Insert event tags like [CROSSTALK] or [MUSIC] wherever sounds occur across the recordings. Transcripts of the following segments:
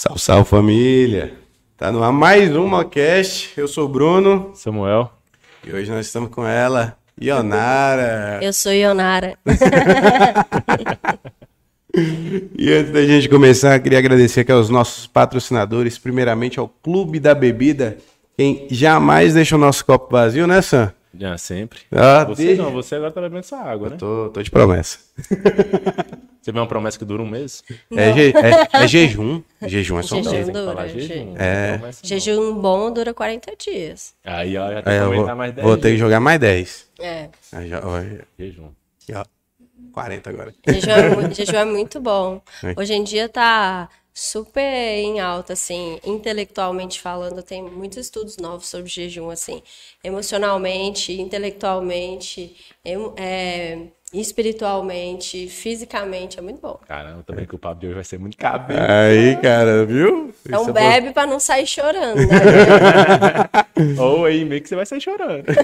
Salve, salve família! Tá no ar mais um Mocast. Eu sou o Bruno Samuel. e hoje nós estamos com ela, Ionara. Eu sou Ionara. [LAUGHS] E antes da gente começar, queria agradecer aqui aos nossos patrocinadores, primeiramente ao Clube da Bebida, quem jamais deixa o nosso copo vazio, né, Sam? Já sempre. Ah, Você desde- não, você agora tá bebendo essa água, né? Tô, tô de promessa. [LAUGHS] Você viu uma promessa que dura um mês? É, je- é- é [LAUGHS] jejum. Jejum é só um Jejum. dura, jejum. É. promessa não. Jejum bom dura 40 dias. Aí, ó, já tem que eu aumentar vou, mais 10 vou ter que jogar mais 10. É. Aí já- ó, Jejum. ó, 40 agora. Jejum é, mu- jejum é muito bom. É. Hoje em dia tá super em alta, assim, intelectualmente falando, tem muitos estudos novos sobre jejum, assim, emocionalmente, intelectualmente, é, espiritualmente, fisicamente, é muito bom. Caramba, também que o papo de hoje vai ser muito cabelo. Aí, cara, viu? Então Isso é bebe pra não sair chorando, né? [LAUGHS] Ou aí meio que você vai sair chorando. [LAUGHS]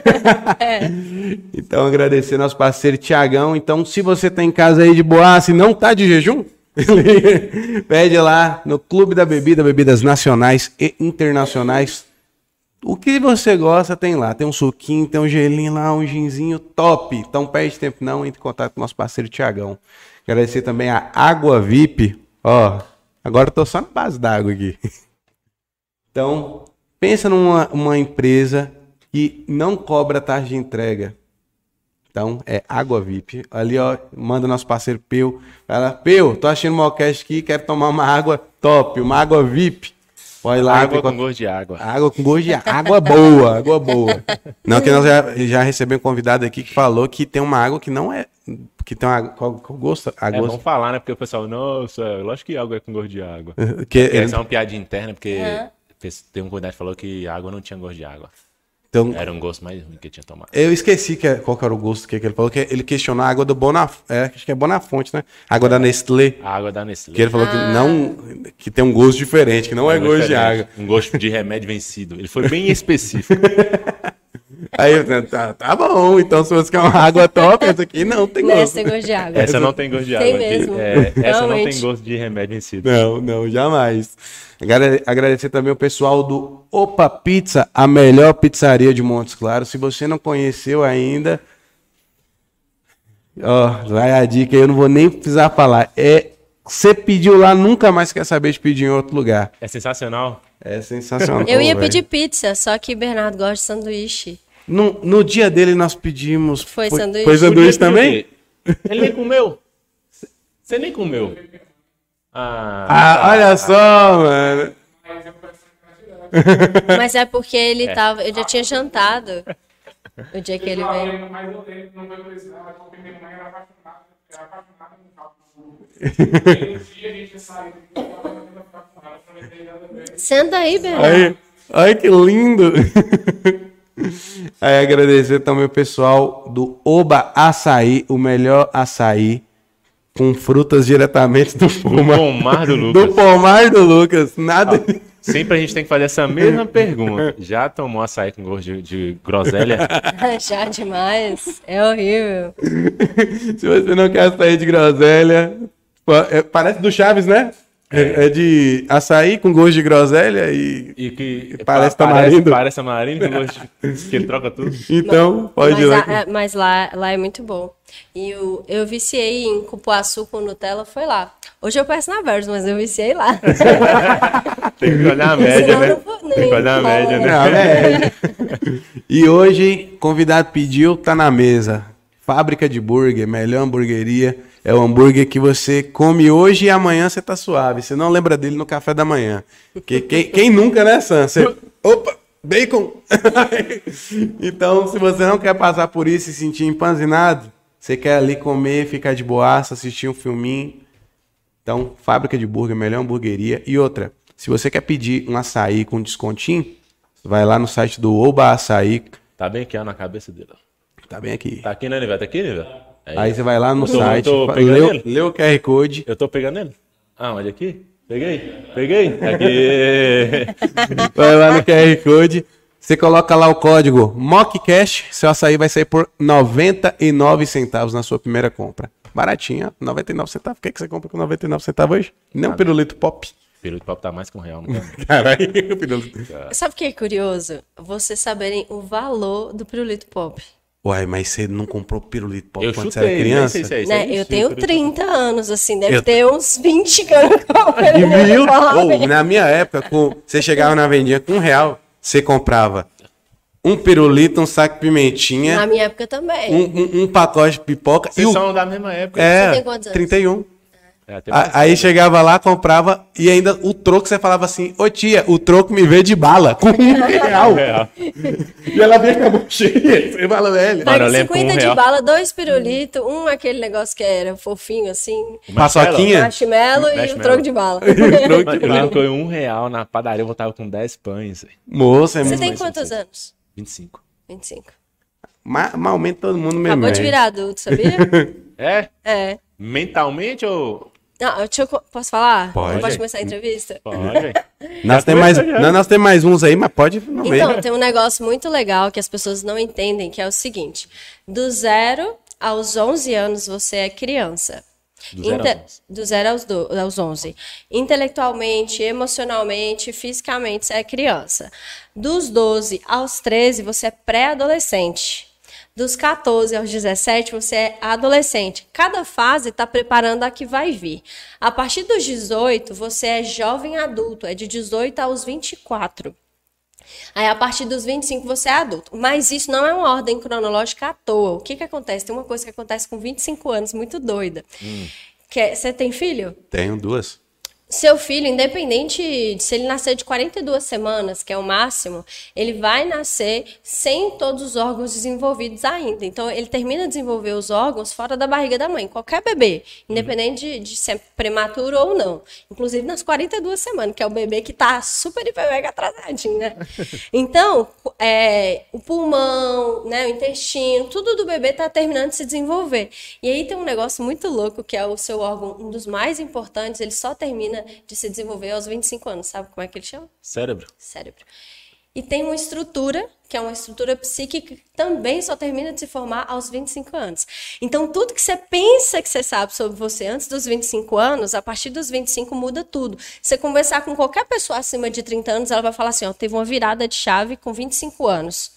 Então, agradecer nosso parceiro Tiagão. Então, se você tá em casa aí de boaça e não tá de jejum, [LAUGHS] pede lá no Clube da Bebida, bebidas nacionais e internacionais. O que você gosta tem lá. Tem um suquinho, tem um gelinho lá, um ginzinho top. Então, perde tempo não, entre em contato com nosso parceiro Tiagão. Agradecer também a Água VIP. Ó, agora eu tô só na base d'água aqui. [LAUGHS] Então, pensa numa uma empresa que não cobra taxa de entrega. Então, é Água VIP. Ali, ó, manda nosso parceiro Peu. Fala, Peu, tô achando uma cast aqui, quero tomar uma água top, uma água VIP. Pode lá. água com gosto de água. Água com gosto de água boa, água boa. [LAUGHS] Não, que nós já, já recebemos um convidado aqui que falou que tem uma água que não é. Que tem uma água. Qual, qual gosto? A É bom gosto. falar, né? Porque o pessoal, nossa, lógico que água é com gosto de água. [LAUGHS] que, Essa é uma piadinha interna, porque Aham. tem um convidado que falou que água não tinha gosto de água. Então, Era um gosto mais ruim que tinha tomado. eu esqueci que, é- qual que era o gosto que, que ele falou. Que ele questionou a água do Bonaf, é, acho que é Bonafonte, né? Água da Nestlé. A água da Nestlé. Que ele falou que não. Que tem um gosto diferente, que não é, gosto de diferente. água. Um gosto de remédio vencido. Ele foi bem [LAUGHS] específico. Aí eu falei, tá, tá bom, então se você quer uma água top, essa aqui não tem gosto. Nesse tem gosto de água. Essa não tem gosto de água. Tem mesmo. É, essa não tem gosto de remédio vencido. Não, não, jamais. Agrade- Agradecer também o pessoal do Opa Pizza, a melhor pizzaria de Montes Claros. Se você não conheceu ainda, ó, vai a dica aí, eu não vou nem precisar falar. É, você pediu lá, nunca mais quer saber de pedir em outro lugar. É sensacional. É sensacional. Eu ia pedir pizza, só que Bernardo gosta de sanduíche. No, no dia dele nós pedimos. Foi sanduíche. Foi sanduíche também? Ele nem comeu. Você nem comeu. Ah, Ah, olha só, mano. Mas é porque ele tava. Ele já tinha jantado. O dia que ele veio. Mas eu lembro, não foi por isso, não. Mas porque minha mãe era apaixonada, era apaixonada com caldo. E um dia a gente ia sair daqui, eu tava tentando ficar com ela, eu não tem nada a ver. Senta aí, Bernardo. Aí, ai que lindo! [LAUGHS] Aí agradecer também o pessoal do Oba Açaí, o melhor açaí, com frutas diretamente do pomar pomar do do, Lucas. pomar do Lucas. Nada. Sempre a gente tem que fazer essa mesma pergunta. Já tomou açaí com gosto de, de groselha? [LAUGHS] Já demais. É horrível. [LAUGHS] Se você não quer açaí de groselha, é- parece do Chaves, né? É, é de açaí com gosto de groselha e. E que Parece pa- tamarindo. Parece tamarindo com gosto de, [LAUGHS] que ele troca tudo. Então, pode ir mas, lá. lá, é- mas lá, lá é muito bom. E o, eu viciei em cupuaçu com Nutella, foi lá. Hoje eu peço na Verso, mas eu viciei lá. [LAUGHS] Tem que olhar a média, né? não Tem que olhar a não média, né? Não, é. [LAUGHS] E hoje, convidado pediu, tá na mesa. Fábrica de burger, melhor hamburgueria. É o hambúrguer que você come hoje e amanhã você tá suave. Você não lembra dele no café da manhã. Que, quem, quem nunca, né, Sam? Você, opa, bacon! [LAUGHS] então, se você não quer passar por isso e se sentir empanzinado, você quer ali comer, ficar de boaça, assistir um filminho. Então, fábrica de burger, melhor hamburgueria. E outra, se você quer pedir um açaí com descontinho, vai lá no site do Oba Açaí. Tá bem aqui, ó, na cabeça dele. Tá bem aqui. Tá aqui, né, Nível? Tá aqui, Nível? É Aí isso. você vai lá no tô- site, lê, o- ele? lê o QR Code, Eu tô pegando ele? Ah, onde aqui? Peguei? Peguei? Aqui. [LAUGHS] vai lá no QR Code, você coloca lá o código MOCCASH, seu açaí vai sair por 99 centavos na sua primeira compra. Baratinha, 99 centavos. O que, é que você compra com 99 centavos hoje? Nem um pirulito pop. Pirulito pop tá mais que um real, tá? [LAUGHS] Caralho, pirulito. Sabe o que é curioso? Vocês saberem o valor do pirulito pop. Uai, mas você não comprou pirulito pop Eu quando você chutei, era nem criança? sei se é isso. Né? aí, Eu sim, tenho pirulito 30 anos, assim, deve Eu- ter uns 20 que eu não comprei. Viu? Bem. na minha época, com- você chegava na vendinha com um real, você comprava um pirulito, um saco de pimentinha, Na minha época também. um, um- um pacote de pipoca e Vocês o... são da mesma época. Você É, tem quantos anos? 31. É, Aí chegava lá, comprava e ainda o troco você falava assim: Ô tia, o troco me veio de bala, com um [LAUGHS] real. Real. E ela vinha com a mão cheia. [LAUGHS] Você fala, velho. Mano, eu Pega lembro com 50 um de real. bala, dois pirulitos, um aquele negócio que era fofinho, assim, Paçoquinha? marshmallow e um Marshmallow. troco de bala. [LAUGHS] Troco de eu bala. lembro que eu um real na padaria, eu voltava com 10 pães. Moça, é Você tem quantos sensível. anos? 25. 25. Ma malmente todo mundo mesmo. Acabou de é. virar adulto, sabia? É? é. Mentalmente ou. Não, deixa eu, posso falar? Pode. Pode começar a entrevista? Pode. [LAUGHS] Nós temos mais, não, nós temos mais uns aí, mas pode no meio. Então, tem um negócio muito legal que as pessoas não entendem, que é o seguinte. Do zero aos 11 anos, você é criança. Do zero Inte- aos 11. do zero aos, do- aos 11. Intelectualmente, emocionalmente, fisicamente, você é criança. Dos 12 aos 13, você é pré-adolescente. Dos 14 aos 17, você é adolescente. Cada fase está preparando a que vai vir. A partir dos 18, você é jovem adulto, é de 18 aos 24. Aí, a partir dos 25, você é adulto. Mas isso não é uma ordem cronológica à toa. O que, que acontece? Tem uma coisa que acontece com 25 anos, muito doida. Que é- você tem filho? Tenho duas. Seu filho, independente de se ele nascer de 42 semanas, que é o máximo, ele vai nascer sem todos os órgãos desenvolvidos ainda. Então, ele termina de desenvolver os órgãos fora da barriga da mãe. Qualquer bebê, independente de, de ser prematuro ou não. Inclusive nas 42 semanas, que é o bebê que tá super, hiper, mega atrasadinho, né? [LAUGHS] Então, é, o pulmão, né, o intestino, tudo do bebê tá terminando de se desenvolver. E aí tem um negócio muito louco, que é o seu órgão, um dos mais importantes, ele só termina de se desenvolver aos 25 anos. Sabe como é que ele chama? Cérebro. Cérebro. E tem uma estrutura, que é uma estrutura psíquica, que também só termina de se formar aos 25 anos. Então, tudo que você pensa que você sabe sobre você antes dos 25 anos, a partir dos 25 muda tudo. Você conversar com qualquer pessoa acima de 30 anos, ela vai falar assim: ó, teve uma virada de chave com 25 anos.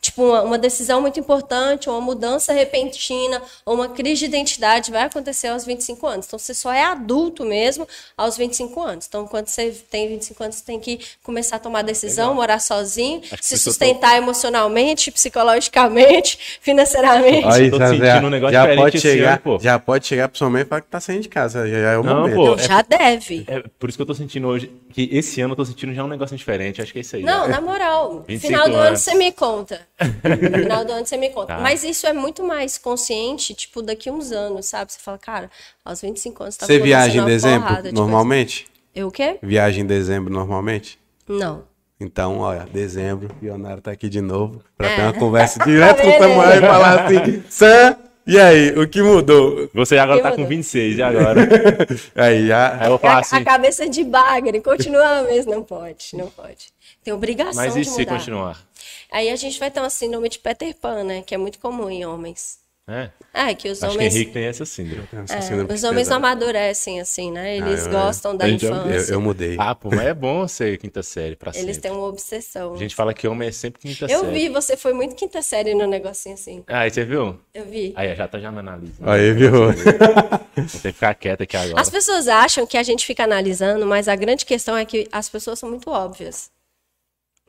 Tipo, uma, uma decisão muito importante, uma mudança repentina, ou uma crise de identidade vai acontecer aos 25 anos. Então, você só é adulto mesmo aos 25 anos. Então, quando você tem 25 anos, você tem que começar a tomar decisão, morar sozinho, Acho se eu tô- sustentar emocionalmente, psicologicamente, [LAUGHS] financeiramente. Aí, tô já, sentindo já, um negócio já pode chegar, ano, pô. já pode chegar pro sua mãe e falar que tá saindo de casa. Já, já é o Não, momento. pô. Não, já deve. É por isso que eu tô sentindo hoje. Que esse ano eu tô sentindo já um negócio diferente. Acho que é isso aí. Não, né? na moral, 25 [LAUGHS] final do ano você me conta. Final do ano você me conta. Tá. Mas isso é muito mais consciente, tipo, daqui uns anos, sabe? Você fala, cara, aos 25 anos tá Você viaja em dezembro, porrada de normalmente? coisa. Eu o quê? Viaja em dezembro, normalmente? Não. Então, olha, dezembro, Leonardo tá aqui de novo pra ter É. uma conversa [LAUGHS] direto com o Beleza. Samuel e falar assim, Sam, e aí, o que mudou? Você agora Que tá mudou? com 26, e agora? [LAUGHS] Aí, já, Aí eu vou falar a, assim. a cabeça de bagre continua a mesma. Não pode, não pode. Tem obrigação Mas de e se mudar. continuar? Aí a gente vai ter uma síndrome de Peter Pan, né? Que é muito comum em homens. É? É, que os Acho que homens... Henrique tem essa síndrome. essa é, síndrome os homens pesada. amadurecem, assim, né? Eles eu- gostam da a gente já- infância. eu, eu mudei. Ah, pô, mas é bom ser quinta série pra Eles sempre. têm uma obsessão. A gente fala que homem é sempre quinta Eu série. vi, você foi muito quinta série no negocinho assim. Ah, aí você viu? Eu vi. Aí já tá já me analisando. Aí, viu? Vou ter que ficar quieto aqui agora. As pessoas acham que a gente fica analisando, mas a grande questão é que as pessoas são muito óbvias.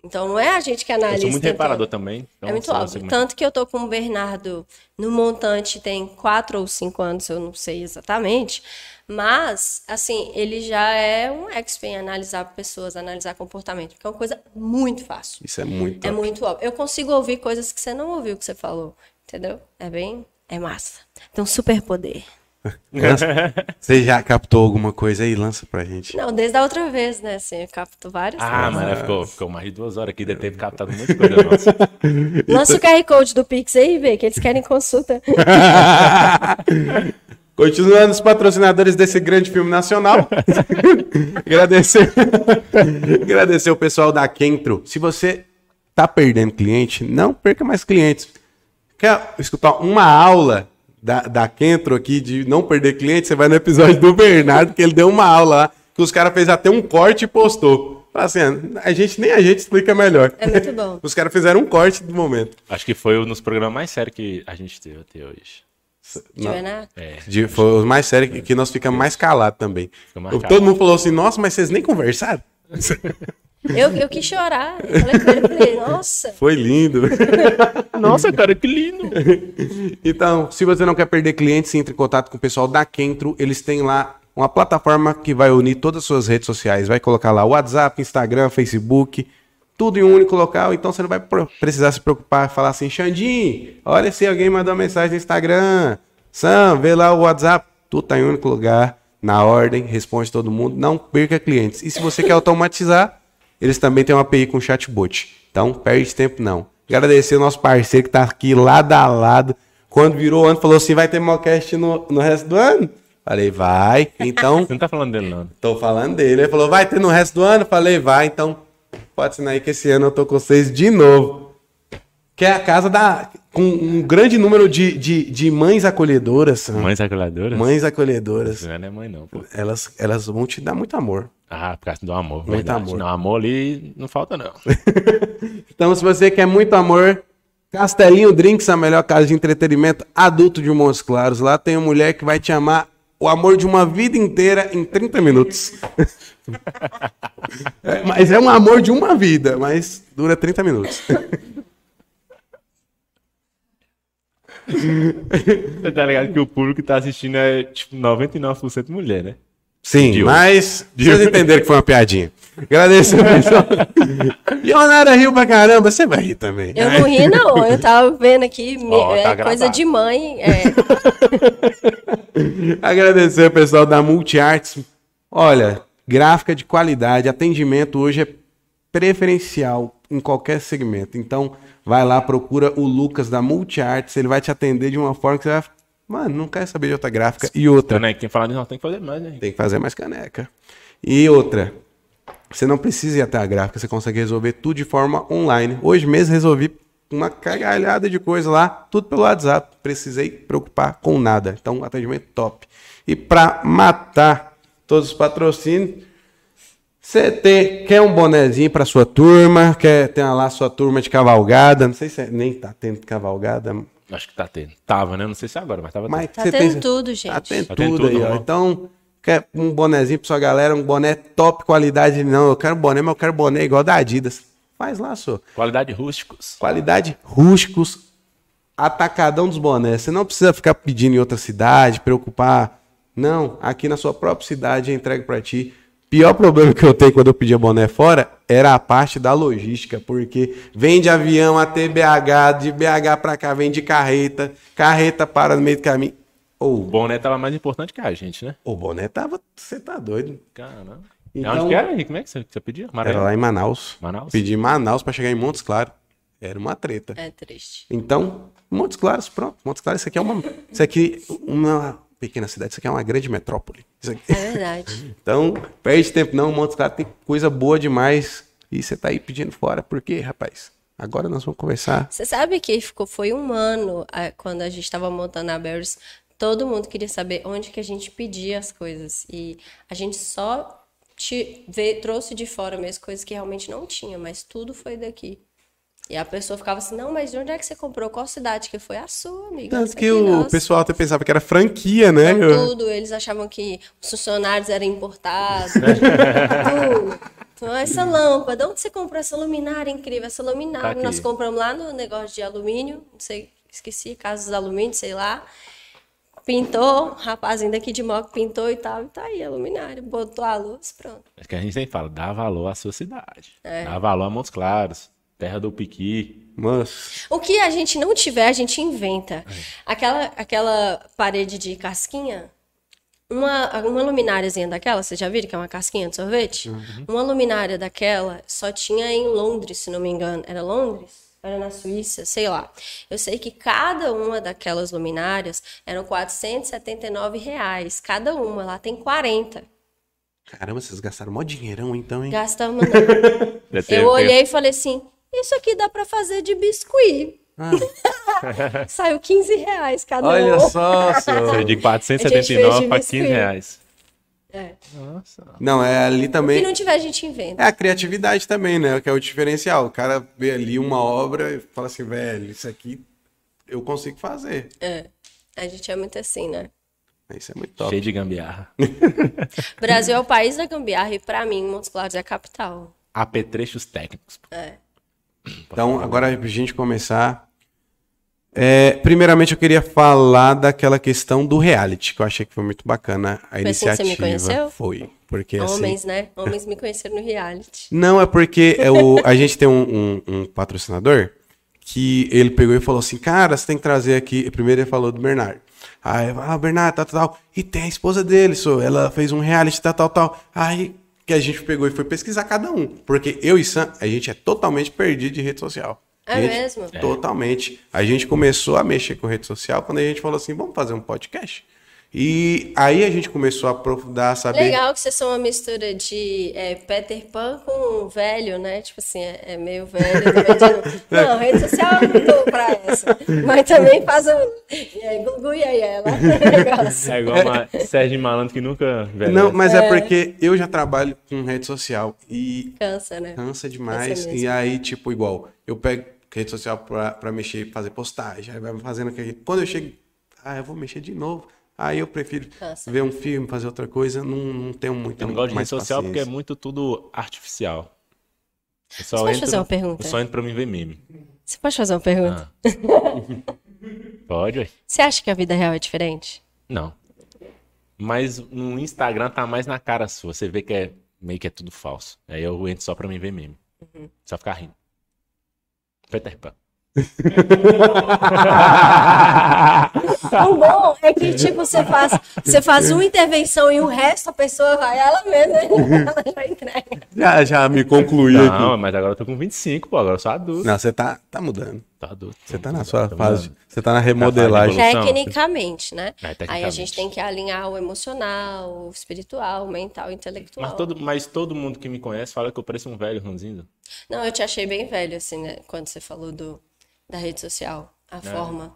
Então não é a gente que Eu analisa. sou muito então. reparador também. então É muito eu sei óbvio. como é. Tanto que eu tô com o Bernardo no montante tem quatro ou cinco anos, eu não sei exatamente. Mas, assim, ele já é um expert em analisar pessoas, analisar comportamento, que é uma coisa muito fácil. Isso é muito. É top. muito óbvio. Eu consigo ouvir coisas que você não ouviu que você falou. Entendeu? É bem. É massa. Tem um superpoder. Lança- [LAUGHS] [LAUGHS] Você já captou alguma coisa aí? Lança pra gente. Não, desde a outra vez, né? Assim, eu capto várias Ah, coisas. mas ficou, ficou mais de duas horas aqui, deve ter captado muita [LAUGHS] coisa nossa. Lança o QR Code do Pix aí, vê, que eles querem consulta. Continuando os patrocinadores desse grande filme nacional. agradecer, agradecer o pessoal da Kentro. Se você tá perdendo cliente, não perca mais clientes. Quer escutar uma aula da, da Kentro aqui de não perder cliente? Você vai no episódio do Bernardo, que ele deu uma aula lá. que os caras fez até um corte e postou. Fala assim, a gente nem a gente explica melhor. É muito bom. [LAUGHS] Os caras fizeram um corte do momento. Acho que foi um dos programas mais sérios que a gente teve até hoje. De? É. De- foi os mais sérios que, que nós ficamos mais calados também. Fica mais Eu- calado. Todo mundo falou assim, nossa, mas vocês nem conversaram? [LAUGHS] Eu, eu quis chorar. Eu falei com ele, eu falei, nossa. Foi lindo. [LAUGHS] Nossa, cara, que lindo! [LAUGHS] Então, se você não quer perder clientes, entre em contato com o pessoal da Kentro. Eles têm lá uma plataforma que vai unir todas as suas redes sociais. Vai colocar lá WhatsApp, Instagram, Facebook, tudo em um único local. Então você não vai precisar se preocupar e falar assim, Xandinho, olha se alguém mandou uma mensagem no Instagram. Sam, vê lá o WhatsApp. Tudo tá em um único lugar, na ordem, responde todo mundo. Não perca clientes. E se você quer automatizar, eles também têm uma API com chatbot. Então, perde tempo não. Agradecer o nosso parceiro que tá aqui lado a lado. Quando virou o ano, falou assim: vai ter Mocast no, no resto do ano? Falei, vai. Então, [LAUGHS] Você não tá falando dele, não. tô falando dele. Ele falou, vai ter no resto do ano? Falei, vai. Então, pode assinar aí que esse ano eu tô com vocês de novo. Que é a casa da. com um grande número de, de, de mães acolhedoras. Mães acolhedoras? Mães acolhedoras. Não é mãe, não, pô. Elas, elas vão te dar muito amor. Ah, por causa do amor. Muito verdade. amor. Não, amor ali não falta, não. [LAUGHS] Então, se você quer muito amor, Castelinho Drinks, a melhor casa de entretenimento adulto de Montes Claros. Lá tem uma mulher que vai te amar o amor de uma vida inteira em 30 minutos. [LAUGHS] É, mas é um amor de uma vida, mas dura 30 minutos. [LAUGHS] Você tá ligado que o público que tá assistindo é, tipo, 99% mulher, né? Sim, De hoje. mas vocês entenderam que foi uma piadinha. Agradeço, pessoal. [LAUGHS] Leonara riu pra caramba, você vai rir também. Eu não ri, não. Eu [LAUGHS] tava vendo aqui, tá é coisa de mãe. É, [LAUGHS] Agradecer o pessoal da Multiarts. Olha, gráfica de qualidade, atendimento hoje é preferencial em qualquer segmento. Então, vai lá, procura o Lucas da Multiarts, ele vai te atender de uma forma que você vai. Mano, não quer saber de outra gráfica. E outra, né? Quem fala nós tem que fazer mais, né? tem que fazer mais caneca. E outra, você não precisa ir até a gráfica, você consegue resolver tudo de forma online. Hoje mesmo resolvi uma cagalhada de coisa lá, tudo pelo WhatsApp. Precisei preocupar com nada. Então, atendimento top. E para matar todos os patrocínios, você ter, quer um bonezinho para sua turma, quer ter lá sua turma de cavalgada, não sei se é- nem tá tendo cavalgada, Acho que tá tendo. Tava, né? Não sei se é agora, mas tava mas Tá você tendo tem- tudo, gente. Tá tendo Tá tendo tudo, tudo, aí, ó. Então, quer um bonezinho pra sua galera, um boné top qualidade. Não, eu quero boné, mas eu quero boné igual da Adidas. Faz lá, só. Qualidade rústicos. Qualidade rústicos, atacadão dos bonés. Você não precisa ficar pedindo em outra cidade, preocupar. Não, aqui na sua própria cidade é entregue pra ti. Pior problema que eu tenho quando eu pedia boné fora era a parte da logística, porque vem de avião até BH, de BH pra cá vem de carreta, carreta para no meio do caminho. O Ou boné tava mais importante que a gente, né? o boné tava, você tá doido. Caramba. Então- Onde que era aí? Como é que você, você pedia? Era Maranhão? lá em Manaus. Manaus? Pedi em Manaus pra chegar em Montes Claros. Era uma treta. É triste. Então, Montes Claros, pronto. Montes Claros, isso aqui é uma, isso aqui uma pequena cidade, isso aqui é uma grande metrópole. É verdade. [LAUGHS] Então, perde tempo não, Montes Claros tem coisa boa demais e você tá aí pedindo fora. Por quê, rapaz? Agora nós vamos conversar. Você sabe que ficou, foi um ano quando a gente estava montando a Berries. Todo mundo queria saber onde que a gente pedia as coisas. E a gente só te, vê- trouxe de fora mesmo coisas que realmente não tinha, mas tudo foi daqui. E a pessoa ficava assim, não, mas de onde é que você comprou? Qual cidade que foi? A sua, amiga. Tanto que aqui, o nossa. pessoal até pensava que era franquia, né? Então, Eu- tudo, eles achavam que os funcionários eram importados. [LAUGHS] tudo. Então, essa lâmpada, onde você comprou essa luminária incrível? Essa Tá luminária, aqui. nós compramos lá no negócio de alumínio, não sei, esqueci, casas de alumínio, sei lá. Pintou, rapazinho daqui de moto pintou e tal, e tá aí a luminária, botou a luz, pronto. É que a gente sempre fala, dá valor à sua cidade. É. Dá valor a Montes Claros, terra do Piqui. Mas, O que a gente não tiver, a gente inventa. Aquela, aquela parede de casquinha, uma, uma lumináriazinha daquela, vocês já viram que é uma casquinha de sorvete? Uma luminária daquela só tinha em Londres, se não me engano. Era Londres? Era na Suíça, sei lá. Eu sei que cada uma daquelas luminárias eram 479 reais. Cada uma, lá tem 40. caramba, vocês gastaram mó dinheirão então, hein? Gastamos. [LAUGHS] Eu olhei e falei assim: isso aqui dá pra fazer de biscuit. [LAUGHS] Saiu 15 reais cada Olha um. só, Foi senhor. de A gente 479 fez para de 15 biscuit. reais. É. Nossa. Não, é ali Se também. não tiver, a gente inventa. É a criatividade também, né? Que é o diferencial. O cara vê ali uma obra e fala assim, velho, isso aqui eu consigo fazer. É. A gente é muito assim, né? Isso é muito top. Cheio de gambiarra. [LAUGHS] Brasil é o país da gambiarra e pra mim, Montes Claros é a capital. Apetrechos técnicos. É. Então, agora pra gente começar. é, primeiramente, eu queria falar daquela questão do reality, que eu achei que foi muito bacana a Foi assim que você iniciativa. me conheceu? Foi. Porque assim. Homens, né? [LAUGHS] Homens me conheceram no reality. Não, é porque é o, a gente tem um, um- um patrocinador que ele pegou e falou assim, cara, você tem que trazer aqui. Primeiro ele falou do Bernardo. Aí, ah, Bernardo, tal, tal, tal. E tem a esposa dele, só. Ela fez um reality, tal, tal, tal. Aí que a gente pegou e foi pesquisar cada um. Porque eu e Sam, a gente é totalmente perdido de rede social. É Gente, mesmo? Totalmente. A gente começou a mexer com rede social quando a gente falou assim, vamos fazer um podcast. E aí a gente começou a aprofundar, saber. Legal que vocês são uma mistura de é, Peter Pan com velho, né? Tipo assim, é, é meio velho. também de- [LAUGHS] Não, rede social é muito pra essa. Mas também faz um. É, Gugu e aí ela. [LAUGHS] Negócio. É igual uma Sérgio Malandro que nunca envelhece. Não, mas é. porque eu já trabalho com rede social e Cansa, né? cansa demais. Cansa e aí, tipo, igual, eu pego rede social pra, pra mexer, fazer postagem, aí vai fazendo aquele. Quando eu chego, ah, eu vou mexer de novo. Aí eu prefiro Cansa. ver um filme, fazer outra coisa, não, não tenho muito Eu não gosto de rede social porque é muito tudo artificial. Eu só Você pode entro- fazer uma pergunta? Eu só entro pra mim ver meme. Você pode fazer uma pergunta? Ah. [LAUGHS] Pode, ué? Você acha que a vida real é diferente? Não. Mas no Instagram tá mais na cara sua. Você vê que é meio que é tudo falso. Aí eu entro só pra mim ver meme. Uhum. Só ficar rindo. Peter Pan. [LAUGHS] O bom é que, tipo, você faz, você faz uma intervenção e o resto a pessoa vai ela mesma ela já entrega. Já, já me concluiu Não, aqui. mas agora eu tô com 25, pô. Agora eu sou adulto. Não, você tá, tá mudando. Tô adulto. Você tá na sua fase. Você tá na remodelagem. Evolução. Tecnicamente, né? É, Aí a tecnicamente. gente tem que alinhar o emocional, o espiritual, o mental, o intelectual. Mas todo, mas todo mundo que me conhece fala que eu pareço um velho ranzinho. Não, eu te achei bem velho, assim, né? Quando você falou do, da rede social. A forma.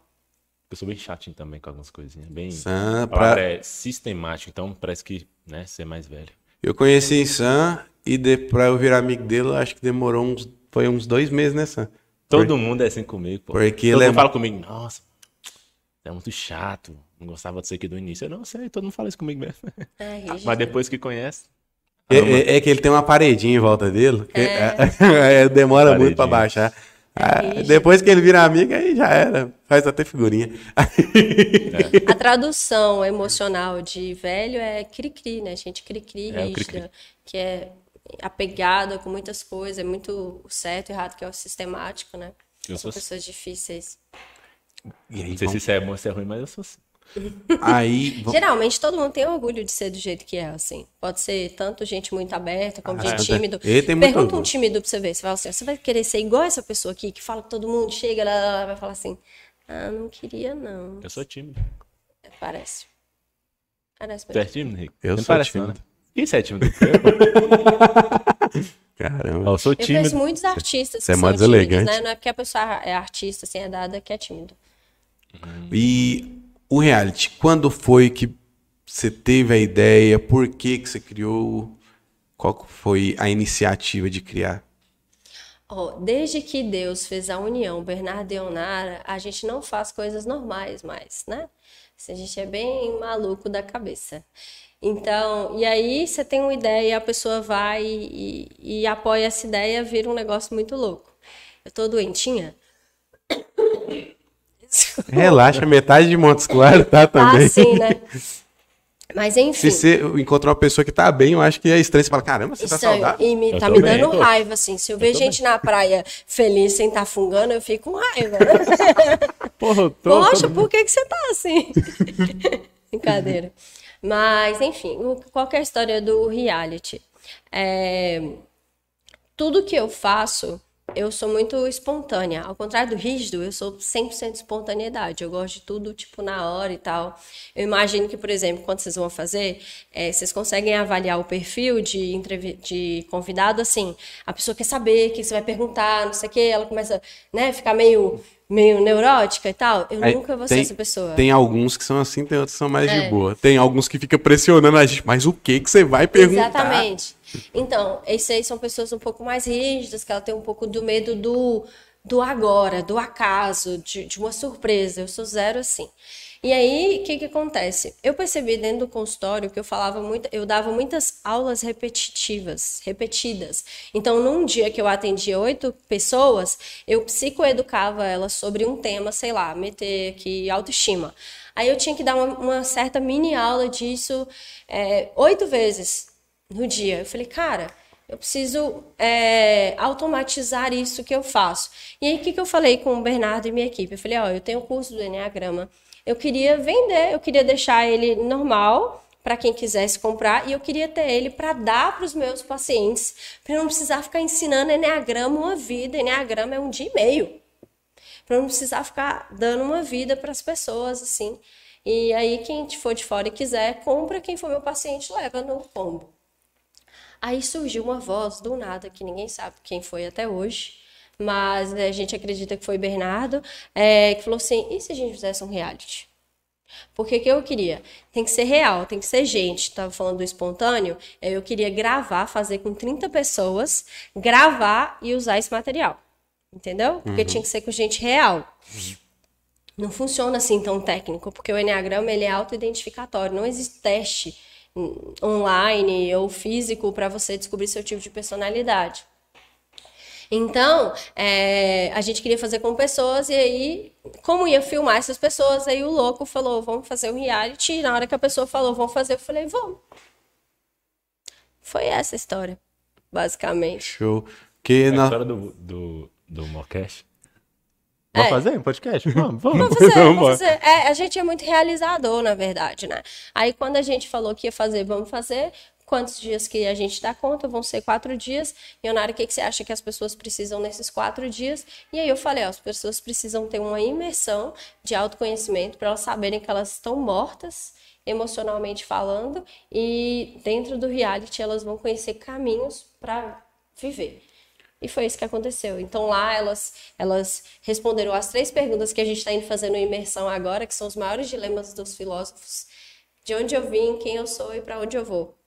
Eu sou bem chatinho também com algumas coisinhas. Bem. Sam, pra- é sistemático, então parece que, né, ser mais velho. Eu conheci Sam e de, pra eu virar amigo dele, acho que demorou uns. Foi uns dois meses, né, Sam? Todo mundo é assim comigo, pô. Porque todo ele é- mundo fala comigo, nossa, é muito chato, não gostava de ser aqui do início. Eu não sei, todo mundo fala isso comigo mesmo. É. [LAUGHS] Mas depois que conhece, É, é- é que ele tem uma paredinha em volta dele. que- é, [LAUGHS] demora muito pra baixar. Rígido. depois que ele vira amigo, aí já era. Faz até figurinha. [LAUGHS] A tradução emocional de velho é cri-cri, né? Gente cri-cri, É, cri-cri. que é apegada com muitas coisas, é muito certo e errado, que é o sistemático, né? Eu São sou- pessoas difíceis. E aí, não sei se isso é bom ou se é ruim, mas eu sou assim. Aí, [LAUGHS] Geralmente todo mundo tem orgulho de ser do jeito que é, assim. Pode ser tanto gente muito aberta como Ah, gente tá. tímido. Ele tem muito Pergunta um tímido pra você ver. Você fala assim, você vai querer ser igual essa pessoa aqui que fala que todo mundo chega, ela, ela vai falar assim, ah, não queria não. Eu sou tímido. Parece. Parece Tu é tímido, Rico? Eu Não sou parece, não, tímido. né? Quem você é tímido? [LAUGHS] Caramba. eu sou Eu conheço tímido. muitos artistas você é que mó são tímidos, né? Não é porque a pessoa é artista, assim, é dada que é tímido. E o reality, quando foi que você teve a ideia? Por que, que você criou? Qual foi a iniciativa de criar? Ó, desde que Deus fez a união Bernardo e Onara, a gente não faz coisas normais mais, né? A gente é bem maluco da cabeça. Então, e aí você tem uma ideia, a pessoa vai e, e apoia essa ideia, vira um negócio muito louco. Eu tô doentinha? [LAUGHS] Relaxa, metade de Montes Claros tá Ah, também. sim, né? Mas enfim. Se você encontrar uma pessoa que tá bem, eu acho que é estranho. Você fala, caramba, você tá Estranho. saudável? E me, Eu tá me bem, dando pô. raiva, assim. Se eu ver tô gente na praia feliz sem estar fungando, eu fico com raiva. [LAUGHS] Porra, eu tô, Poxa, tô- por que, que você tá assim? [LAUGHS] Brincadeira. Mas, enfim, o- qual que é a história do reality? É, tudo que eu faço, eu sou muito espontânea. Ao contrário do rígido, eu sou 100% espontaneidade. Eu gosto de tudo, tipo, na hora e tal. Eu imagino que, por exemplo, quando vocês vão fazer, é, vocês conseguem avaliar o perfil de, de convidado, assim, a pessoa quer saber o que você vai perguntar, não sei o quê, ela começa, né, ficar meio meio neurótica e tal, eu Aí, nunca vou tem- ser essa pessoa. Tem alguns que são assim, tem outros que são mais de É. boa. Tem alguns que ficam pressionando a gente, mas o que que você vai perguntar? Exatamente. Então, esses aí são pessoas um pouco mais rígidas, que ela tem um pouco do medo do, do agora, do acaso, de, de uma surpresa. Eu sou zero assim. E aí, o que que acontece? Eu percebi dentro do consultório que eu falava muito, eu dava muitas aulas repetitivas, repetidas. Então, num dia que eu atendia oito pessoas, eu psicoeducava elas sobre um tema, sei lá, meter aqui autoestima. Aí eu tinha que dar uma, uma certa mini aula disso é, oito vezes no dia. Eu falei, cara, eu preciso é, automatizar isso que eu faço. E aí, o que, que eu falei com o Bernardo e minha equipe? Eu falei, ó, eu tenho o curso do Enneagrama, eu queria vender, eu queria deixar ele normal para quem quisesse comprar e eu queria ter ele para dar para os meus pacientes, para não precisar ficar ensinando Enneagrama uma vida. Enneagrama é um dia e meio para não precisar ficar dando uma vida para as pessoas assim. E aí quem for de fora e quiser, compra, quem for meu paciente leva no pombo. Aí surgiu uma voz do nada que ninguém sabe quem foi até hoje, mas né, a gente acredita que foi Bernardo, é, que falou assim: e se a gente fizesse um reality? Porque que eu queria? Tem que ser real, tem que ser gente. Estava falando do espontâneo, eu queria gravar, fazer com 30 pessoas, gravar e usar esse material. Entendeu? Porque tinha que ser com gente real. Não funciona assim tão técnico, porque o Enneagrama ele é autoidentificatório, não existe teste online ou físico para você descobrir seu tipo de personalidade. Então, é, a gente queria fazer com pessoas, e aí, como ia filmar essas pessoas, aí o louco falou, vamos fazer um reality, e na hora que a pessoa falou, vamos fazer, eu falei, vamos. Foi essa a história, basicamente. Show. Que É a na... história do, do, do Mocast. Vamos É. fazer um podcast? [LAUGHS] Vamos, vamos. Vamos fazer, Vamos vamos fazer. É, a gente é muito realizador, na verdade, né? Aí quando a gente falou que ia fazer, vamos fazer. Quantos dias que a gente dá conta? Vão ser quatro dias. Leonardo, o que, que você acha que as pessoas precisam nesses quatro dias? E aí eu falei, ó, as pessoas precisam ter uma imersão de autoconhecimento para elas saberem que elas estão mortas, emocionalmente falando, e dentro do reality elas vão conhecer caminhos para viver. E foi isso que aconteceu. Então lá elas, elas responderam as três perguntas que a gente está indo fazendo imersão agora, que são os maiores dilemas dos filósofos. De onde eu vim, quem eu sou e para onde eu vou.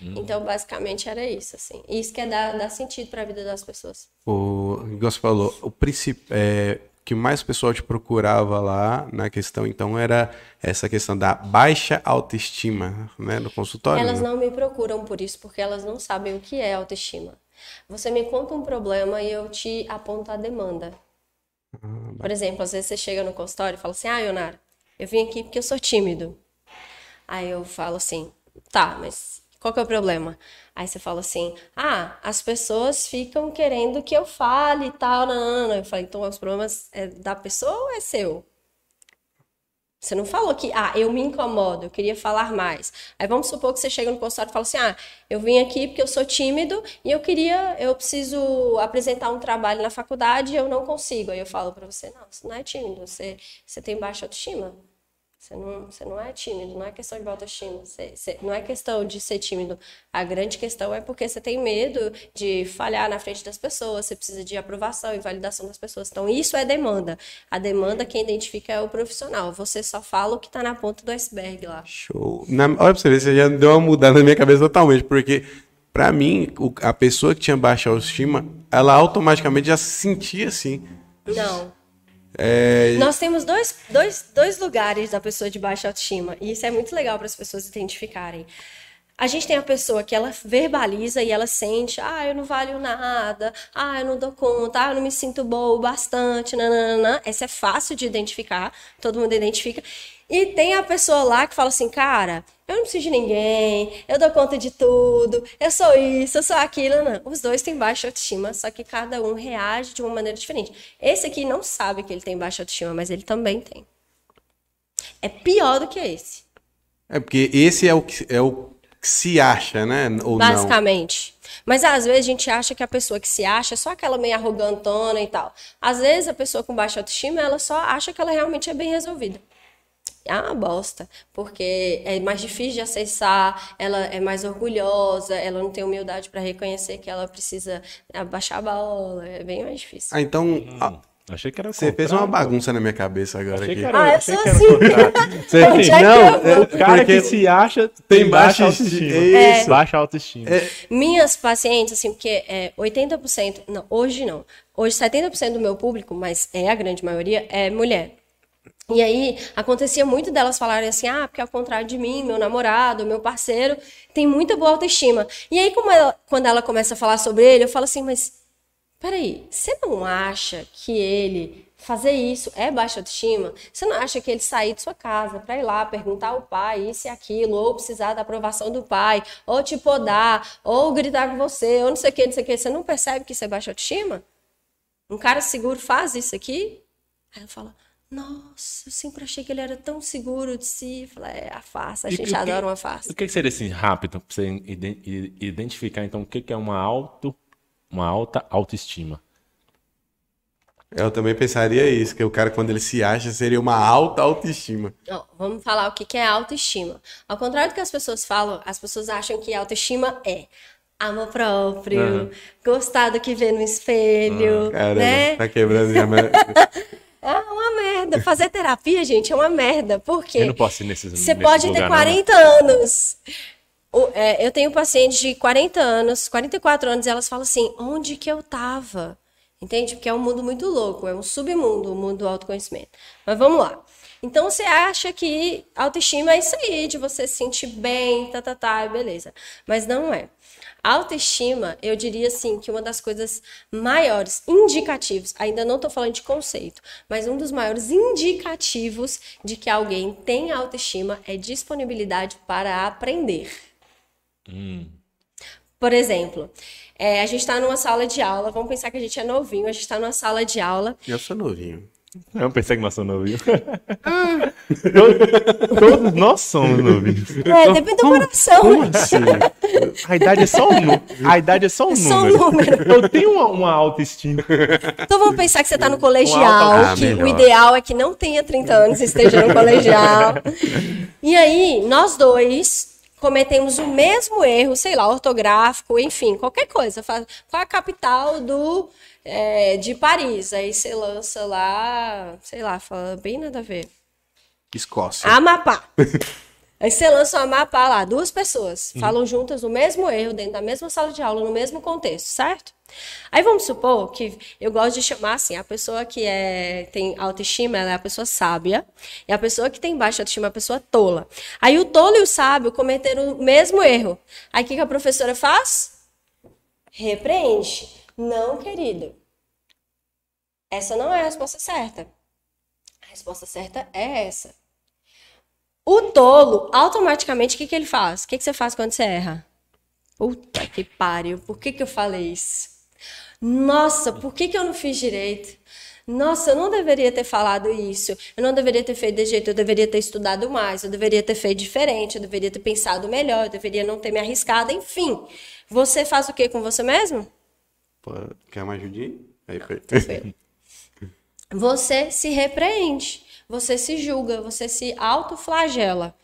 Então, basicamente, era isso, assim. E isso que é dar, dar sentido para a vida das pessoas. O igual você falou, o principal é, que mais o pessoal te procurava lá na questão, então, era essa questão da baixa autoestima, né, no consultório. Elas né? não me procuram por isso, porque elas não sabem o que é autoestima. Você me conta um problema e eu te aponto a demanda. Por exemplo, às vezes você chega no consultório e fala assim: Ah, Ionara, eu vim aqui porque eu sou tímido. Aí eu falo assim: Tá, mas qual que é o problema? Aí você fala assim: Ah, as pessoas ficam querendo que eu fale e tal. Não, não. Eu falei: Então os problemas é da pessoa ou é seu? Você não falou que, ah, eu me incomodo, eu queria falar mais. Aí vamos supor que você chega no consultório e fala assim, ah, eu vim aqui porque eu sou tímido e eu queria, eu preciso apresentar um trabalho na faculdade e eu não consigo. Aí eu falo para você, não, você não é tímido, você, você tem baixa autoestima. Você não, você não é tímido, não é questão de autoestima. Você, você- não é questão de ser tímido. A grande questão é porque você tem medo de falhar na frente das pessoas, você precisa de aprovação e validação das pessoas. Então, isso é demanda. A demanda, quem identifica é o profissional. Você só fala o que está na ponta do iceberg lá. Show. Na, olha pra você ver, você já deu uma mudada na minha cabeça totalmente, porque pra mim, a pessoa que tinha baixa autoestima, ela automaticamente já se sentia assim. Não. É, Nós temos dois, dois, dois lugares da pessoa de baixa autoestima, e isso é muito legal para as pessoas identificarem. A gente tem a pessoa que ela verbaliza e ela sente, ah, eu não valho nada, ah, eu não dou conta, ah, eu não me sinto boa o bastante, nananana. Essa é fácil de identificar, todo mundo identifica. E tem a pessoa lá que fala assim, cara, eu não preciso de ninguém, eu dou conta de tudo, eu sou isso, eu sou aquilo. Não. Os dois têm baixa autoestima, só que cada um reage de uma maneira diferente. Esse aqui não sabe que ele tem baixa autoestima, mas ele também tem. É pior do que esse. é porque esse é o que, é o que se acha, né? Ou não. Basicamente. Mas às vezes a gente acha que a pessoa que se acha é só aquela meio arrogantona e tal. Às vezes a pessoa com baixa autoestima, ela só acha que ela realmente é bem resolvida. É uma bosta, porque é mais difícil de acessar, ela é mais orgulhosa, ela não tem humildade para reconhecer que ela precisa abaixar a bola, é bem mais difícil. Ah, então, a- Achei que era o Você fez uma bagunça na minha cabeça agora Achei aqui. que era, Ah, eu achei sou que era assim. o. [LAUGHS] Você- é não, eu é O cara porque que se acha tem tem baixa baixa estima. autoestima. É. Baixa autoestima. Minhas pacientes, assim, porque é 80%, não, hoje não. Hoje 70% do meu público, mas é a grande maioria, é mulher. E aí, acontecia muito delas falarem assim, ah, porque ao contrário de mim, meu namorado, meu parceiro, tem muita boa autoestima. E aí, como ela- quando ela começa a falar sobre ele, eu falo assim, mas peraí, você não acha que ele fazer isso é baixa autoestima? Você não acha que ele sair de sua casa para ir lá perguntar ao pai isso e aquilo, ou precisar da aprovação do pai, ou te podar, ou gritar com você, ou não sei o que, não sei o que, você não percebe que isso é baixa autoestima? Um cara seguro faz isso aqui? Aí eu falo, nossa, eu sempre achei que ele era tão seguro de si. Eu falo, é a farsa, a gente e o que- adora uma O farsa. que que seria assim, rápido, pra você identificar então o que que é uma, auto, uma alta autoestima? Eu também pensaria isso, que o cara, quando ele se acha, seria uma alta autoestima. Ó, vamos falar o que é autoestima. Ao contrário do que as pessoas falam, as pessoas acham que autoestima é amor próprio, Aham. gostar do que vê no espelho, Caramba, né? tá quebrando minha... [LAUGHS] É uma merda. Fazer terapia, gente, é uma merda. Por quê? Eu não posso ir nesses Você pode ter lugar, não, né? 40 anos. É, eu tenho pacientes de 40 anos, 44 anos, e elas falam assim: onde que eu tava? Entende? Porque é um mundo muito louco, é um submundo, o mundo do autoconhecimento. Mas vamos lá. Então você acha que autoestima é isso aí, de você se sentir bem, tá, tá, tá, beleza. Mas não é. Autoestima, eu diria assim, que uma das coisas maiores indicativos, ainda não estou falando de conceito, mas um dos maiores indicativos de que alguém tem autoestima é disponibilidade para aprender. Por exemplo, é, a gente está numa sala de aula, vamos pensar que a gente é novinho, a gente está numa sala de aula Eu sou novinho. Eu pensei que nós somos novinhos. [LAUGHS] Todos, todos nós somos novinhos. É, depende do coração. Assim, [LAUGHS] A idade é só um, a idade é só um É só um número. número. Eu tenho uma, uma autoestima. Então vamos pensar que você está no colegial, Ah, que melhor. o ideal é que não tenha 30 anos e esteja no colegial. [LAUGHS] E aí, nós dois cometemos o mesmo erro, sei lá, ortográfico, enfim, qualquer coisa. Qual a capital do, é, de Paris? Aí você lança lá, sei lá, fala bem nada a ver. Escócia. Amapá. [LAUGHS] Aí você lança o Amapá lá, duas pessoas falam juntas o mesmo erro dentro da mesma sala de aula, no mesmo contexto, certo? Aí vamos supor que eu gosto de chamar assim, a pessoa que é, tem autoestima, ela é a pessoa sábia, e a pessoa que tem baixa autoestima é a pessoa tola. Aí o tolo e o sábio cometeram o mesmo erro. Aí o que a professora faz? Repreende. Não, querido. Essa não é a resposta certa. A resposta certa é essa. O tolo, automaticamente, o que, que ele faz? O que, que você faz quando você erra? Puta que pariu, por que, que eu falei isso? Nossa, por que, que eu não fiz direito? Nossa, eu não deveria ter falado isso. Eu não deveria ter feito desse jeito. Eu deveria ter estudado mais. Eu deveria ter feito diferente. Eu deveria ter pensado melhor. Eu deveria não ter me arriscado. Enfim, você faz o que com você mesmo? Pô, quer? Aí, foi. Tranquilo. Você se repreende, você se julga, você se autoflagela.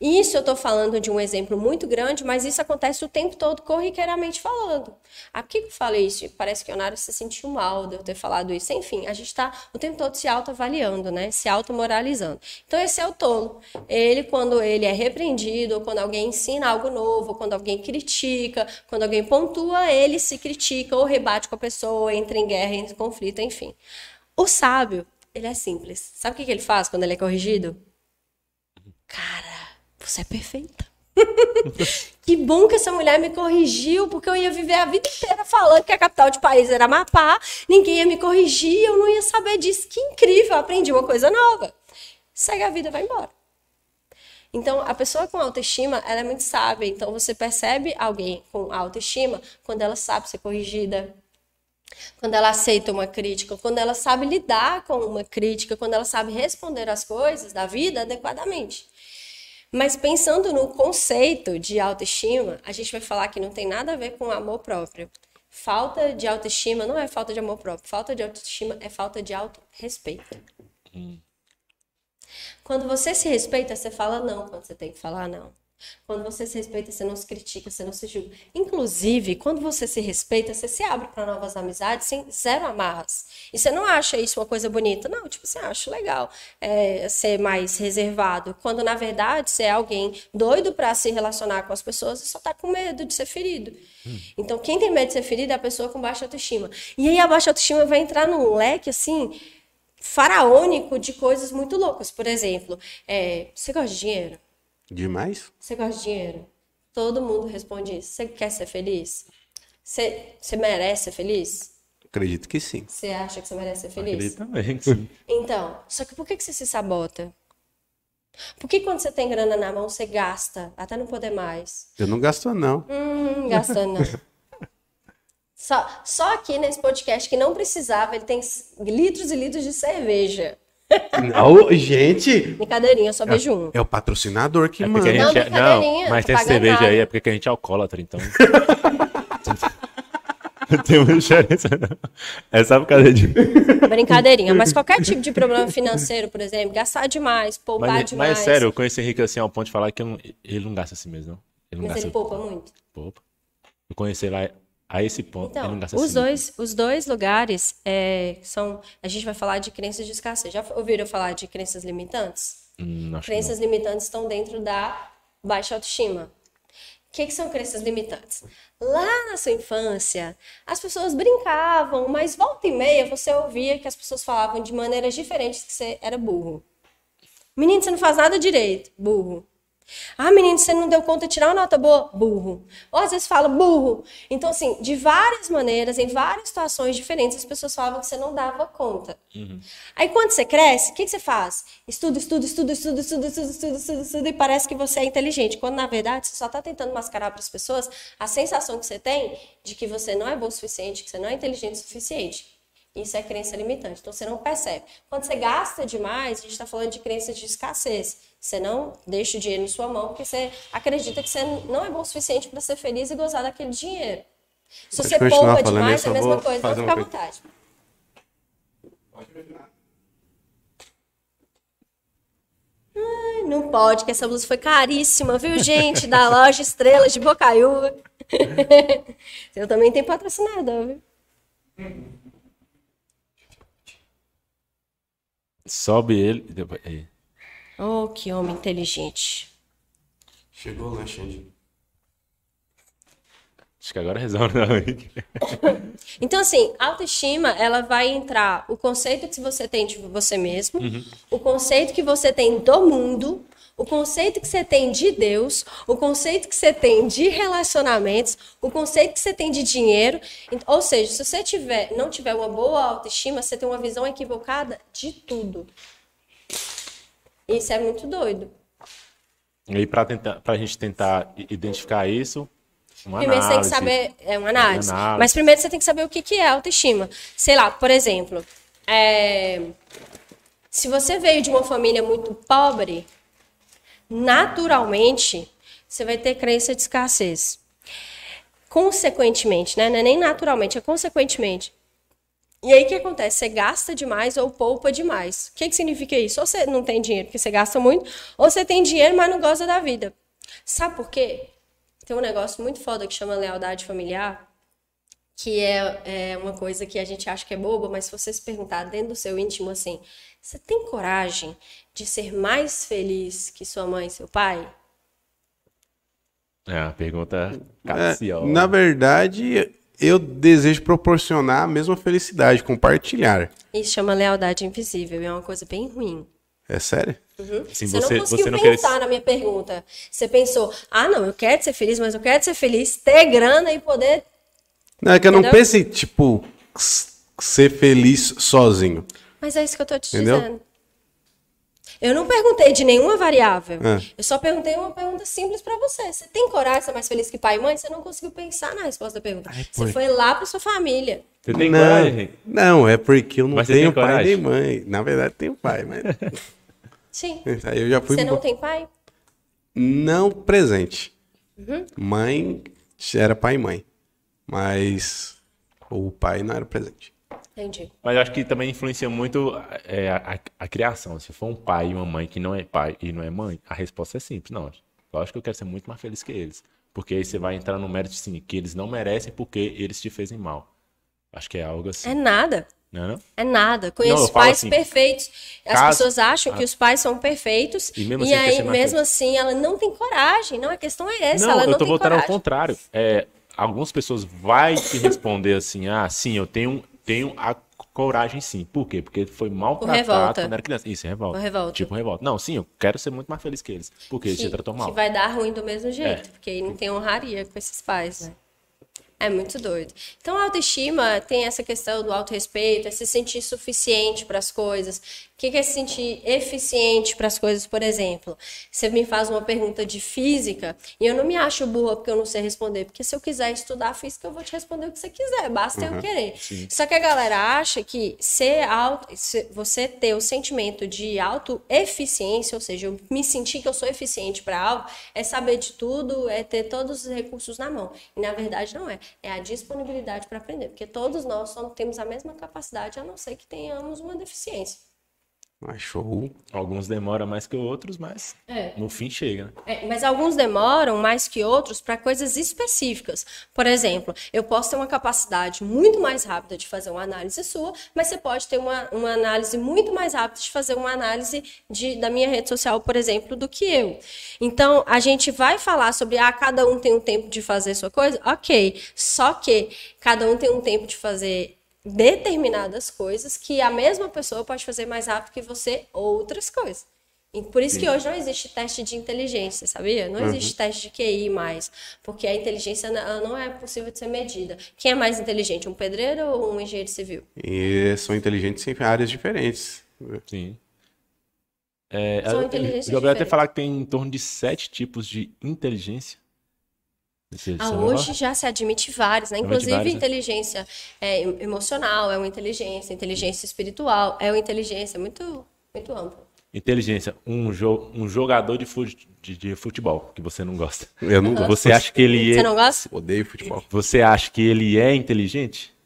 Isso eu estou falando de um exemplo muito grande, mas isso acontece o tempo todo, corriqueiramente falando. Aqui que eu falei isso, parece que o Nara se sentiu mal de eu ter falado isso. Enfim, a gente está o tempo todo se autoavaliando, né? Se automoralizando. Então, esse é o tolo. Ele, quando ele é repreendido, ou quando alguém ensina algo novo, ou quando alguém critica, quando alguém pontua, ele se critica ou rebate com a pessoa, entra em guerra, entra em conflito, enfim. O sábio, ele é simples. Sabe o que que ele faz quando ele é corrigido? Cara, você é perfeita. [LAUGHS] que bom que essa mulher me corrigiu, porque eu ia viver a vida inteira falando que a capital de país era Amapá, ninguém ia me corrigir, eu não ia saber disso. Que incrível, aprendi uma coisa nova. Segue a vida, vai embora. Então, a pessoa com autoestima, ela é muito sábia. Então, você percebe alguém com autoestima quando ela sabe ser corrigida, quando ela aceita uma crítica, quando ela sabe lidar com uma crítica, quando ela sabe responder as coisas da vida adequadamente. Mas pensando no conceito de autoestima, a gente vai falar que não tem nada a ver com amor próprio. Falta de autoestima não é falta de amor próprio. Falta de autoestima é falta de autorrespeito. Quando você se respeita, você fala não quando você tem que falar não. Quando você se respeita, você não se critica, você não se julga. Inclusive, quando você se respeita, você se abre para novas amizades sem zero amarras. E você não acha isso uma coisa bonita. Não, tipo, você acha legal é, ser mais reservado. Quando, na verdade, você é alguém doido para se relacionar com as pessoas e só tá com medo de ser ferido. Então, quem tem medo de ser ferido é a pessoa com baixa autoestima. E aí, a baixa autoestima vai entrar num leque, assim, faraônico de coisas muito loucas. Por exemplo, é, você gosta de dinheiro? Demais? Você gosta de dinheiro? Todo mundo responde isso. Você quer ser feliz? Você, você merece ser feliz? Acredito que sim. Você acha que você merece ser feliz? Acredito também, sim. Então, só que por que, que você se sabota? Por que quando você tem grana na mão, você gasta até não poder mais? Eu não gasto, não. Hum, gastando não. [LAUGHS] Só, só aqui nesse podcast que não precisava, ele tem litros e litros de cerveja. Ô, gente, Brincadeirinha, eu só beijo um. é o patrocinador que É manda. Não, é... brincadeirinha, Não, mas tem cerveja nada. aí, é porque a gente é alcoólatra, então... [LAUGHS] tem uma diferença, não. É só por causa de... Brincadeirinha. Mas qualquer tipo de problema financeiro, por exemplo, gastar demais, poupar Mas, demais. mas sério, eu conheço o Henrique assim ao ponto de falar que eu não- ele não gasta assim mesmo, não. Ele não Mas gasta... ele poupa muito. Poupa. Eu conheci lá a esse ponto, Então, gasta os assim. dois, os dois lugares é, são. A gente vai falar de crenças de escassez. Já ouviram falar de crenças limitantes? Hum, Crenças limitantes estão dentro da baixa autoestima. O que, que são crenças limitantes? Lá na sua infância, as pessoas brincavam, mas volta e meia você ouvia que as pessoas falavam de maneiras diferentes que você era burro. Menino, você não faz nada direito. Burro. Ah, menino, você não deu conta de tirar uma nota boa? Burro. Ou às vezes fala burro. Então, assim, de várias maneiras, em várias situações diferentes, as pessoas falavam que você não dava conta. Aí, quando você cresce, o que, que você faz? Estuda, estuda, estuda, estuda, estuda, estuda, estuda, estuda, estuda, e parece que você é inteligente. Quando, na verdade, você só está tentando mascarar para as pessoas a sensação que você tem de que você não é bom o suficiente, que você não é inteligente o suficiente. Isso é crença limitante. Então você não percebe. Quando você gasta demais, a gente está falando de crenças de escassez. Você não deixa o dinheiro em sua mão porque você acredita que você não é bom o suficiente para ser feliz e gozar daquele dinheiro. Se você poupa demais, é a mesma vou coisa. Então fica à vontade. Ai, Não pode, que essa blusa foi caríssima, viu, gente? Da loja Estrelas de Bocaiúva. [LAUGHS] Eu também tenho patrocinador, viu? Sobe ele e depois... aí. Oh, que homem inteligente. Chegou o lanche, Andy. Acho que agora resolve, não, Henrique. [LAUGHS] Então, assim, autoestima, ela vai entrar o conceito que você tem de você mesmo, o conceito que você tem do mundo, o conceito que você tem de Deus, o conceito que você tem de relacionamentos, o conceito que você tem de dinheiro. Ou seja, se você tiver, não tiver uma boa autoestima, você tem uma visão equivocada de tudo. Isso é muito doido. E tentar, pra gente tentar identificar isso, uma Primeiro você tem que análise. saber, é uma análise. análise. Mas primeiro você tem que saber o que, que é autoestima. Sei lá, por exemplo, é, se você veio de uma família muito pobre, naturalmente você vai ter crença de escassez. Consequentemente, né? Não é nem naturalmente, é consequentemente. E aí o que acontece? Você gasta demais ou poupa demais. O que, que significa isso? Ou você não tem dinheiro porque você gasta muito, ou você tem dinheiro, mas não gosta da vida. Sabe por quê? Tem um negócio muito foda que chama lealdade familiar, que é, é uma coisa que a gente acha que é boba, mas se você se perguntar dentro do seu íntimo assim, você tem coragem de ser mais feliz que sua mãe e seu pai? É, uma pergunta É, capciosa. na verdade, eu desejo proporcionar a mesma felicidade, compartilhar. Isso chama lealdade invisível, e é uma coisa bem ruim. É sério? Assim, Você, você, não conseguiu você não pensar na minha pergunta. Você pensou, ah, não, eu quero ser feliz, mas eu quero ser feliz, ter grana e poder. Não, é que eu não Entendeu? em, tipo, ser feliz sozinho. Mas é isso que eu tô te Entendeu? dizendo. Eu não perguntei de nenhuma variável. É. Eu só perguntei uma pergunta simples pra você. Você tem coragem de ser mais feliz que pai e mãe? Você não conseguiu pensar na resposta da pergunta. você foi lá pra sua família. Você tem não, coragem, não, é porque eu não Mas tenho pai coragem? nem mãe. Na verdade, tenho pai, mas. [LAUGHS] Sim. Aí eu já fui. Você não tem pai? Não presente. Uhum. Mãe era pai e mãe. Mas o pai não era presente. Entendi. Mas eu acho que também influencia muito é, a, a- a criação. Se for um pai e uma mãe que não é pai e não é mãe, a resposta é simples. Não, Lógico que eu quero ser muito mais feliz que eles. Porque aí você vai entrar no mérito, sim, que eles não merecem porque eles te fezem mal. Acho que é algo assim. É nada. Não é não? É nada. Conheço Não, pais assim, perfeitos. As caso- pessoas acham que Ah. os pais são perfeitos. E mesmo E, assim quer aí, mesmo assim, ela não tem coragem. Não, a questão é essa. Não, ela não eu tô tem voltando ao contrário. É, algumas pessoas vai te responder assim, ah, sim, eu tenho, tenho a coragem sim. Por quê? Porque foi mal tratado quando era criança. Isso, revolta. Revolta. Tipo revolta. Não, sim, eu quero ser muito mais feliz que eles. Porque eles que, te tratou mal. que vai dar ruim do mesmo jeito, É. porque aí não tem honraria com esses pais, né? É muito doido. Então, a autoestima tem essa questão do autorrespeito, é se sentir suficiente para as coisas. O que que é se sentir eficiente para as coisas, por exemplo? Você me faz uma pergunta de física e eu não me acho burra porque eu não sei responder, porque se eu quiser estudar física, eu vou te responder o que você quiser, basta eu querer. Só que a galera acha que ser auto, você ter o sentimento de autoeficiência, ou seja, eu me sentir que eu sou eficiente para algo, é saber de tudo, é ter todos os recursos na mão. E na verdade não é. É a disponibilidade para aprender, porque todos nós somos, temos a mesma capacidade, a não ser que tenhamos uma deficiência. Ah, show. Alguns demoram mais que outros, mas É. no fim chega, né? É, mas alguns demoram mais que outros para coisas específicas. Por exemplo, eu posso ter uma capacidade muito mais rápida de fazer uma análise sua, mas você pode ter uma, uma análise muito mais rápida de fazer uma análise de, da minha rede social, por exemplo, do que eu. Então, a gente vai falar sobre, ah, cada um tem um tempo de fazer sua coisa? Ok. Só que cada um tem um tempo de fazer determinadas coisas que a mesma pessoa pode fazer mais rápido que você outras coisas. E por isso que hoje não existe teste de inteligência, sabia? Não existe teste de QI mais, porque a inteligência ela não é possível de ser medida. Quem é mais inteligente, um pedreiro ou um engenheiro civil? E são inteligentes em áreas diferentes. Sim. É, São Gabriel até falar que tem em torno de sete tipos de inteligência. Você- Ah, você hoje já se admite vários, né? Inclusive, vários, né? inteligência é, em- emocional é uma inteligência, inteligência espiritual é uma inteligência muito, muito ampla. Inteligência, um, jo um jogador de, fu de, de futebol que você não gosta. Eu não gosto. Você acha que ele Você é, não gosta? Odeio futebol. você acha que ele é inteligente?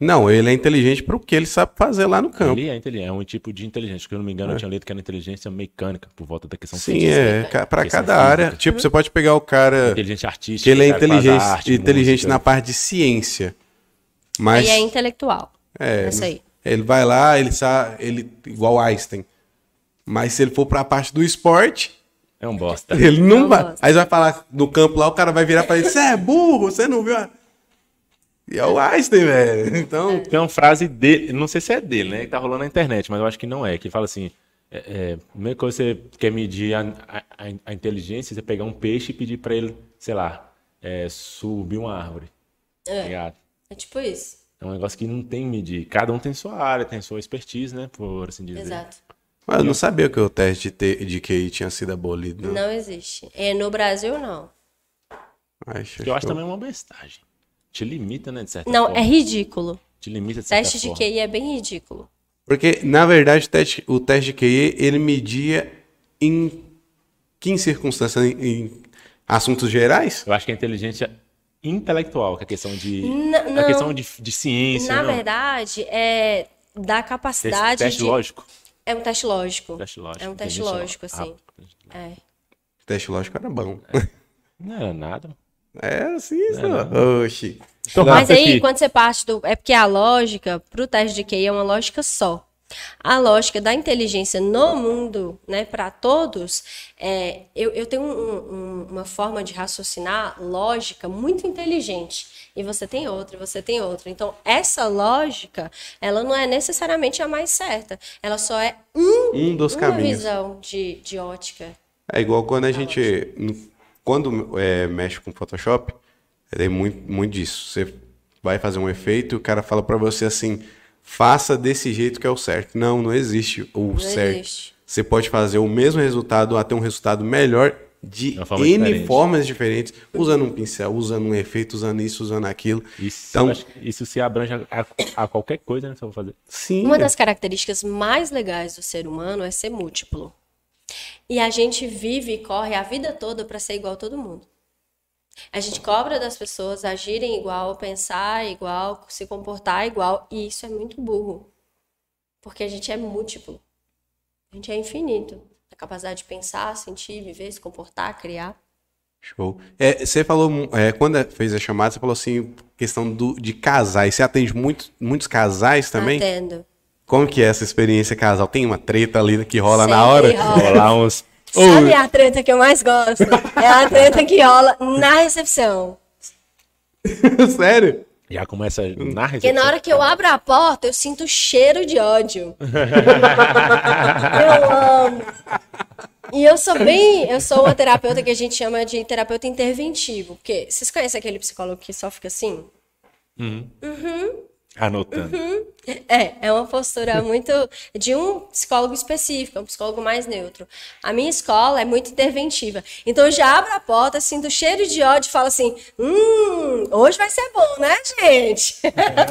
Não, ele é inteligente para o que ele sabe fazer lá no campo. Ele é inteligente, é um tipo de inteligência. Se eu não me engano, eu tinha lido que era inteligência mecânica, por volta da questão Sim, física. é. ca- Pra Questão cada área. física. Tipo, você pode pegar o cara Inteligência artística. que ele é inteligente, arte, inteligente música. na parte de ciência. Mas Aí é intelectual. é, Essa aí. ele vai lá, ele sabe, ele igual Einstein. Mas se ele for para a parte do esporte, É um bosta. ele não Não vai. gosta. Aí você vai falar no campo lá, o cara vai virar para ele: "Você é burro, você não viu?" a-" E é o Einstein, velho. Então, Tem uma frase dele, não sei se é dele, né? Que tá rolando na internet, mas eu acho que não é. Que fala assim: é, é, a primeira coisa que você quer medir a, a, a inteligência, você pegar um peixe e pedir pra ele, sei lá, é, subir uma árvore. tá ligado? É tipo isso. É um negócio que não tem medir. Cada um tem sua área, tem sua expertise, né? Por assim dizer. Exato. mas eu não sabia que o teste de, T- de QI tinha sido abolido. Não. Não existe. É, no Brasil, não. Que eu acho também uma bestagem. Te limita, né? De certa Não, forma. é ridículo. Te limita de certa Teste de forma. QI é bem ridículo. Porque, na verdade, o teste, o teste de QI, ele media em que circunstâncias? Em, em assuntos gerais? Eu acho que a inteligência intelectual, que é a questão de. N- A não. questão de, de ciência, Na não. verdade, é da capacidade teste de... lógico. É um teste lógico. Teste lógico. É um teste lógico, assim. Ah, É. O teste lógico era bom. não era nada. É assim, É. Oxi. Então, Mas aí, aqui. quando você parte do. É porque a lógica pro teste de QI é uma lógica só. A lógica da inteligência no mundo, né, para todos, é, eu, eu tenho um- um- uma forma de raciocinar lógica muito inteligente. E você tem outra, e você tem outra. Então, essa lógica, ela não é necessariamente a mais certa. Ela só é um, Um dos uma caminhos. visão de, de ótica. É igual quando a gente. Quando é, mexe com Photoshop, tem muito, muito disso. Você vai fazer um efeito e o cara fala pra você assim: faça desse jeito que é o certo. Não, não existe o certo. existe. Você pode fazer o mesmo resultado, até um resultado melhor de forma N diferente. formas diferentes, usando um pincel, usando um efeito, usando isso, usando aquilo. Isso, Então- isso se abrange a, a- qualquer coisa, né? Que você vai fazer. Sim. Uma é. das características mais legais do ser humano é ser múltiplo. E a gente vive e corre a vida toda para ser igual a todo mundo. A gente cobra das pessoas agirem igual, pensar igual, se comportar igual, e isso é muito burro. Porque a gente é múltiplo. A gente é infinito. A capacidade de pensar, sentir, viver, se comportar, criar. Show. É, você falou, é, quando fez a chamada, você falou assim, questão do, de casais. Você atende muito, muitos casais também? Atendo. Como que é essa experiência casal? Tem uma treta ali que rola na Sempre hora? rola. Rolar uns. Sabe a treta que eu mais gosto? É a treta que rola na recepção. [LAUGHS] Sério? Já começa na Porque recepção. na hora que eu abro a porta, eu sinto cheiro de ódio. eu amo. E eu sou bem. Eu sou uma terapeuta que a gente chama de terapeuta interventivo. Porque vocês conhecem aquele psicólogo que só fica assim? Anotando. É, é uma postura muito de um psicólogo específico, é um psicólogo mais neutro. A minha escola é muito interventiva. Então eu já abro a porta, sinto cheiro de ódio e falo assim: hum, hoje vai ser bom, né, gente?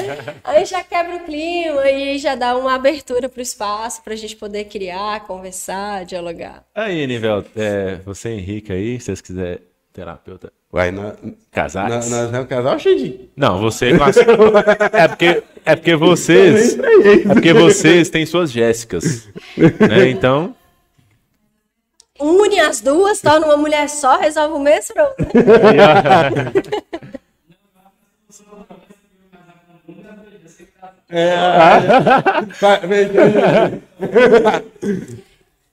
[LAUGHS] Aí já quebra o clima e já dá uma abertura para o espaço para a gente poder criar, conversar, dialogar. Aí, Nivel, é, você, Henrique, aí, se vocês quiserem, terapeuta. Uai, nós, Casais? é um casal cheio. Não, você as... é porque é porque [LAUGHS] vocês é porque vocês têm suas Jéssicas, né? Então, Une as duas, torna uma mulher só, resolve o mesmo problema.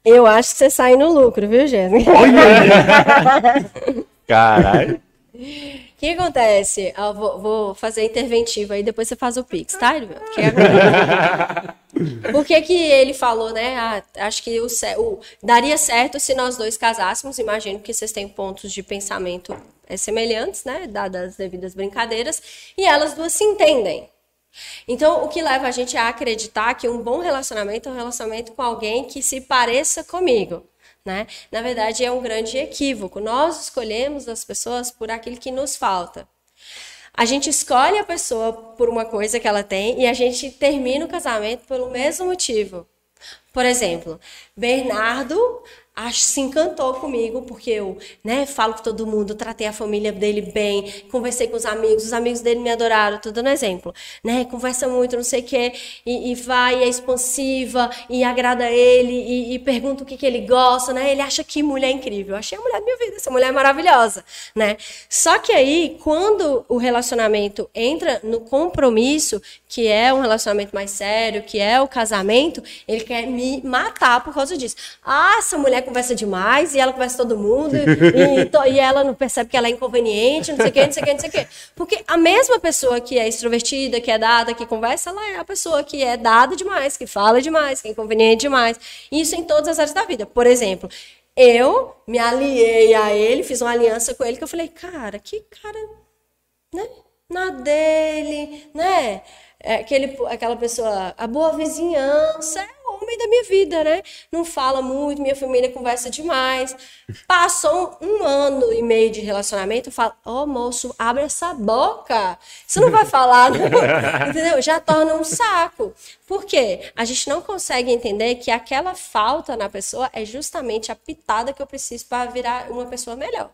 Eu acho que você sai no lucro, viu, Jéssica? [LAUGHS] caralho. O [LAUGHS] que acontece? Eu vou, vou fazer interventivo aí, depois você faz o Pix, tá, Edmil? O que acontece? Por que, que ele falou, né? Ah, acho que o, o- daria certo se nós dois casássemos. Imagino que vocês têm pontos de pensamento eh, semelhantes, né? Dadas as devidas brincadeiras. E elas duas se entendem. Então, o que leva a gente a acreditar que um bom relacionamento é um relacionamento com alguém que se pareça comigo. Né? Na verdade, é um grande equívoco. Nós escolhemos as pessoas por aquilo que nos falta. A gente escolhe a pessoa por uma coisa que ela tem e a gente termina o casamento pelo mesmo motivo. Por exemplo, Bernardo acho, se encantou comigo porque eu né, falo com todo mundo, tratei a família dele bem, conversei com os amigos, os amigos dele me adoraram, tô dando exemplo. Né, conversa muito, não sei o quê, e, e vai, é expansiva, e agrada ele, e, e pergunta o que, que ele gosta, né? Ele acha que mulher é incrível. Eu achei a mulher da minha vida, essa mulher é maravilhosa, né? Só que aí, quando o relacionamento entra no compromisso, que é um relacionamento mais sério, que é o casamento, ele quer me matar por causa disso. Ah, essa mulher conversa demais e ela conversa com todo mundo [LAUGHS] e, e to- ela não percebe que ela é inconveniente, não sei o que, não sei o que, não sei o que. Porque a mesma pessoa que é extrovertida, que é dada, que conversa, ela é a pessoa que é dada demais, que fala demais, que é inconveniente demais. Isso em todas as áreas da vida. Por exemplo, eu me aliei a ele, fiz uma aliança com ele que eu falei, cara, que cara né? Na dele, né? É aquele, aquela pessoa, a boa vizinhança é o homem da minha vida, né? Não fala muito, minha família conversa demais. Passou um, um ano e meio de relacionamento, eu falo, ô moço, abre essa boca. Você não vai falar, não. [LAUGHS] entendeu? Já torna um saco. Por quê? A gente não consegue entender que aquela falta na pessoa é justamente a pitada que eu preciso para virar uma pessoa melhor.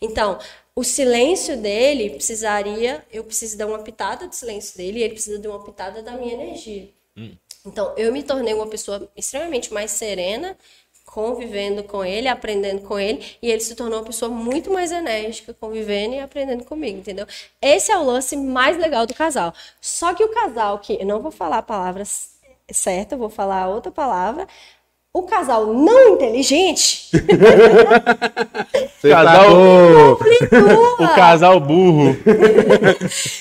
Então, o silêncio dele precisaria, eu preciso dar uma pitada de silêncio dele e ele precisa de uma pitada da minha energia. Então, eu me tornei uma pessoa extremamente mais serena, convivendo com ele, aprendendo com ele, e ele se tornou uma pessoa muito mais enérgica, convivendo e aprendendo comigo, entendeu? Esse é o lance mais legal do casal. Só que o casal que, eu não vou falar a palavra certa, eu vou falar outra palavra, o casal não inteligente [LAUGHS] Você Casal- tá- conflitua. O casal burro.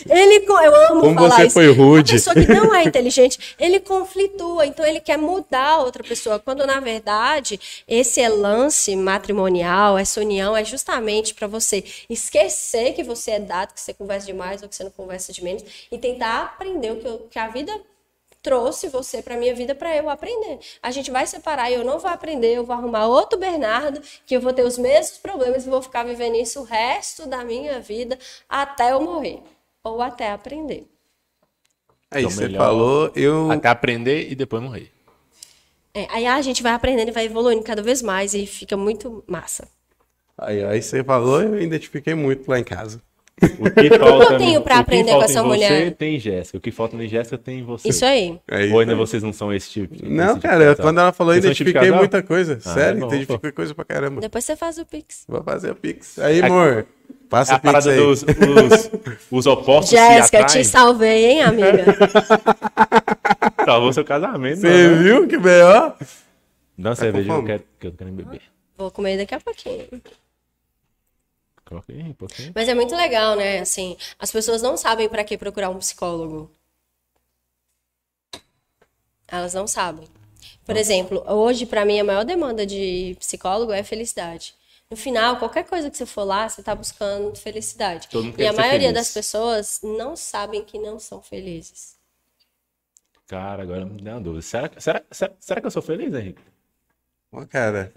Ele, eu amo Como falar você isso. foi rude. A pessoa que não é inteligente, ele conflitua, então ele quer mudar a outra pessoa, quando na verdade esse lance matrimonial, essa união é justamente para você esquecer que você é dado, que você conversa demais ou que você não conversa de menos e tentar aprender o que, que a vida trouxe você para minha vida para eu aprender. A gente vai separar e eu não vou aprender, eu vou arrumar outro Bernardo, que eu vou ter os mesmos problemas e vou ficar vivendo isso o resto da minha vida até eu morrer ou até aprender. Aí Então, você falou, eu. Até aprender e depois morrer. É, aí a gente vai aprendendo e vai evoluindo cada vez mais e fica muito massa. Aí, aí você falou, eu identifiquei muito lá em casa. [LAUGHS] O que falta, eu tenho pra aprender falta com essa em você, mulher? tem Jéssica. O que falta em Jéssica tem em você. Isso aí. É isso Ou ainda vocês não são esse tipo? esse Não, tipo cara, quando ela falou, eu tipo de identifiquei muita coisa. Ah, Sério, é bom, identifiquei pô. coisa pra caramba. Depois você faz o Pix. Vou fazer o Pix. Aí, amor, passa É a o Pix parada aí. dos os, os opostos Jéssica, te salvei, hein, amiga? [LAUGHS] Salvou seu casamento. Você né? viu que melhor? Dá uma cerveja que eu quero, que eu quero beber. Vou comer daqui a pouquinho. Aí um pouquinho. Mas é muito legal, né? Assim, as pessoas não sabem pra que procurar um psicólogo. Elas não sabem. Por exemplo, hoje pra mim a maior demanda de psicólogo é felicidade. No final, qualquer coisa que você for lá, você tá buscando felicidade. Todo mundo E quer a ser maioria feliz. das pessoas não sabem que não são felizes. Cara, agora me deu uma dúvida. Será, que- será, será, será que eu sou feliz, Henrique? Ó, cara.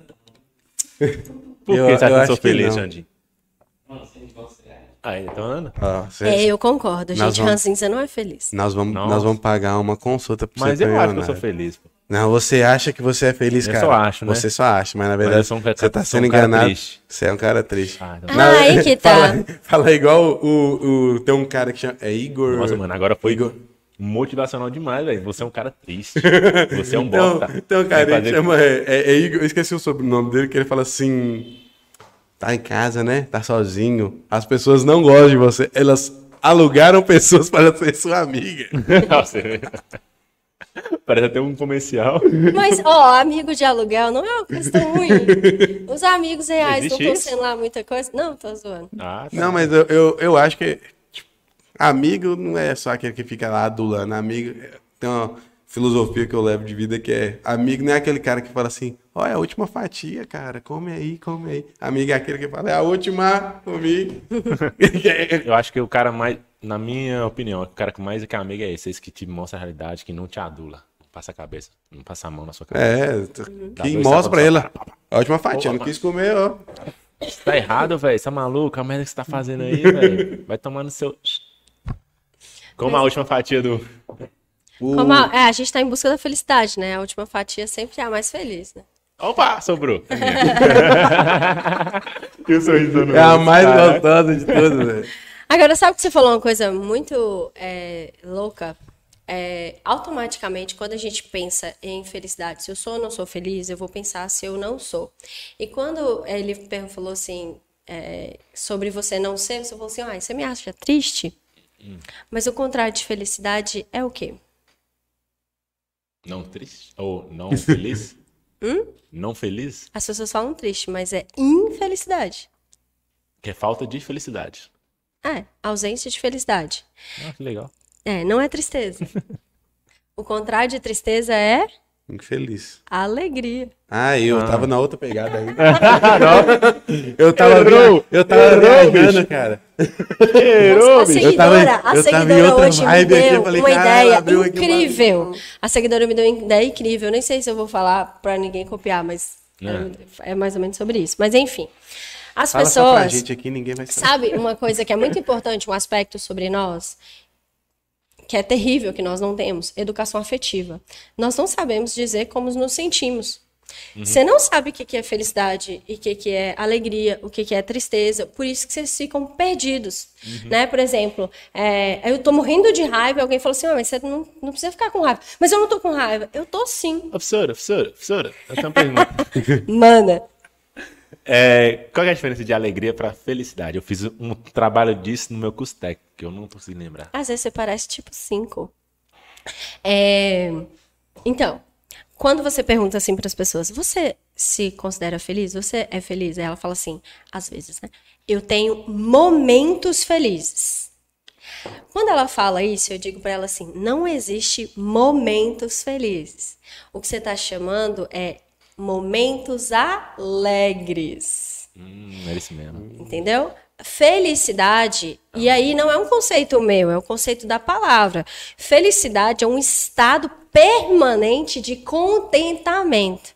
Por Eu- que você acha eu que eu sou feliz. Jandim? Tá vendo? Ó, cê- É, eu concordo. Nós Gente, vamos- ranzinza não é feliz. nós, vamos, Nossa. nós vamos pagar uma consulta pra Mas você eu ser acho que eu sou feliz. Pô. Não, você acha que você é feliz, Eu cara. só acho, né? Você só acha, mas na verdade eu sou um cara- você tá sendo um enganado. triste. Você é um cara triste. Ah, então- Ah, aí que [LAUGHS] tá. Fala, fala igual o, o. Tem um cara que chama. É Igor. Nossa, mano, agora foi Igor. motivacional demais, velho. Você é um cara triste. [LAUGHS] Você é um Então, bosta. então cara, ele que fazer- chama. É, é- é Igor. Eu esqueci o sobrenome dele, que ele fala assim. Tá em casa, né? Tá sozinho. As pessoas não gostam de você. Elas alugaram pessoas para ser sua amiga. [LAUGHS] Nossa, Parece até um comercial. Mas, ó, amigo de aluguel não é uma questão ruim. Os amigos reais não Existe estão isso? sendo lá muita coisa. Não, tô zoando. Ah, tá. Não, mas eu, eu, eu acho que tipo, amigo não é só aquele que fica lá adulando. Amigo tem uma filosofia que eu levo de vida que é amigo não é aquele cara que fala assim, olha a última fatia, cara, come aí, come aí. Amigo é aquele que fala, é a última, comi. [LAUGHS] Eu acho que o cara mais, na minha opinião, o cara que mais é que amigo é esse, esse que te mostra a realidade, que não te adula. Não passa a cabeça, não passa a mão na sua cabeça. é, Dá que dois mostra pra cara. a última fatia, não quis comer, ó. Você tá errado, velho. Você tá maluco? A merda que você tá fazendo aí, velho. Vai tomar no seu. [LAUGHS] Como a última fatia do. O- Como a, é, a gente tá em busca da felicidade, né? A última fatia sempre é a mais feliz, né? Opa, sobrou. [LAUGHS] e o sorriso no É a mais gostosa de todas, velho. Agora, sabe que você falou uma coisa muito é, louca? É, automaticamente, quando a gente pensa em felicidade, se eu sou ou não sou feliz, eu vou pensar se eu não sou. E quando ele per- falou assim, é, sobre você não ser, você falou assim, ah, você me acha triste? Mas o contrário de felicidade é o quê? Não triste? Ou não [LAUGHS] feliz? Não feliz? As pessoas falam triste, mas é infelicidade. Que é falta de felicidade. É, ausência de felicidade. Ah, que legal. É, não é tristeza. [LAUGHS] o contrário de tristeza é Infeliz. alegria. Ah, eu Ah. tava na outra pegada aí. [LAUGHS] eu tava, Errou. eu tava Errou, viajando, bicho. cara. Errou, a bicho. Eu tava- seguidora, a eu tava em seguidora outra hoje me vibe aqui, deu eu falei, uma "Cara, ideia abriu aqui uma- incrível. A seguidora me deu uma ideia incrível. Nem sei se eu vou falar pra ninguém copiar, mas é, é mais ou menos sobre isso. Mas enfim, as Fala só pra pessoas gente aqui, ninguém vai saber. Sabe uma coisa que é muito importante, um aspecto sobre nós, que é terrível que nós não temos? Educação afetiva. Nós não sabemos dizer como nos sentimos. Você não sabe o que é felicidade e o que é alegria, o que é tristeza, por isso que vocês ficam perdidos, né? Por exemplo, é, eu tô morrendo de raiva e alguém falou assim, "Ah, mas você não, não precisa ficar com raiva. Mas eu não tô com raiva. Eu tô sim. Professora, professora, professora. Eu tenho uma pergunta. [LAUGHS] Mana. É, qual é a diferença de alegria pra felicidade? Eu fiz um trabalho disso no meu curso técnico, que eu não consigo lembrar. Às vezes você parece tipo 5. Então, quando você pergunta assim para as pessoas, você se considera feliz? Você é feliz? Aí ela fala assim, às vezes, né? Eu tenho momentos felizes. Quando ela fala isso, eu digo para ela assim: não existe momentos felizes. O que você está chamando é momentos alegres. Hum, era isso mesmo. Entendeu? Felicidade, e aí não é um conceito meu, é o conceito da palavra. Felicidade é um estado permanente de contentamento.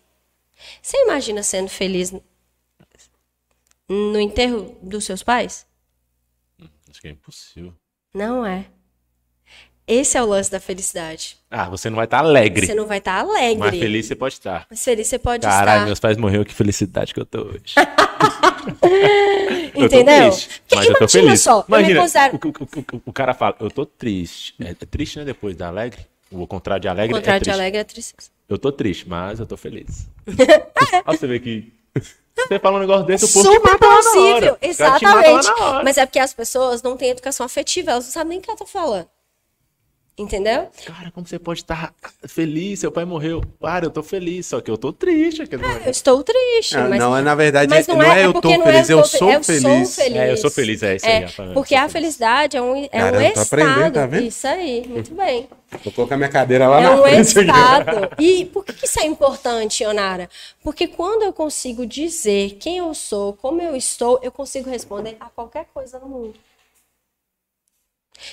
Você imagina sendo feliz no enterro dos seus pais? Acho que é impossível. Não é. Esse é o lance da felicidade. Ah, você não vai estar alegre. Você não vai estar alegre. Mas feliz você pode estar. Mas feliz você pode Caralho, estar. meus pais morreram, que felicidade que eu tô hoje. [LAUGHS] [LAUGHS] Eu tô Entendeu? triste, Porque mas eu tô feliz. só, eu Imagina, considero- o, o- o- o cara fala, eu tô triste. É, é triste, né? Depois da alegre. O contrário de alegre O contrário é de triste. alegre é tristeza. Eu tô triste, mas eu tô feliz. [LAUGHS] Olha você ver que... Você fala um negócio desse, o povo Super lá exatamente. Mas é porque as pessoas não têm educação afetiva, elas não sabem nem o que eu tô falando. Entendeu? Cara, como você pode estar feliz? Seu pai morreu. Cara, eu tô feliz, só que eu tô triste. Quer dizer, Eu estou triste. Ah, mas... não, é, na verdade, Mas é- não é eu porque tô não é feliz, eu tô sou fe- eu feliz. Sou feliz. É, eu sou feliz, é isso aí, É, eu porque sou a felicidade é um, é Cara, um eu tô aprendendo, estado. tá vendo? Isso aí, muito bem. Vou colocar minha cadeira lá É na um frente. aqui. estado. E por que que isso é importante, Ionara? Porque quando eu consigo dizer quem eu sou, como eu estou, eu consigo responder a qualquer coisa no mundo.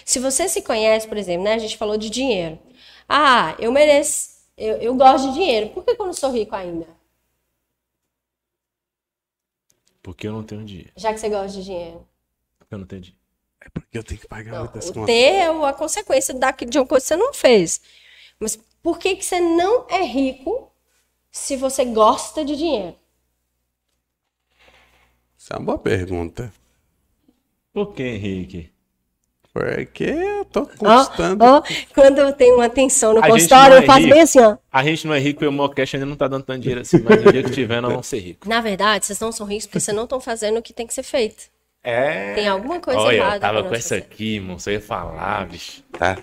Se você se conhece, por exemplo, né? A gente falou de dinheiro. Ah, eu mereço, eu, eu gosto de dinheiro. Por que que eu não sou rico ainda? Porque eu não tenho dinheiro. Já que você gosta de dinheiro. Porque eu não tenho dinheiro. É porque eu tenho que pagar Não, muitas o contas. ter é a consequência daquilo de uma coisa que você não fez. Mas por que, que você não é rico se você gosta de dinheiro? Isso é uma boa pergunta. Por que, Henrique? Porque eu tô Ó, conquistando. ó, quando eu tenho uma tensão no A consultório, não eu é faço rico. bem assim, ó. A gente não é rico e o Mocast ainda não tá dando tanto dinheiro assim, mas no dia que tiver, nós vamos ser ricos. Na verdade, vocês não são ricos porque vocês não estão fazendo o que tem que ser feito. É. Tem alguma coisa Olha, errada eu tava com essa fazer. aqui, irmão. Você ia falar, bicho. Tá.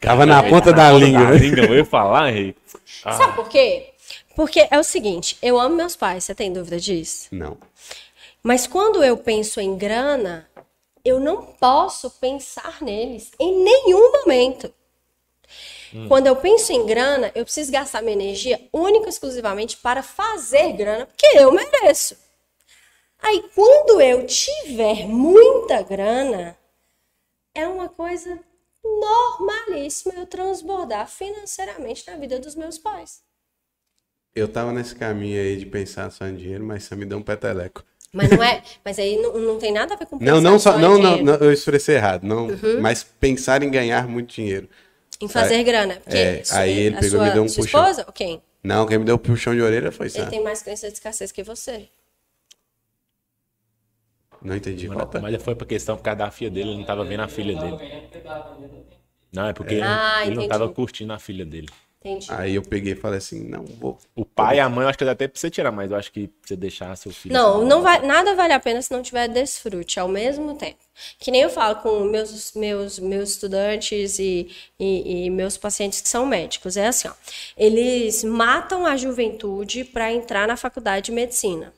Tava na ponta tá da ponta língua. Da língua, eu ia falar, Henrique. Ah, Sabe por quê? Porque é o seguinte, eu amo meus pais, você tem dúvida disso? Não. Mas quando eu penso em grana, eu não posso pensar neles em nenhum momento. Quando eu penso em grana, eu preciso gastar minha energia única e exclusivamente para fazer grana, porque eu mereço. Aí, quando eu tiver muita grana, é uma coisa normalíssima eu transbordar financeiramente na vida dos meus pais. Eu tava nesse caminho aí de pensar só em dinheiro, mas você me deu um peteleco. Mas não é, mas aí não, não tem nada a ver com Não, pensar não só. só em Não, não, não, eu expressei errado. Não, Uhum. Mas pensar em ganhar muito dinheiro. Em fazer grana. Porque É, sua- aí ele pegou e me deu um sua puxão. esposa? ou Quem? Não, quem me deu o puxão de orelha foi Ele Sam. tem mais crença de escassez que você. Não entendi. Mas, Volta. mas foi pra questão por causa da filha dele, ele não tava vendo a filha dele. Não, é porque Ah, ele não tava curtindo a filha dele. Entendi. Aí eu peguei e falei assim, não, vou. O pai e a mãe, eu acho que dá até pra você tirar, mas eu acho que você deixar seu filho. Não, não vai, nada vale a pena se não tiver desfrute ao mesmo tempo. Que nem eu falo com meus, meus, meus estudantes e, e, e meus pacientes que são médicos. É assim, ó. Eles matam a juventude para entrar na faculdade de medicina.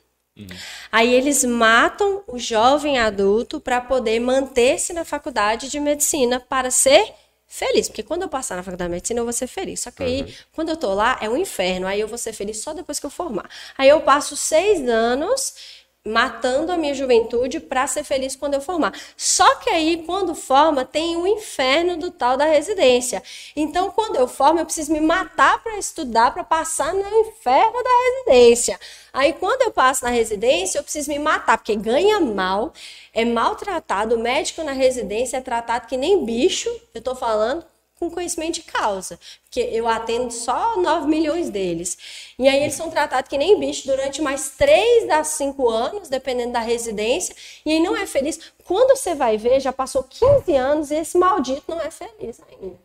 Aí eles matam o jovem adulto para poder manter-se na faculdade de medicina para ser feliz. Porque quando eu passar na faculdade de medicina, eu vou ser feliz. Só que aí, quando eu tô lá, é um inferno. Aí eu vou ser feliz só depois que eu formar. Aí eu passo seis anos matando a minha juventude para ser feliz quando eu formar. Só que aí, quando forma, tem o inferno do tal da residência. Então, quando eu formo, eu preciso me matar para estudar, para passar no inferno da residência. Aí, quando eu passo na residência, eu preciso me matar, porque ganha mal, é maltratado. O médico na residência é tratado que nem bicho, eu tô falando com conhecimento de causa, porque eu atendo só 9 milhões deles. E aí eles são tratados que nem bicho durante mais 3 a 5 anos, dependendo da residência, e aí não é feliz. Quando você vai ver, já passou 15 anos e esse maldito não é feliz ainda.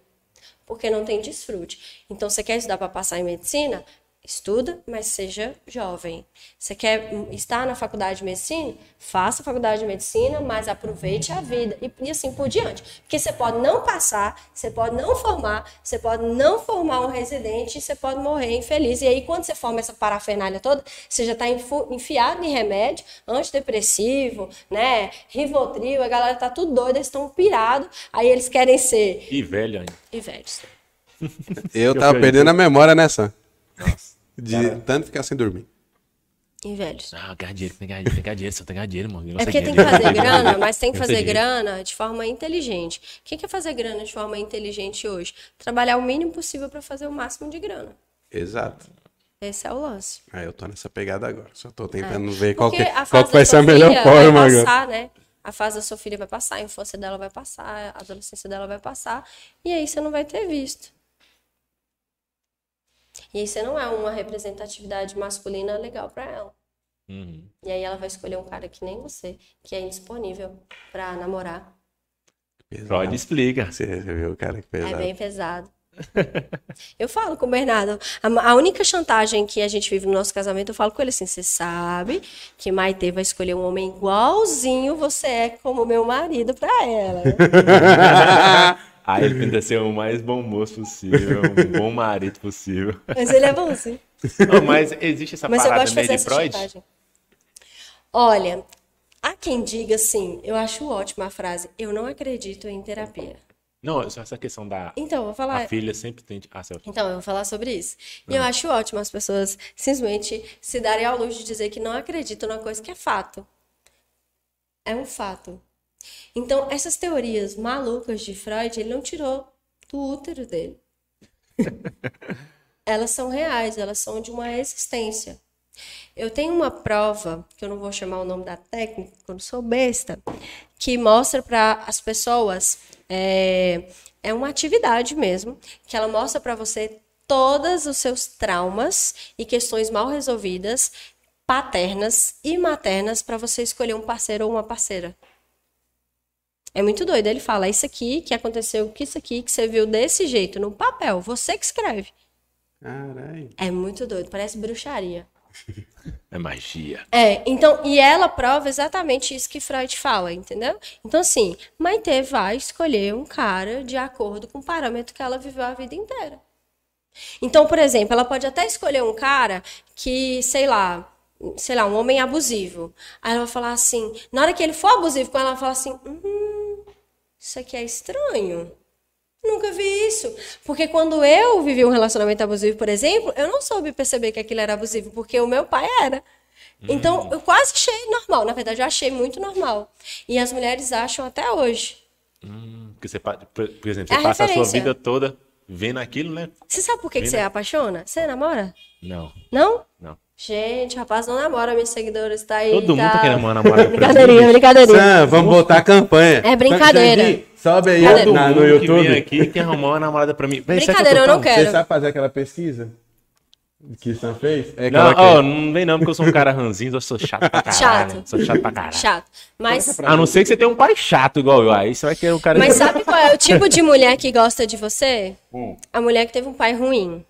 Porque não tem desfrute. Então, você quer estudar para passar em medicina? Estuda, mas seja jovem. Você quer estar na faculdade de medicina? Faça a faculdade de medicina, mas aproveite a vida e, e assim por diante. Porque você pode não passar, você pode não formar, você pode não formar um residente e você pode morrer infeliz. E aí, quando você forma essa parafernália toda, você já está enfiado em remédio, antidepressivo, né? Rivotril, a galera tá tudo doida, eles estão pirados, aí eles querem ser E velho ainda. e velhos. Eu Eu tava perdendo a memória nessa. De tanto ficar sem dormir. E velhos. Ah, ganhar dinheiro, tem que ganhar, tem que ganhar dinheiro, só tem que ganhar dinheiro, mano. É porque tem que fazer grana, mas tem que fazer grana de forma inteligente. Quem quer fazer grana de forma inteligente hoje? Trabalhar o mínimo possível para fazer o máximo de grana. Exato. Esse é o lance. Aí eu tô nessa pegada agora. Só tô tentando ver qual que, a qual que vai ser a melhor forma vai agora. passar, né? A fase da sua filha vai passar, a infância dela vai passar, a adolescência dela vai passar, e aí você não vai ter visto. E aí você não é uma representatividade masculina legal para ela. Uhum. E aí ela vai escolher um cara que nem você, que é indisponível pra namorar. Pesado. Freud explica. Você, viu, cara, que pesado. É bem pesado. [LAUGHS] Eu falo com o Bernardo, a, a única chantagem que a gente vive no nosso casamento, eu falo com ele assim: você sabe que Maite vai escolher um homem igualzinho você é como meu marido pra ela. [LAUGHS] Aí ele tenta ser o mais bom moço possível, um [LAUGHS] bom marido possível. Mas ele é bom, sim. [LAUGHS] Não, mas existe essa Mas parada de meio de Freud? chantagem. Olha, há quem diga assim, eu acho ótima a frase, eu não acredito em terapia. Não, só essa questão da Então, eu vou falar. a filha sempre tem. Ah, Celso. Então, eu vou falar sobre isso. E Ah. eu acho ótimo as pessoas simplesmente se darem ao luxo de dizer que não acreditam numa coisa que é fato. É um fato. Então, essas teorias malucas de Freud, ele não tirou do útero dele. [LAUGHS] elas são reais, elas são de uma existência. Eu tenho uma prova, que eu não vou chamar o nome da técnica, porque eu não sou besta, que mostra para as pessoas, é, é uma atividade mesmo, que ela mostra para você todos os seus traumas e questões mal resolvidas, paternas e maternas, para você escolher um parceiro ou uma parceira. É muito doido. Ele fala, isso aqui que aconteceu, que isso aqui que você viu desse jeito, no papel, você que escreve. Caralho. É muito doido, parece bruxaria. [LAUGHS] É magia. É, então, e ela prova exatamente isso que Freud fala, entendeu? Então, assim, Maite vai escolher um cara de acordo com o parâmetro que ela viveu a vida inteira. Então, por exemplo, ela pode até escolher um cara que, sei lá, sei lá, um homem abusivo. Aí ela vai falar assim, na hora que ele for abusivo com ela, ela vai falar assim, hum, isso aqui é estranho. Nunca vi isso. Porque quando eu vivi um relacionamento abusivo, por exemplo, eu não soube perceber que aquilo era abusivo, porque o meu pai era. Então, eu quase achei normal. Na verdade, eu achei muito normal. E as mulheres acham até hoje. Porque você, por exemplo, É você a passa a sua referência. vida toda vendo aquilo, né? Você sabe por que, que você apaixona? Você namora? Não, Não? não. Gente, rapaz, não namora, meus seguidores, tá aí. Todo mundo tá tá querendo namorar Brincadeirinha, brincadeirinha. Sam, vamos botar a campanha. É brincadeira. Sandy, Sobe aí Brincadeira. na- Todo no mundo que vem YouTube. aqui quer arrumar uma namorada pra mim. Que Brincadeira, eu não falo? quero. Você sabe fazer aquela pesquisa que o Sam fez? É Não, ó, que- não vem não, porque eu sou um cara ranzinho, eu sou chato pra caralho. Chato. Sou chato pra caralho. Chato. Mas, A não ser que você tenha um pai chato igual eu. Aí você vai querer um cara... mas sabe qual é o tipo de mulher que gosta de você? Hum. A mulher que teve um pai ruim.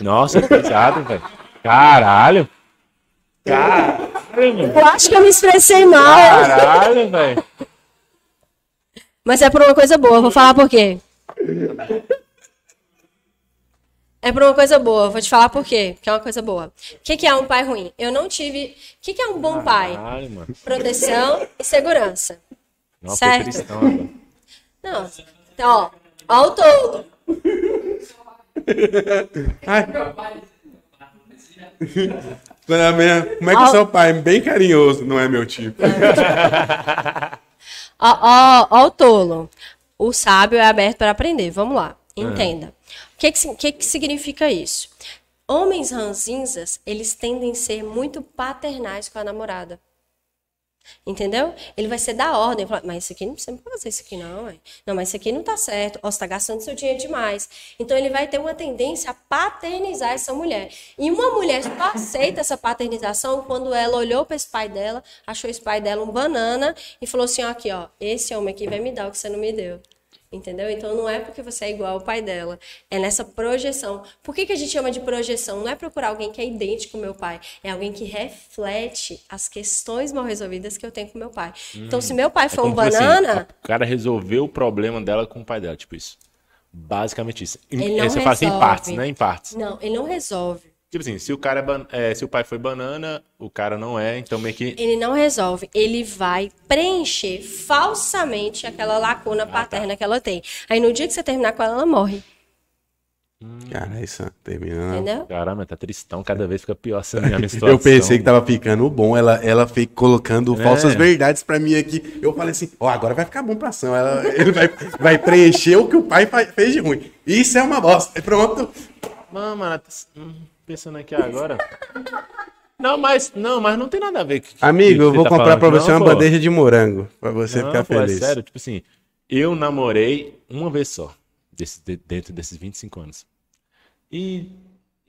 Nossa, que pesado, velho. Caralho. Caralho, mano. Eu acho que eu me expressei mal. Caralho, velho. Mas é por uma coisa boa, vou falar por quê. É por uma coisa boa, vou te falar por quê, que é uma coisa boa. O que, que é um pai ruim? Eu não tive. O que, que é um bom pai? Caralho, mano. Proteção e segurança. Nossa, Certo. Não. Então, ó, ó o todo. [LAUGHS] Como é que Ó. seu pai é bem carinhoso, não é meu tipo? [LAUGHS] Ó, ó, ó o tolo. O sábio é aberto para aprender. Vamos lá. Entenda. O que, que, que, que significa isso? Homens ranzinzas, eles tendem a ser muito paternais com a namorada. Entendeu? Ele vai ser da ordem. mas isso aqui não pode fazer isso aqui, não. ué. Não, mas isso aqui não tá certo. Ó, você tá gastando seu dinheiro demais. Então ele vai ter uma tendência a paternizar essa mulher. E uma mulher só aceita essa paternização quando ela olhou para esse pai dela, achou esse pai dela um banana e falou assim: ó, aqui, ó, esse homem aqui vai me dar o que você não me deu. Entendeu? Então não é porque você é igual ao pai dela, é nessa projeção. Por que, que a gente chama de projeção? Não é procurar alguém que é idêntico ao meu pai, é alguém que reflete as questões mal resolvidas que eu tenho com meu pai. Então, se meu pai É for um como se fosse banana, assim, o cara resolveu o problema dela com o pai dela, tipo isso. Basicamente isso. Ele não você fala assim em resolve. partes, né? Em partes. não, ele não resolve. Tipo assim, se o cara é, ban- é, se o pai foi banana, o cara não é, então meio que. Ele não resolve, ele vai preencher falsamente aquela lacuna paterna que ela tem. Aí no dia que você terminar com ela, ela morre, Cara, isso terminando. entendeu? Caramba, tá tristão, cada vez fica pior essa minha [LAUGHS] situação. Eu pensei que tava ficando bom, ela, ela fica colocando É. falsas verdades pra mim aqui. Eu falei assim, ó, agora vai ficar bom pra ação. Ela, [LAUGHS] ele vai, vai preencher o que o pai fa- fez de ruim. Isso é uma bosta. E Pronto. Mano, tá- hum, pensando aqui agora. Não, mas não, mas não tem nada a ver com Amigo, que eu você vou tá comprar falando, pra não, você uma pô. bandeja de morango, pra você Não, ficar pô, é feliz. sério, tipo assim, eu namorei uma vez só, desse- de- dentro desses 25 anos. E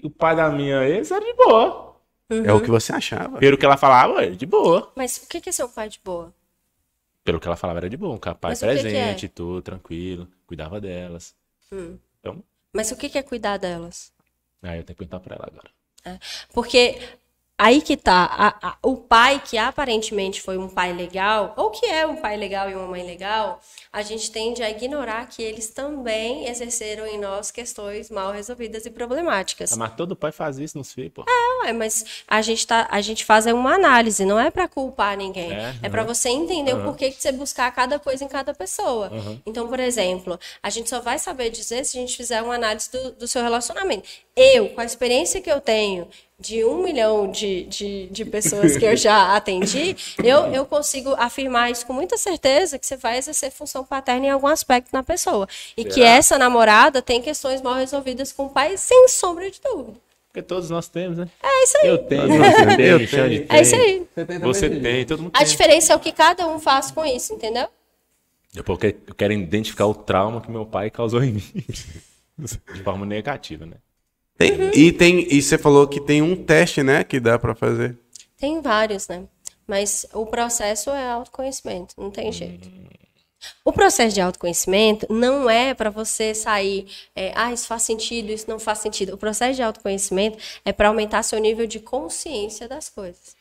o pai da minha ex era de boa. É o que você achava. Pelo que ela falava, era de boa. Mas o que que é ser um pai de boa? Pelo que ela falava, era de bom. Capaz, o que que é? presente, tudo, tranquilo. Cuidava delas. Hum. Então, Mas o que que é cuidar delas? Aí eu tenho que perguntar pra ela agora. Porque aí que tá, a- a- o pai que aparentemente foi um pai legal, ou que é um pai legal e uma mãe legal, a gente tende a ignorar que eles também exerceram em nós questões mal resolvidas e problemáticas. Ah, mas todo pai faz isso nos filhos, pô. É, mas a gente, tá, a gente faz é uma análise, não é pra culpar ninguém. É, É, pra aham. você entender o Aham. porquê que você buscar cada coisa em cada pessoa. Aham. Então, por exemplo, a gente só vai saber dizer se a gente fizer uma análise do, do seu relacionamento. Eu, com a experiência que eu tenho de um milhão de, de, de pessoas que eu já [LAUGHS] atendi, eu, eu consigo afirmar isso com muita certeza que você vai exercer função paterna em algum aspecto na pessoa. E que essa namorada tem questões mal resolvidas com o pai, sem sombra de dúvida. Porque todos nós temos, né? É isso aí. Eu tenho, Você [LAUGHS] tem, eu tenho. É isso aí. Você tem, todo mundo A tem. diferença é o que cada um faz com isso, entendeu? É porque eu quero identificar o trauma que meu pai causou em mim. [LAUGHS] De forma negativa, né? Tem- E tem e você falou que tem um teste, né, que dá pra fazer. Tem vários, né? Mas o processo é autoconhecimento, não tem jeito. O processo de autoconhecimento não é para você sair, é, ah, isso faz sentido, isso não faz sentido. O processo de autoconhecimento é para aumentar seu nível de consciência das coisas.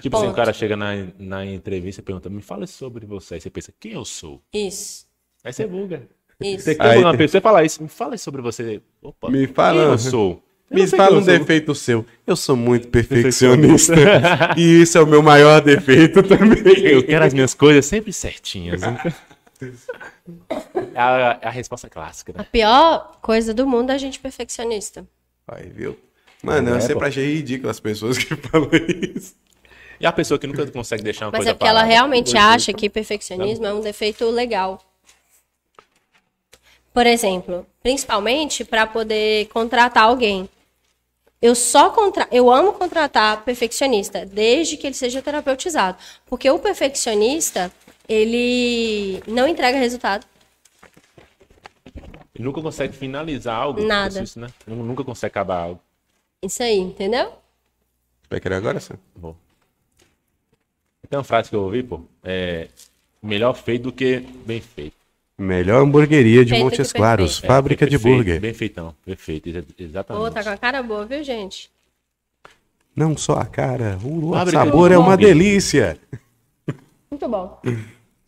Tipo assim, o cara chega na, na entrevista e pergunta, me fala sobre você. Aí você pensa, quem eu sou? Isso, Aí você buga. Isso. Você Aí quer uma tem- pessoa, fala isso, me fala sobre você. Opa, Me quem fala. eu sou? Eu Me fala quem um eu sou. defeito seu. Eu sou muito perfeccionista. [LAUGHS] e isso é o meu maior defeito também. Eu quero as minhas coisas sempre certinhas. É [LAUGHS] a, é a resposta clássica, A né? pior coisa do mundo é a gente perfeccionista. Aí, viu? Mano, eu É, sempre pô. achei ridículo as pessoas que [LAUGHS] falam isso. E a pessoa que nunca consegue deixar uma Mas coisa é porque ela parada. realmente acha que perfeccionismo é um defeito legal. Por exemplo, principalmente para poder contratar alguém. Eu só contra... eu amo contratar perfeccionista, desde que ele seja terapeutizado, porque o perfeccionista, ele não entrega resultado. E nunca consegue finalizar algo. Nada. Isso, né? Nunca consegue acabar algo. Isso aí, entendeu? Vai querer agora? Bom. Tem uma frase que eu ouvi, pô. É melhor feito do que bem feito. Melhor hamburgueria de Feito Montes Claros, perfeito. É, fábrica de perfeito, burger. Bem feitão. Perfeito, exa- exatamente. Ô, tá com a cara boa, viu, gente? Não só a cara, o Fábrica sabor é uma burger. delícia. Muito bom.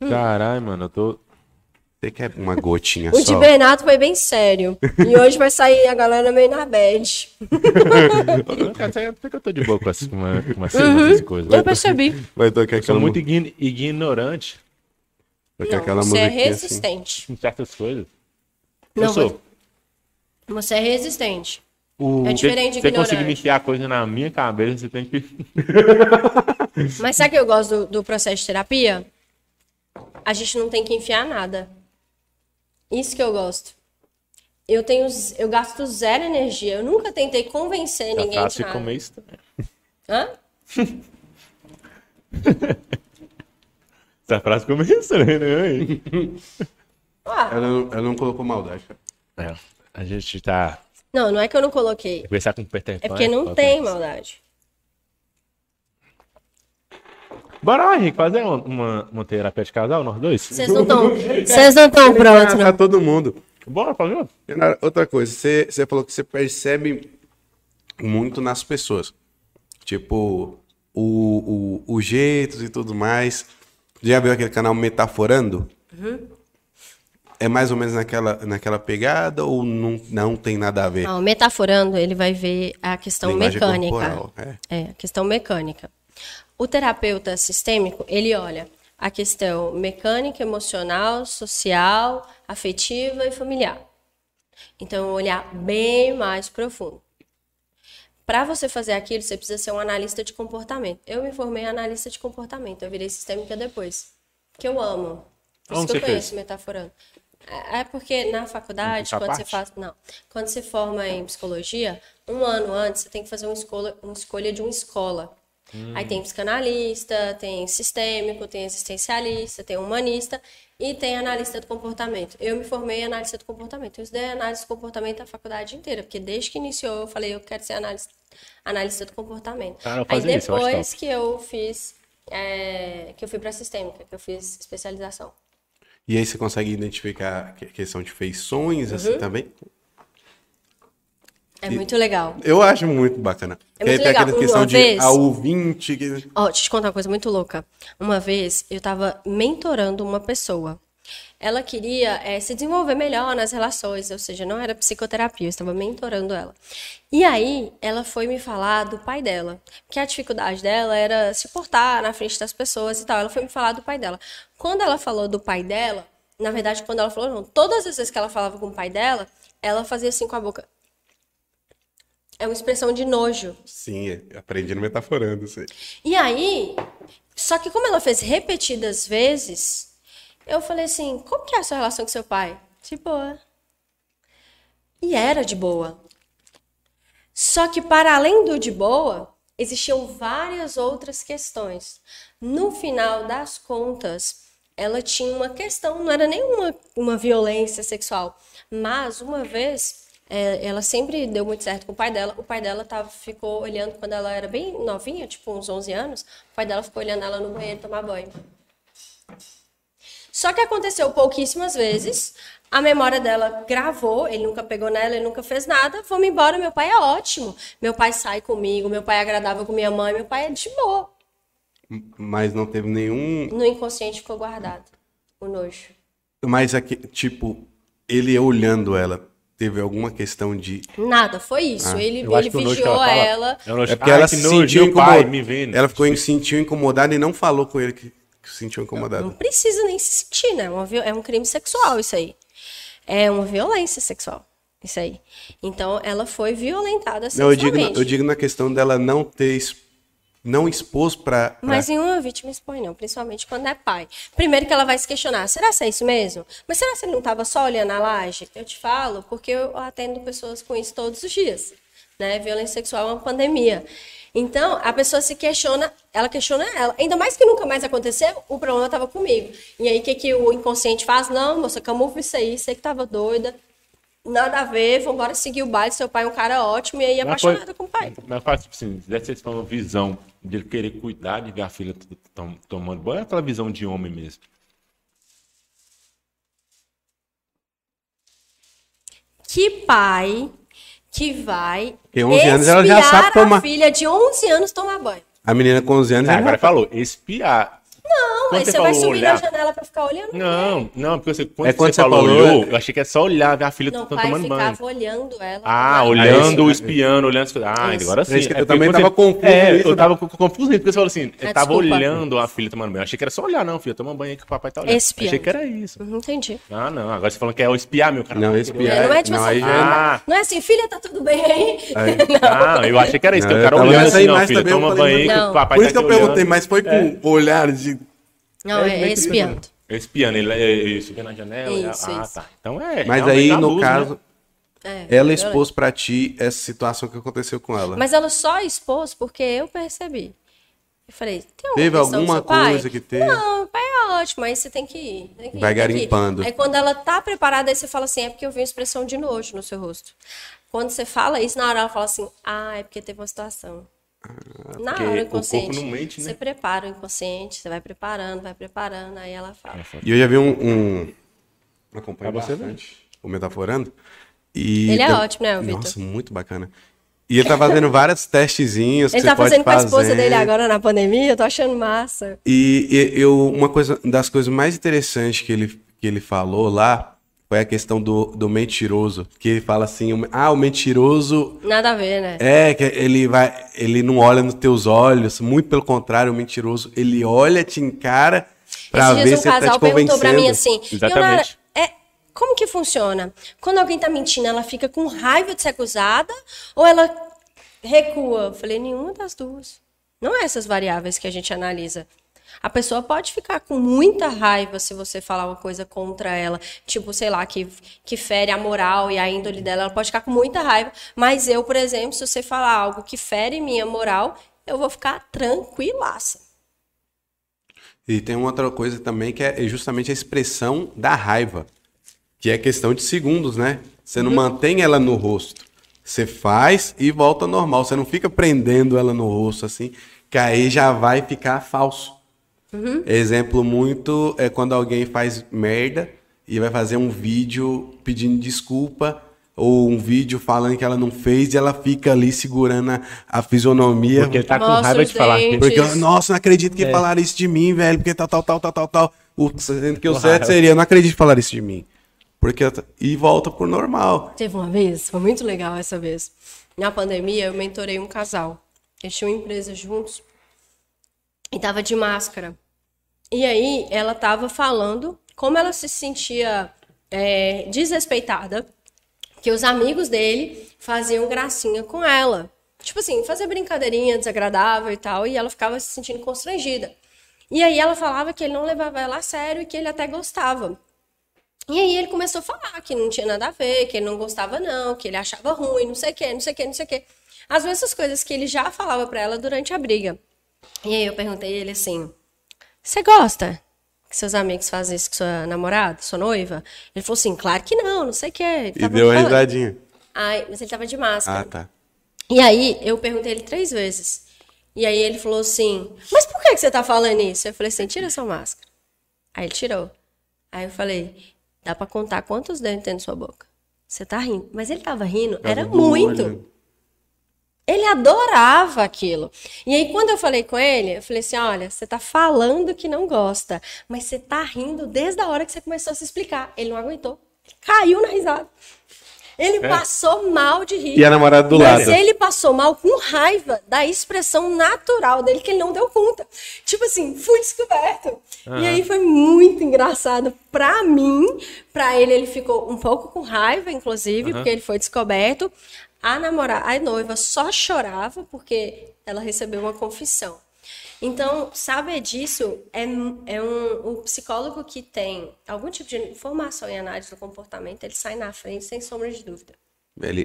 Caralho, mano, eu tô. Você quer uma gotinha O de só? Bernardo foi bem sério. E hoje vai sair a galera meio na bad. Cara, até que eu tô de boa com uma, com essas coisas. Eu percebi. Vai tocar Eu sou muito mu- ign- ignorante tocar Não, aquela você é assim. resistente. em certas coisas. Não, eu sou. Você é resistente. O- É diferente de Você conseguir enfiar coisa na minha cabeça, você tem que. [LAUGHS] Mas sabe o que eu gosto do, do processo de terapia? A gente não tem que enfiar nada. Isso que eu gosto. Eu tenho, eu gasto zero energia. Eu nunca tentei convencer A ninguém de ficou nada. meio estranha. Hã? [LAUGHS] Essa frase ficou meio estranha, né? [LAUGHS] Ah, Ela, não- ela não colocou maldade. cara. É, a gente tá. não, não é que eu não coloquei. Conversar com o Peter Pan. É porque não tem maldade. Bora lá, Henrique, fazer uma, uma, uma terapia de casal, nós dois? Vocês não estão. Vocês não estão prontos, Pra não. todo mundo. Bora fazer? Renato, Outra coisa, você, você falou que você percebe muito nas pessoas. Tipo, o, o, o jeitos e tudo mais. Já viu aquele canal Metaforando? É mais ou menos naquela, naquela pegada ou não, não tem nada a ver? Não, metaforando, ele vai ver a questão Linguagem mecânica. corporal, é. É, a questão mecânica. O terapeuta sistêmico, ele olha a questão mecânica, emocional, social, afetiva e familiar. Então, olhar bem mais profundo. Para você fazer aquilo, você precisa ser um analista de comportamento. Eu me formei em analista de comportamento, eu virei sistêmica depois. Que eu amo. Por isso que eu você conheço fez? metaforando. É é porque na faculdade, quando você parte? faz. Não. Quando você forma em psicologia, um ano antes você tem que fazer uma escolha, uma escolha de uma escola. Aí tem psicanalista, tem sistêmico, tem existencialista, tem humanista e tem analista do comportamento. Eu me formei em analista do comportamento. Eu estudei análise do comportamento a faculdade inteira, porque desde que iniciou eu falei, eu quero ser analista, analista do comportamento. Eu Aí fazia isso, eu depois que eu fiz, é, que eu fui para sistêmica, que eu fiz especialização. E aí você consegue identificar que- questão de feições, Uhum. assim, também? É muito legal. Eu acho muito bacana. É muito legal. aquela questão Uma de vez- a ouvinte... Ó, deixa eu te contar uma coisa muito louca. Uma vez eu tava mentorando uma pessoa. Ela queria eh, se desenvolver melhor nas relações, ou seja, não era psicoterapia, eu estava mentorando ela. E aí ela foi me falar do pai dela, que a dificuldade dela era se portar na frente das pessoas e tal. Ela foi me falar do pai dela. Quando ela falou do pai dela, na verdade, quando ela falou, não, todas as vezes que ela falava com o pai dela, ela fazia assim com a boca. É uma expressão de nojo. Sim, aprendi no metaforando. Aí. E aí, só que como ela fez repetidas vezes, eu falei assim: como que é a sua relação com seu pai? De boa. E era de boa. Só que para além do de boa, existiam várias outras questões. No final das contas, ela tinha uma questão, não era nenhuma uma violência sexual, mas uma vez é, ela sempre deu muito certo com o pai dela. O pai dela tava, ficou olhando quando ela era bem novinha, tipo uns 11 anos. O pai dela ficou olhando ela no banheiro tomar banho. Só que aconteceu pouquíssimas vezes. A memória dela gravou, ele nunca pegou nela, ele nunca fez nada. Vamos embora, meu pai é ótimo. Meu pai sai comigo, meu pai é agradável com minha mãe, meu pai é de boa. Mas não teve nenhum... No inconsciente ficou guardado o nojo. Mas, aqui, tipo, ele olhando ela, teve alguma questão de... Nada, foi isso. ele acho ele que vigiou ela ela. É, É porque ela se sentiu incomodada. me vendo. Ela ficou, se sentiu incomodada e não falou com ele que, que se sentiu Não incomodada. precisa nem se sentir, né? É uma É um crime sexual isso aí. É uma violência sexual. Isso aí. Então, ela foi violentada Não, eu digo, sexualmente. eu digo na questão dela não ter... Não expôs pra... pra- Mas nenhuma vítima expõe, não, principalmente quando é pai. Primeiro que ela vai se questionar, será que é isso mesmo? Mas será que ele não estava só olhando a laje? Eu te falo, porque eu atendo pessoas com isso todos os dias. Né? Violência sexual é uma pandemia. Então, a pessoa se questiona, ela questiona ela. Ainda mais que nunca mais aconteceu, o problema estava comigo. E aí, o que, que o inconsciente faz? Não, moça, camufla isso aí, sei que tava doida. Nada a ver, vambora seguir o baile, seu pai é um cara ótimo, e aí apaixonada com o pai. Mas faz, tipo assim, deve ser uma visão de ele querer cuidar de ver a filha tomando banho, é aquela visão de homem mesmo. que pai que vai 11 anos ela já espiar sabe tomar. a filha de 11 anos tomar banho. A menina com 11 anos... Ah, agora já- falou, espiar. Não, Quando aí você vai falou subir olhar- na janela pra ficar olhando. Não, não, porque você, quando, É quando você você falou, falou, olhou, é- eu achei que é só olhar, ver a filha Não, o t- pai tomando ficava banho. olhando ela. Ah, olhando, isso. espiando, olhando. as coisas. Ah, Isso. agora sim. É isso que eu também quando tava confuso É, nisso, eu né? tava co- confuso porque você falou assim, eu Ah, tava desculpa. olhando a filha tomando banho. Eu achei que era só olhar, não, filha, toma banho aí que o papai tá olhando. Espiando. Achei que era isso. Uhum, Entendi. Ah, não, agora você falando que é o espiar, meu cara. Não, É, espiar... não é tipo não, assim, aí já é- Ah, Não é assim, filha, tá tudo bem [LAUGHS] aí? não, eu achei que era isso, Não, que o eu cara olhando assim, não, eu toma banho aí que não. o papai Por tá isso que eu perguntei, olhando. mas foi com olhar de... Não, é, que espiando. Espiando, ele é isso, vê na janela. Isso, ah, isso. tá. Então é. Mas aí, no né? caso, É, ela expôs pra ti essa situação que aconteceu com ela. Mas ela só expôs porque eu percebi. Eu falei, tem alguma Teve alguma seu pai? coisa que teve? Não, o pai é ótimo, aí você tem que ir. tem que ir, Vai que ir. garimpando. Aí quando ela tá preparada, aí você fala assim, é porque eu vi uma expressão de nojo no seu rosto. Quando você fala isso, na hora ela fala assim, ah, é porque teve uma situação. Na porque hora, o inconsciente. corpo não mente, né? Você prepara o inconsciente, você vai preparando, vai preparando, aí ela fala. E eu já vi um. um... Acompanho Ah, você bastante o Metaforando. E Ele é tam- ótimo, né, Vitor? Nossa, muito bacana. E ele tá fazendo [LAUGHS] vários testezinhos que Ele você tá pode fazendo com a fazer. esposa dele agora na pandemia, eu tô achando massa. E, e eu, uma coisa das coisas mais interessantes que ele, que ele falou lá foi a questão do, do mentiroso. Que ele fala assim: ah, o mentiroso Nada a ver, né? é que ele vai, ele não olha nos teus olhos, muito pelo contrário, o mentiroso, ele olha, te encara pra Esses ver dias se um ele tá casal te perguntou pra mim assim, Exatamente. É, como que funciona? Quando alguém tá mentindo, ela fica com raiva de ser acusada ou ela recua? Eu falei, nenhuma das duas. Não é essas variáveis que a gente analisa. A pessoa pode ficar com muita raiva se você falar uma coisa contra ela, tipo, sei lá, que, que fere a moral e a índole dela, ela pode ficar com muita raiva. Mas eu, por exemplo, se você falar algo que fere minha moral, eu vou ficar tranquilaça. E tem uma outra coisa também que é justamente a expressão da raiva, que é questão de segundos, né? Você não mantém ela no rosto. Você faz e volta ao normal. Você não fica prendendo ela no rosto assim, que aí já vai ficar falso. Exemplo muito é quando alguém faz merda e vai fazer um vídeo pedindo desculpa ou um vídeo falando que ela não fez e ela fica ali segurando a, a fisionomia. Porque tá com Mostra raiva de falar. dentes. Porque, eu, nossa, não acredito que É. falaram isso de mim, velho. Porque tal, tal, tal, tal, tal, tal. O, sendo que o certo seria, não acredito que falaram isso de mim. Porque, e volta pro normal. Teve uma vez, foi muito legal essa vez. Na pandemia, eu mentorei um casal. Eles tinham empresa juntos e tava de máscara. E aí, ela tava falando como ela se sentia é, desrespeitada, que os amigos dele faziam gracinha com ela. Tipo assim, fazer brincadeirinha desagradável e tal, e ela ficava se sentindo constrangida. E aí ela falava que ele não levava ela a sério e que ele até gostava. E aí ele começou a falar que não tinha nada a ver, que ele não gostava não, que ele achava ruim, não sei o que, não sei o que, não sei o que. As mesmas coisas que ele já falava pra ela durante a briga. E aí eu perguntei a ele assim, você gosta que seus amigos fazem isso com sua namorada, sua noiva? Ele falou assim, claro que não, não sei o que. E deu uma risadinha. Ai, mas ele tava de máscara. Ah, tá. E aí, eu perguntei ele três vezes. E aí ele falou assim, mas por que, que você tá falando isso? Eu falei assim, tira sua máscara. Aí ele tirou. Aí eu falei, dá pra contar quantos dentes tem na sua boca? Você tá rindo. Mas ele tava rindo, era muito. olho. Ele adorava aquilo. E aí, quando eu falei com ele, eu falei assim: olha, você tá falando que não gosta, mas você tá rindo desde a hora que você começou a se explicar. Ele não aguentou. Caiu na risada. Ele passou mal de rir. É. E a namorada do mas lado. ele passou mal com raiva da expressão natural dele, que ele não deu conta. Tipo assim, fui descoberto. E aí foi muito engraçado pra mim. Pra ele, ele ficou um pouco com raiva, inclusive, porque ele foi descoberto. A namorada, a noiva só chorava porque ela recebeu uma confissão. Então, saber disso é, é um, o psicólogo que tem algum tipo de formação em análise do comportamento, ele sai na frente sem sombra de dúvida.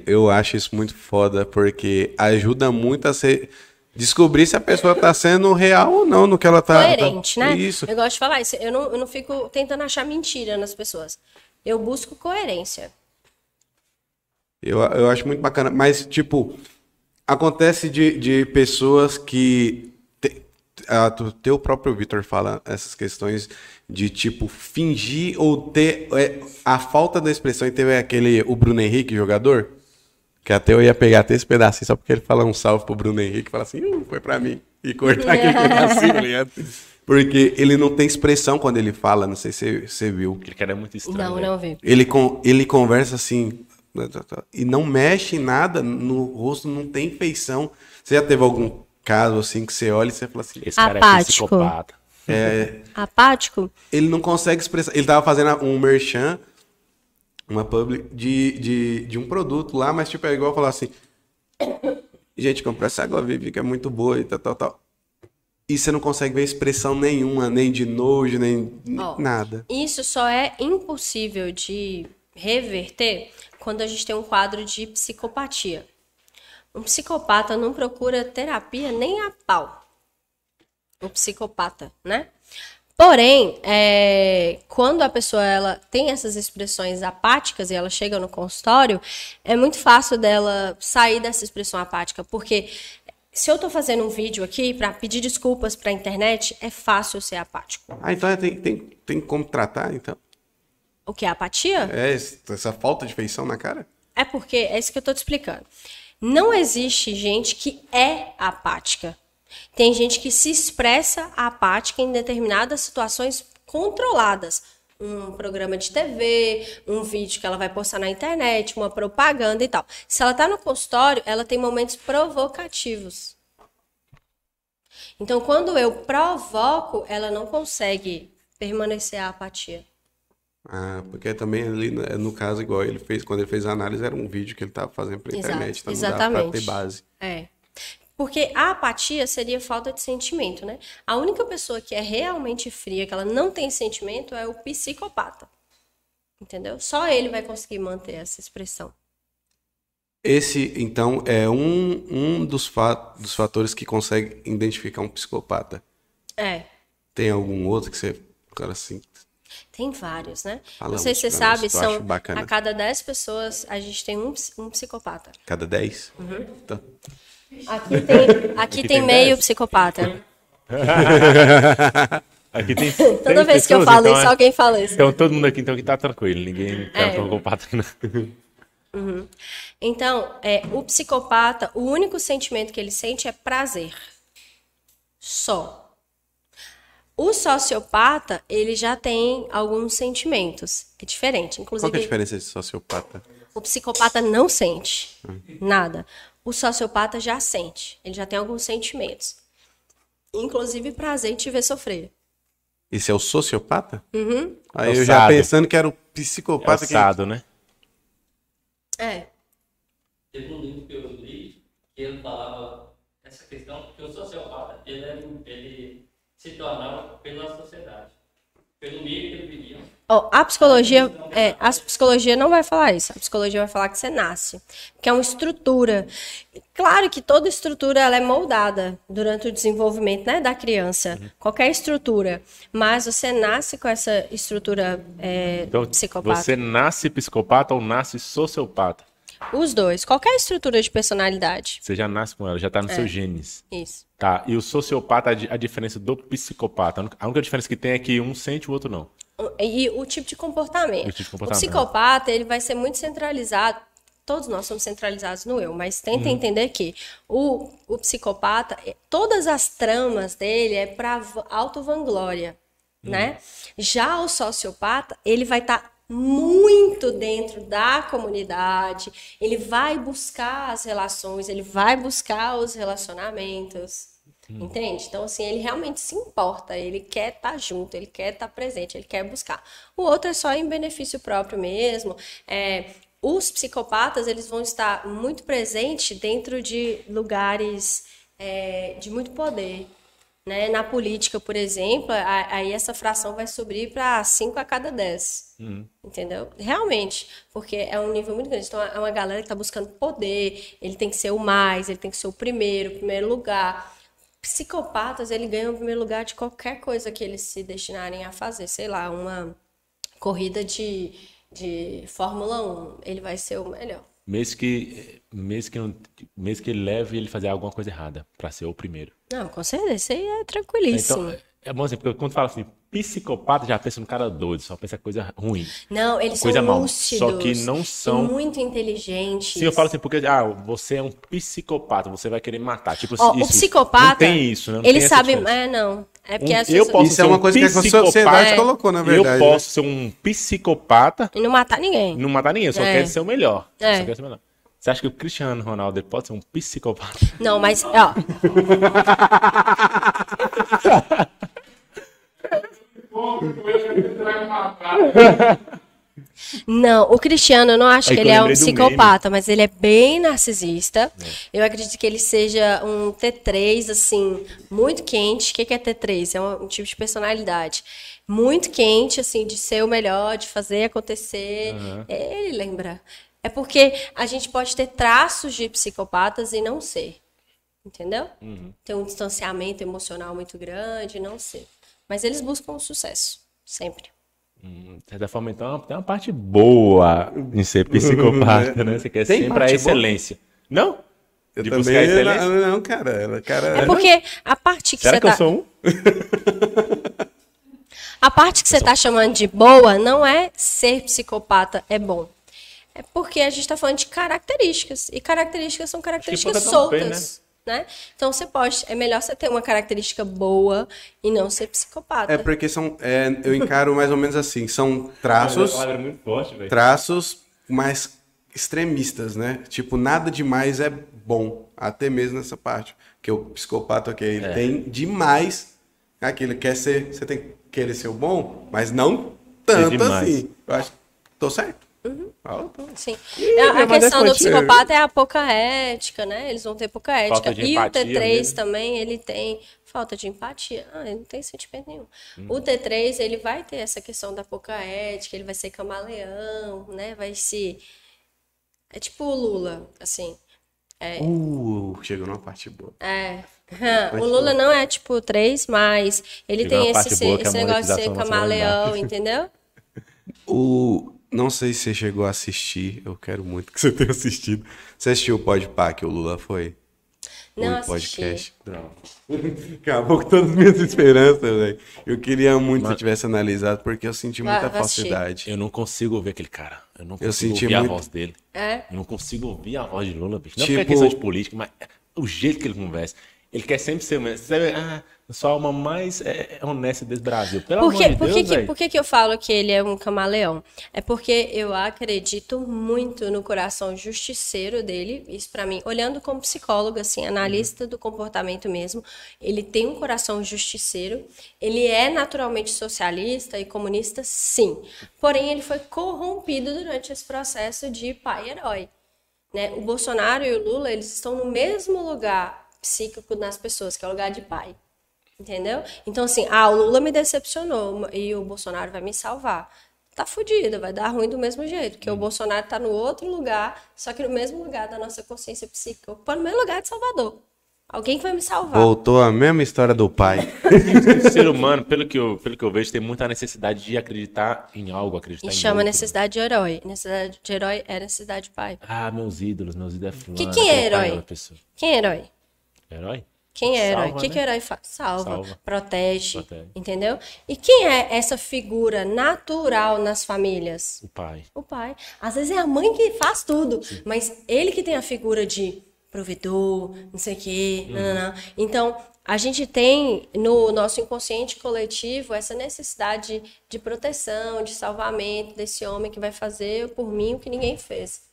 Eu acho isso muito foda, porque ajuda muito a ser. Descobrir se a pessoa tá sendo real ou não no que ela tá. coerente, tá- né? Isso. Eu gosto de falar isso. Eu não, eu não fico tentando achar mentira nas pessoas. Eu busco coerência. Eu, eu acho muito bacana. Mas, tipo, acontece de, de pessoas que. te- a, tu- teu próprio Vitor fala essas questões de, tipo, fingir ou ter. é, a falta da expressão. E teve aquele. O Bruno Henrique, jogador. Que até eu ia pegar até esse pedacinho só porque ele fala um salve pro Bruno Henrique e fala assim, "Hum, foi pra mim. E cortar aquele [LAUGHS] pedacinho, tá ligado? Porque ele não tem expressão quando ele fala, não sei se você viu. Aquele cara é muito estranho. não, velho. não vi. Ele, con ele conversa assim e não mexe em nada no rosto, não tem feição. Você já teve algum caso assim que você olha e você fala assim, Esse cara é Apático. psicopata. é, Apático? ele não consegue expressar. Ele tava fazendo um merchan, uma public de, de, de um produto lá, mas tipo é igual falar assim, gente, compra essa água viva que é muito boa e tal, tal, tal. E você não consegue ver expressão nenhuma, nem de nojo, nem Ó, nada. Isso só é impossível de reverter quando a gente tem um quadro de psicopatia. Um psicopata não procura terapia nem a pau. Um psicopata, né? Porém, é, quando a pessoa ela tem essas expressões apáticas e ela chega no consultório, é muito fácil dela sair dessa expressão apática, porque se eu tô fazendo um vídeo aqui para pedir desculpas para a internet, é fácil ser apático. Ah, então é, tem, tem, tem como tratar, então? O que é apatia? É, essa falta de feição na cara? É porque é isso que eu tô te explicando. Não existe gente que é apática. Tem gente que se expressa apática em determinadas situações controladas. Um programa de TV, um vídeo que ela vai postar na internet, uma propaganda e tal. Se ela tá no consultório, ela tem momentos provocativos. Então, quando eu provoco, ela não consegue permanecer a apatia. Ah, porque também ali, né, no caso, igual ele fez, quando ele fez a análise, era um vídeo que ele tava fazendo Exato, internet, então não dá pra exatamente. ter base. É. Porque a apatia seria falta de sentimento, né? A única pessoa que é realmente fria, que ela não tem sentimento, é o psicopata. Entendeu? Só ele vai conseguir manter essa expressão. Esse, então, é um, um dos, fa dos fatores que consegue identificar um psicopata. É. Tem algum outro que você. Cara, assim. Tem vários, né? Fala Não sei se você sabe, são bacana. a cada 10 pessoas a gente tem um, um psicopata. Cada 10? Uhum. Então, Aqui tem, aqui tem meio psicopata. [LAUGHS] Aqui tem. Toda vez que eu falo isso, alguém fala isso. Então todo mundo aqui então que tá tranquilo, ninguém tá É. preocupado. Não. Então, é, o psicopata, o único sentimento que ele sente é prazer. Só. O sociopata, ele já tem alguns sentimentos. É diferente. qual Inclusive, que é a diferença de sociopata? o psicopata não sente nada. O sociopata já sente. Ele já tem alguns sentimentos. Inclusive prazer em te ver sofrer. Esse é o sociopata? Uhum. Aí É o eu já sado. pensando que era o É psicopata que. assado, né? É. Teve um livro que eu li que ele falava essa questão que o sociopata ele, era- ele se tornava pela sociedade, pelo meio que ele vivia. Ó, a psicologia, é, a psicologia não vai falar isso. A psicologia vai falar que você nasce, que é uma estrutura. Claro que toda estrutura ela é moldada durante o desenvolvimento né, da criança, qualquer estrutura. Mas você nasce com essa estrutura é, Então, psicopata. você nasce psicopata ou nasce sociopata? Os dois, qualquer estrutura de personalidade. Você já nasce com ela, já tá É. nos seus genes. Isso. Tá, e o sociopata, a di- a diferença do psicopata? A única- diferença que tem é que um sente e o outro não. E o tipo de comportamento. O tipo de comportamento. psicopata, ele vai ser muito centralizado. Todos nós somos centralizados no eu, mas tenta Uhum. entender que o, o psicopata, eh, todas as tramas dele é para auto-vanglória, Uhum. né? Já o sociopata, ele vai estar muito dentro da comunidade, ele vai buscar as relações, ele vai buscar os relacionamentos. Entende? Então, assim, ele realmente se importa, ele quer estar junto, ele quer estar presente, ele quer buscar. O outro é só em benefício próprio mesmo. É, os psicopatas, eles vão estar muito presentes dentro de lugares é, de muito poder. Né? Na política, por exemplo, aí essa fração vai subir para 5 a cada 10. Entendeu? Realmente, porque é um nível muito grande. Então, é uma galera que está buscando poder, ele tem que ser o mais, ele tem que ser o primeiro, o primeiro lugar. Psicopatas, ele ganha o primeiro lugar de qualquer coisa que eles se destinarem a fazer. Sei lá, uma corrida de, de Fórmula 1, ele vai ser o melhor. Mesmo que, mesmo que, mesmo que ele leve ele fazer alguma coisa errada pra ser o primeiro. Não, com certeza, isso aí é tranquilíssimo. Então, é bom assim, porque quando fala assim, psicopata, já pensa no cara doido, só pensa coisa ruim. Não, eles Coisa são mal. lúcidos. Só que não são- muito inteligentes. Sim, eu falo assim, porque, ah, você é um psicopata, você vai querer matar. Tipo, Ó, o isso, psicopata, Não tem isso, né? Não ele tem essa sabe. diferença. É, não. É porque Um- as eu pessoas- posso Isso ser é uma um coisa que a sociedade É. colocou, na verdade. Eu né? posso ser um psicopata E não matar ninguém. não matar ninguém, eu só É. quero ser o melhor. É. Só quero ser o melhor. Você acha que o Cristiano Ronaldo pode ser um psicopata? Não, mas, ó. Não, o Cristiano, eu não acho Aí que ele é um psicopata, mas ele é bem narcisista. Eu acredito que ele seja um T3, assim, muito quente. O que que é T3? É um, um tipo de personalidade. Muito quente, assim, de ser o melhor, de fazer acontecer. Ele lembra. É porque a gente pode ter traços de psicopatas e não ser. Entendeu? Ter um distanciamento emocional muito grande, não ser. Mas eles buscam o sucesso, sempre. Hum, De certa forma, então, tem uma parte boa em ser [LAUGHS] psicopata, né? Você quer Tem sempre a parte boa? excelência. Não? Eu de também. buscar a excelência? Não, não, cara. ela- cara É porque a parte que Será você que eu tá, sou um? [LAUGHS] a parte que você tá chamando de boa não é ser psicopata é bom. É porque a gente tá falando de características e características são características pode até um bem, soltas, né? Então você pode, é melhor você ter uma característica boa e não ser psicopata. É porque são. é, eu encaro mais ou menos assim. São traços. É muito forte, traços mais extremistas, né? Tipo, nada demais é bom, até mesmo nessa parte. Porque o psicopata, ok, ele tem demais aquilo, quer ser, você tem que querer ser o bom, mas não tanto assim. Eu acho que tô certo. Ah, eu tô. Sim. Ih, a a questão é do psicopata é a pouca ética, né? Eles vão ter pouca ética. E o empatia T3 mesmo. também, ele tem falta de empatia. Ah, ele não tem sentimento nenhum. Hum. O T3, ele vai ter essa questão da pouca ética, ele vai ser camaleão, né? Vai se É tipo o Lula, assim. Uh, chegou numa parte boa. É. [LAUGHS] O Lula não é tipo 3, mas ele Chegou tem esse, a esse negócio de ser camaleão, entendeu? [LAUGHS] O... Não sei se você chegou a assistir, eu quero muito que você tenha assistido. Você assistiu o Podpah que o Lula foi? Não o assisti. podcast. Droga. [LAUGHS] Acabou com todas as minhas esperanças, velho. Eu queria muito que você tivesse analisado, porque eu senti muita vai falsidade. Eu não consigo ouvir aquele cara. Eu não consigo senti ouvir muito- a voz dele. É. Eu não consigo ouvir a voz de Lula, bicho. Não Tipo- porque é questão de política, mas é o jeito que ele conversa. Ele quer sempre ser. Sabe, ah, eu sou a alma mais é, honesta desse Brasil. Pelo amor de por, Deus, que, por que, que eu falo que ele é um camaleão? É porque eu acredito muito no coração justiceiro dele. Isso pra mim, olhando como psicólogo, assim, analista do comportamento mesmo, ele tem um coração justiceiro. Ele é naturalmente socialista e comunista, sim. Porém, ele foi corrompido durante esse processo de pai-herói. Né? O Bolsonaro e o Lula, eles estão no mesmo lugar psíquico nas pessoas, que é o lugar de pai. Entendeu? Então, assim, ah, o Lula me decepcionou e o Bolsonaro vai me salvar. Tá fudido, vai dar ruim do mesmo jeito, porque o Bolsonaro tá no outro lugar, só que no mesmo lugar da nossa consciência psíquica. Tô no mesmo lugar de Salvador. Alguém que vai me salvar. Voltou a mesma história do pai. [LAUGHS] O ser humano, pelo que, eu, pelo que eu vejo, tem muita necessidade de acreditar em algo, acreditar E em chama outro. necessidade de herói. Necessidade de herói é necessidade de pai. Ah, meus ídolos, meus ídolos é fulano. Que quem é aquele pai herói? Quem é herói? Herói? Quem é herói? Salva, O que, né? que o herói faz? Salva, Salva. protege, Protege. entendeu? E quem é essa figura natural nas famílias? O pai. O pai. Às vezes é a mãe que faz tudo, mas ele que tem a figura de provedor, não sei o quê. Uhum. Então, a gente tem no nosso inconsciente coletivo essa necessidade de proteção, de salvamento desse homem que vai fazer por mim o que ninguém fez.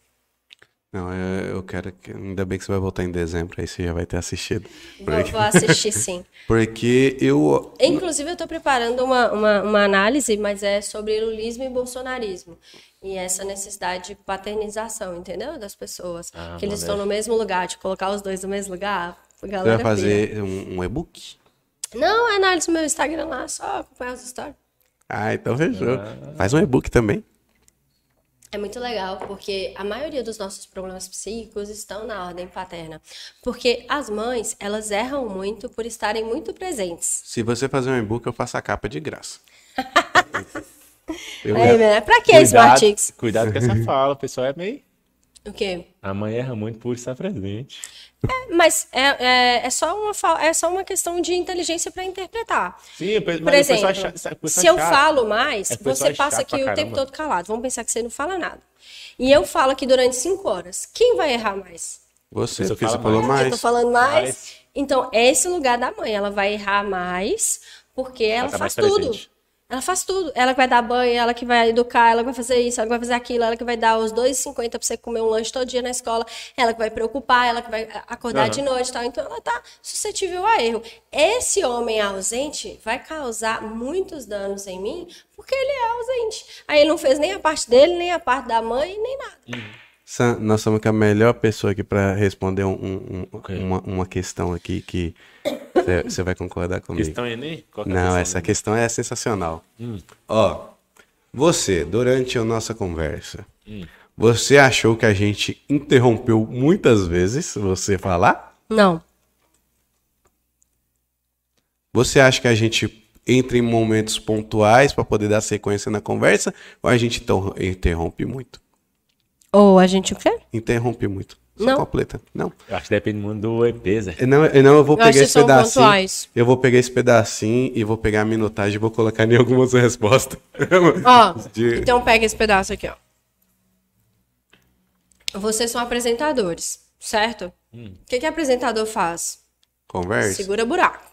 Não, eu, eu quero que. Ainda bem que você vai voltar em dezembro, aí você já vai ter assistido. Vou, Porque, vou assistir sim. [LAUGHS] porque eu. Inclusive, eu estou preparando uma, uma, uma análise, mas é sobre lulismo e bolsonarismo. E essa necessidade de paternização, entendeu? Das pessoas. Ah, que eles estão no mesmo lugar, de colocar os dois no mesmo lugar. Galera vai fazer um, um e-book? pira. Não, é análise no meu Instagram lá, só acompanhar as histórias. Ah, então fechou. Faz um e-book também. É muito legal, porque a maioria dos nossos problemas psíquicos estão na ordem paterna. Porque as mães, elas erram muito por estarem muito presentes. Se você fazer um e-book, eu faço a capa de graça. [LAUGHS] Eu Aí, né? Pra que Cuidado, Smartix? cuidado com essa fala, o pessoal é meio. O quê? A mãe erra muito por estar presente. Mas é, é, é, só, uma, fa- é só uma questão de inteligência para interpretar. Sim, mas Por o pessoal exemplo, é pessoal se é eu chato. falo mais, É você é passa aqui o tempo caramba. todo calado. Vamos pensar que você não fala nada. E eu falo aqui durante cinco horas. Quem vai errar mais? Você, Você porque você fala falou mais. Eu tô falando mais. Mais. Então, é esse lugar da mãe. Ela vai errar mais porque ela, tá faz tudo. presente. Ela faz tudo. Ela que vai dar banho, ela que vai educar, ela que vai fazer isso, ela que vai fazer aquilo, ela que vai dar os 2,50 pra você comer um lanche todo dia na escola, ela que vai preocupar, ela que vai acordar Aham. de noite e tal. Então, ela tá suscetível a erro. Esse homem ausente vai causar muitos danos em mim porque ele é ausente. Aí ele não fez nem a parte dele, nem a parte da mãe, nem nada. Sam, nós somos com a melhor pessoa aqui pra responder um- um- um- Ok. uma, uma questão aqui que você vai concordar comigo. Questão Enem? Qual que é a Não, questão essa Enem? questão é sensacional. Ó, você, durante a nossa conversa, você achou que a gente interrompeu muitas vezes você falar? Não. Você acha que a gente entra em momentos pontuais para poder dar sequência na conversa ou a gente interrom- interrompe muito? Ou a gente o quê? Interrompe muito. Só Não. completa. Não. Eu acho que depende muito do EP, Zé. Eu Não, eu não, eu vou Eu pegar esse pedacinho. pontuais. Eu vou pegar esse pedacinho e vou pegar a minutagem e vou colocar em algumas respostas. [LAUGHS] Ó, De- então pega esse pedaço aqui, ó. Vocês são apresentadores, certo? O que, que apresentador faz? Conversa. Segura buraco.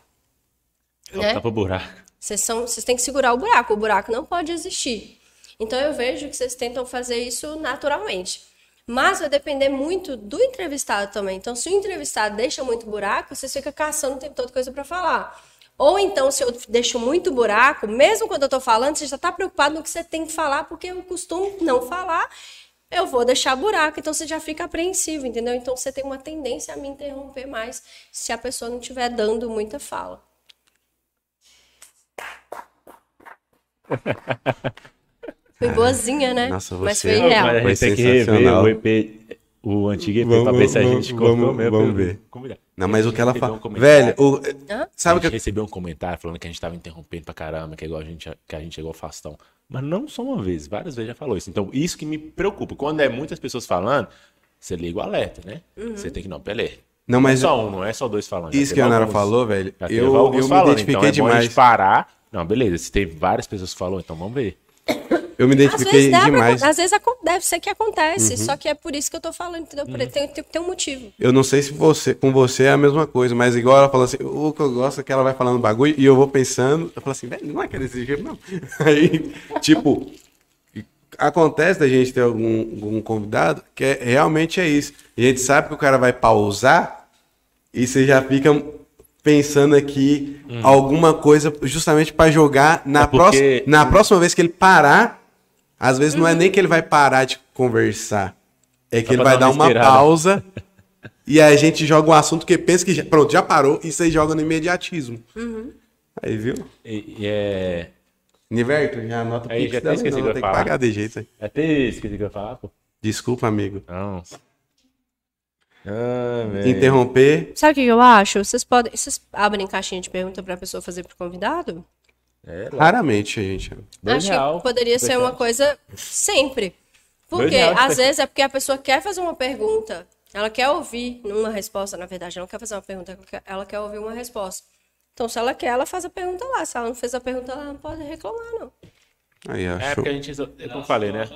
Né? Tapa buraco. Vocês, são, vocês têm que segurar o buraco. O buraco não pode existir. Então eu vejo que vocês tentam fazer isso naturalmente. Mas vai depender muito do entrevistado também. Então, se o entrevistado deixa muito buraco, vocês ficam caçando o tempo todo coisa para falar. Ou então, se eu deixo muito buraco, mesmo quando eu tô falando, você já tá preocupado no que você tem que falar, porque eu costumo não falar, eu vou deixar buraco. Então, você já fica apreensivo, entendeu? Então, você tem uma tendência a me interromper mais se a pessoa não estiver dando muita fala. [LAUGHS] Foi boazinha, né? Nossa, Mas você- foi real. Mas a Foi tem que rever sensacional. o EP. o antigo EP Vamos- pra ver se a vamos- gente cortou vamos- mesmo. vamos ver. Convidar. Não, mas o que ela fala. um. Velho, o- sabe o a que gente recebeu um comentário falando que a gente tava interrompendo pra caramba, que é igual a gente, que a gente chegou ao Faustão. Mas não só uma vez, várias vezes já falou isso. Então, isso que me preocupa. Quando é muitas pessoas falando, você liga o alerta, né? Você tem que, não, beleza. Não, Não é mas só um, não é só dois falando. isso que a Nara falou, velho, eu, eu me falando. identifiquei então, é bom a demais. gente parar. Não, beleza. Se tem várias pessoas que falou, então vamos ver. Eu me Às identifiquei vezes, dá pra- demais. às vezes deve ser que acontece, Uhum. só que é por isso que eu tô falando, entendeu? Por- Tem, tem, tem um motivo. Eu não sei se você, com você é a mesma coisa, mas igual ela falou assim, o que eu gosto é que ela vai falando bagulho e eu vou pensando, eu falo assim, velho, não é que é desse jeito, não. [LAUGHS] Aí, tipo, acontece da gente ter algum, algum convidado que é, realmente é isso. A gente sabe que o cara vai pausar e você já fica pensando aqui alguma coisa justamente para jogar na, É porque- próxima, na próxima vez que ele parar. Às vezes não é nem que ele vai parar de conversar, é que Só ele vai dar uma uma pausa e aí a gente joga um assunto que pensa que já, pronto, já parou e você joga no imediatismo. Aí, viu? E, e é. Niverto, já anota o Aí, pix já até esqueci não, que eu tem que pagar de jeito aí. Até esqueci que eu ia falar, pô. Desculpa, amigo. Não. Ah. Interromper. Sabe o que eu acho? Vocês podem. Vocês abrem caixinha de pergunta pra pessoa fazer pro convidado? É. Raramente, gente. Dois acho real. que poderia ser uma coisa sempre. Porque reais, às tá? vezes é porque a pessoa quer fazer uma pergunta, ela quer ouvir uma resposta, na verdade, ela não quer fazer uma pergunta, ela quer- ouvir uma resposta. Então, se ela quer, ela faz a pergunta lá. Se ela não fez a pergunta, ela não pode reclamar, não. Aí, ó, É porque a gente, é como eu falei, né?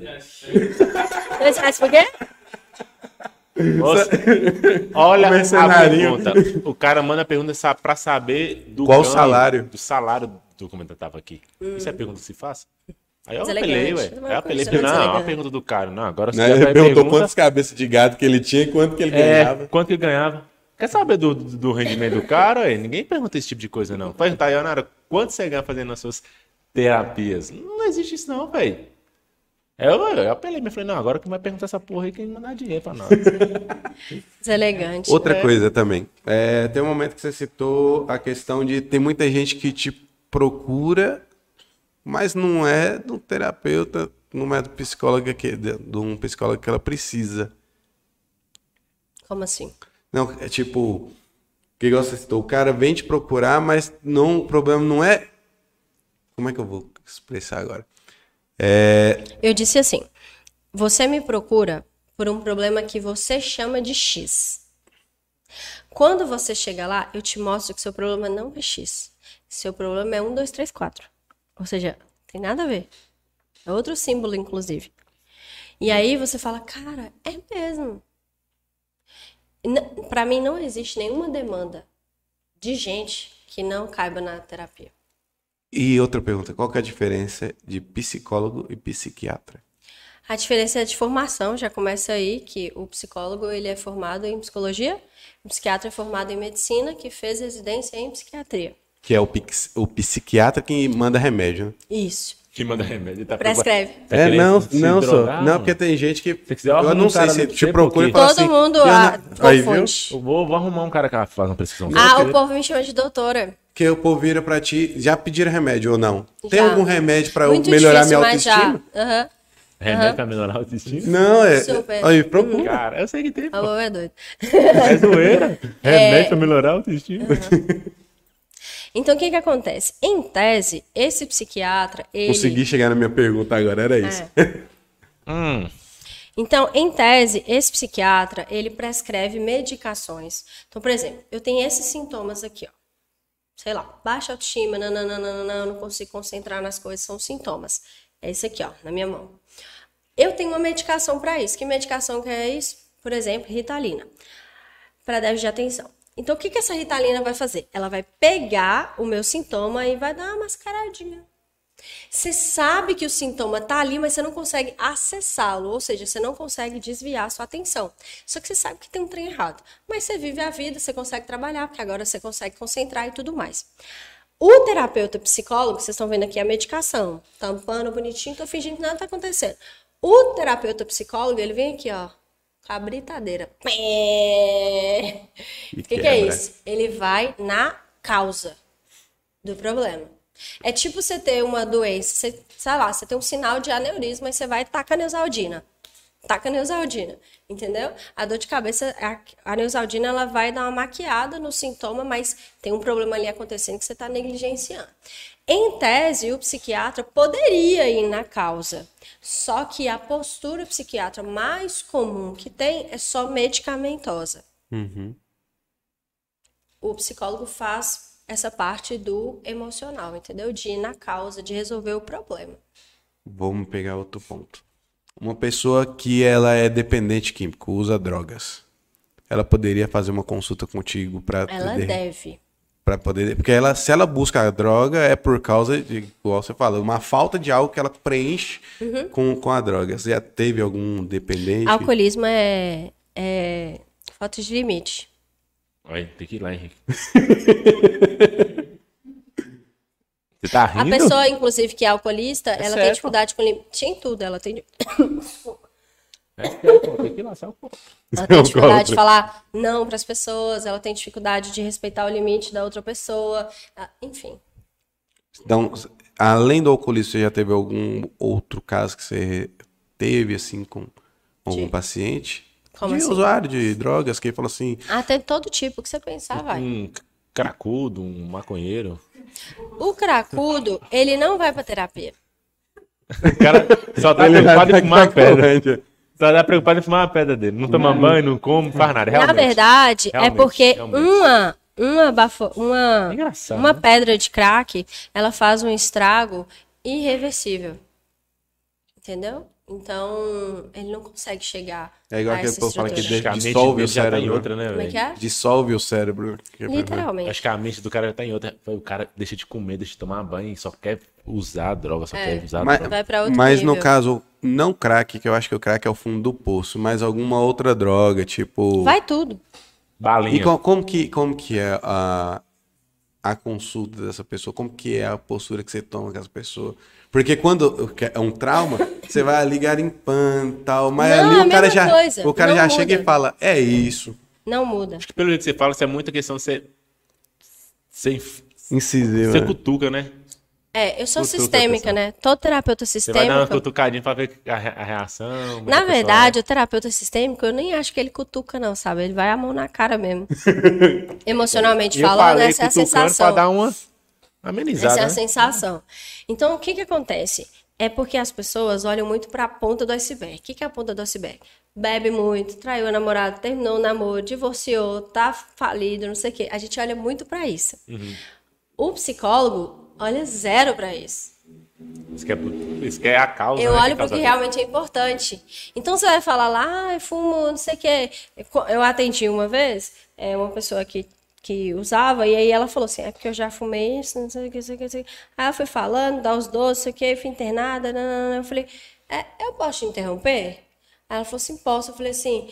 Reais. Dois reais por quê? Nossa, [LAUGHS] olha a pergunta. O cara manda a pergunta pra saber do Qual o ganho, salário? Do salário do eu tava aqui. Isso é pergunta que se faz? Aí eu apelei, ué. Aí eu apelei. Não, mais é uma elegante. pergunta do cara. Não, agora você Ele vai perguntou pergunta, quantas cabeças de gado que ele tinha e quanto que ele é, ganhava. quanto que ganhava. Quer saber do, do, do rendimento do cara? ué? Ninguém pergunta esse tipo de coisa, não. Perguntar, Ionara, quanto você ganha fazendo as suas terapias? Não existe isso, não, velho. Eu, eu apelei, mas falei, não, agora quem vai perguntar essa porra aí, quem mandar dinheiro pra nós. [LAUGHS] Deselegante. Outra coisa também. É, tem um momento que você citou a questão de tem muita gente que te procura, mas não é do terapeuta, não é do psicólogo que, de, de um psicólogo que ela precisa. Como assim? Não, é tipo, que igual você citou, o cara vem te procurar, mas não, o problema não é. Como é que eu vou expressar agora? É, Eu disse assim: você me procura por um problema que você chama de X. Quando você chega lá, eu te mostro que seu problema não é X. Seu problema é 1, 2, 3, 4. Ou seja, tem nada a ver. É outro símbolo, inclusive. E aí você fala, cara, é mesmo. Para mim, não existe nenhuma demanda de gente que não caiba na terapia. E outra pergunta, qual que é a diferença de psicólogo e psiquiatra? A diferença é de formação, já começa aí, que o psicólogo ele é formado em psicologia, o psiquiatra é formado em medicina, que fez residência em psiquiatria. Que é o, pix- o psiquiatra que manda remédio, né? Isso. que manda remédio. Tá Prescreve. Tá é, não, não, só. drogar, Não, mano? porque tem gente que. Se quiser, eu não um sei cara se te procura e fala Todo assim. mundo eu ah, não- Aí, viu? Eu vou, vou arrumar um cara que faz uma prescrição. Ah, o povo me chama de doutora. Que o povo vira pra ti. Já pediram remédio ou não? Tem Já. algum remédio pra eu melhorar difícil, minha autoestima? Aham. Remédio pra melhorar a autoestima? Não, é. Super. Aí, procura. Cara, eu sei que tem, A pô. boba é doida. É zoeira. [LAUGHS] Remédio pra melhorar a autoestima. Então, o que que acontece? Em tese, esse psiquiatra, ele... Consegui chegar na minha pergunta agora, era isso. É. [LAUGHS] hum. Então, em tese, esse psiquiatra, ele prescreve medicações. Então, por exemplo, eu tenho esses sintomas aqui, ó. Sei lá, baixa autoestima, nananana, não consigo concentrar nas coisas, são sintomas. É esse aqui, ó, na minha mão. Eu tenho uma medicação para isso. Que medicação que é isso? Por exemplo, Ritalina, para déficit de atenção. Então, o que, que essa Ritalina vai fazer? Ela vai pegar o meu sintoma e vai dar uma mascaradinha. Você sabe que o sintoma tá ali, mas você não consegue acessá-lo, ou seja, você não consegue desviar a sua atenção. Só que você sabe que tem um trem errado. Mas você vive a vida, você consegue trabalhar, porque agora você consegue concentrar e tudo mais. O terapeuta psicólogo, vocês estão vendo aqui a medicação, tampando bonitinho, tô fingindo que nada tá acontecendo. O terapeuta psicólogo, ele vem aqui, ó, com a britadeira. O que, que é quebra. isso? Ele vai na causa do problema. É tipo você ter uma doença, você, sei lá, você tem um sinal de aneurisma e você vai tacar neusaldina. taca Neusaldina, entendeu? A dor de cabeça, a, a Neusaldina, ela vai dar uma maquiada no sintoma, mas tem um problema ali acontecendo que você está negligenciando. Em tese, o psiquiatra poderia ir na causa, só que a postura psiquiatra mais comum que tem é só medicamentosa. O psicólogo faz essa parte do emocional, entendeu? De ir na causa, de resolver o problema. Vamos pegar outro ponto. Uma pessoa que ela é dependente químico, usa drogas. Ela poderia fazer uma consulta contigo para Ela deve. para poder, porque ela se ela busca a droga é por causa de, igual você fala, uma falta de algo que ela preenche Uhum. com, com a droga. Você já teve algum dependente? Alcoolismo é, é falta de limite. Tem que ir lá, Henrique. [LAUGHS] Você tá A rindo? pessoa, inclusive, que é alcoolista, ela tem sério, dificuldade com limite. Em tudo, ela tem, É, pô, tem que ir lá, sai um pouco. ela tem [LAUGHS] Eu dificuldade de falar não para as pessoas, ela tem dificuldade de respeitar o limite da outra pessoa. Enfim. Então, além do alcoolismo, você já teve algum outro caso que você teve assim com algum De- paciente? Como de assim? usuário de drogas que falou assim, Ah, tem todo tipo que você pensar, vai. Um cracudo, um maconheiro. O cracudo, ele não vai pra terapia. O cara só tá [LAUGHS] preocupado em fumar uma pedra. Só tá preocupado em fumar uma pedra dele. Não toma banho, não come, não faz nada. Na Realmente. verdade, é Realmente, porque realmente. uma uma bafo, uma É uma né? pedra de crack, ela faz um estrago irreversível. Entendeu? Então, ele não consegue chegar É igual a aquele povo fala que dissolve o já tá em cérebro. outra, né, Como é que é? dissolve o cérebro. Literalmente. Acho que a mente do cara já tá em outra. O cara deixa de comer, deixa de tomar banho só quer usar a droga, só quer usar a Mas, droga. Vai pra outro mas no nível. caso, não crack, que eu acho que o crack é o fundo do poço, mas alguma outra droga, tipo... Vai tudo. Balinha. E co- como, que, como que é a, a consulta dessa pessoa? Como que é a postura que você toma com essa pessoa? Porque quando é um trauma, você vai ali garimpando e tal, mas Não, ali é o cara já, coisa, o cara não já muda. chega e fala, é isso. Não muda. Acho que pelo jeito que você fala, isso é muita questão de você. Você, Incisivo. você né? cutuca, né? É, eu sou Cutuca sistêmica, né? Todo terapeuta Você vai dar uma sistêmico. cutucadinha pra ver a, re- a reação. Na verdade, o terapeuta sistêmico, eu nem acho que ele cutuca, não, sabe? Ele vai a mão na cara mesmo. [LAUGHS] Emocionalmente falando, essa é a sensação. pra dar uma amenizada. Essa é a né? sensação. Então, o que que acontece? É porque as pessoas olham muito para a ponta do iceberg. O que que é a ponta do iceberg? Bebe muito, traiu o namorado, terminou o namoro, divorciou, tá falido, não sei o quê. A gente olha muito para isso. Uhum. O psicólogo olha zero para isso. Isso que é, isso que é a causa. Eu né, olho que porque realmente é importante. Então você vai falar lá, ah, eu fumo, não sei o quê. Eu atendi uma vez é, uma pessoa que, que usava, e aí ela falou assim: é porque eu já fumei isso, não sei o que, não sei o que. não sei o que. Aí ela foi falando, dá os doces, não sei o que, fui internada. nananana. Eu falei: é, eu posso te interromper? Aí ela falou assim: posso. Eu falei assim: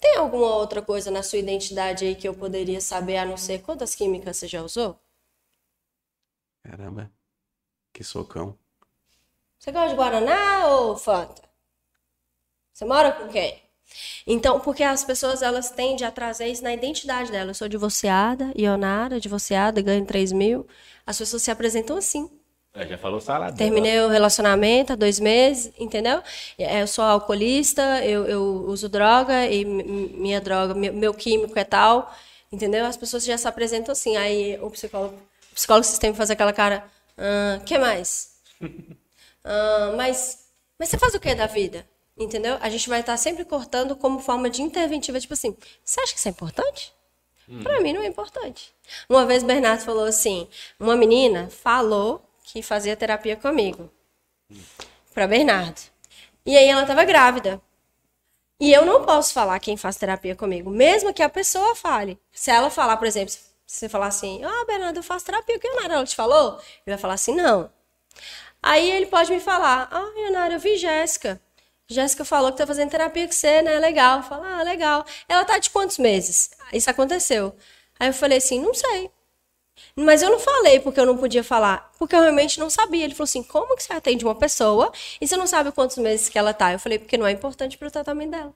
tem alguma outra coisa na sua identidade aí que eu poderia saber, a não ser quantas químicas você já usou? Caramba, que socão. Você gosta de Guaraná ou Fanta? Você mora com quem? Então, porque as pessoas elas tendem a trazer isso na identidade dela. Eu sou divorciada, Ionara, divorciada, ganho 3 mil. As pessoas se apresentam assim. É, já falou salada. Terminei o relacionamento há dois meses, entendeu? É, Eu sou alcoolista, eu, eu uso droga e mi- mi- minha droga, meu, meu químico é tal, entendeu? As pessoas já se apresentam assim. Aí o psicólogo, o psicólogo sistêmico faz aquela cara, ah, que mais? [LAUGHS] Ah, mas, mas você faz o que da vida? Entendeu? A gente vai estar sempre cortando como forma de interventiva, tipo assim, você acha que isso é importante? Pra mim não é importante. Uma vez Bernardo falou assim, uma menina falou que fazia terapia comigo. Pra Bernardo. E aí ela tava grávida. E eu não posso falar quem faz terapia comigo, mesmo que a pessoa fale. Se ela falar, por exemplo, se você falar assim, ah, Bernardo, eu faço terapia, o que a Nara ela te falou? Ele vai falar assim, não. Aí ele pode me falar, ah, Ionara, eu vi Jéssica. Jéssica falou que tá fazendo terapia com você, né? Legal. Fala, ah, legal. Ela tá de quantos meses? Isso aconteceu. Aí eu falei assim, não sei. Mas eu não falei porque eu não podia falar, porque eu realmente não sabia. Ele falou assim: como que você atende uma pessoa e você não sabe quantos meses que ela tá? Eu falei, porque não é importante para o tratamento dela.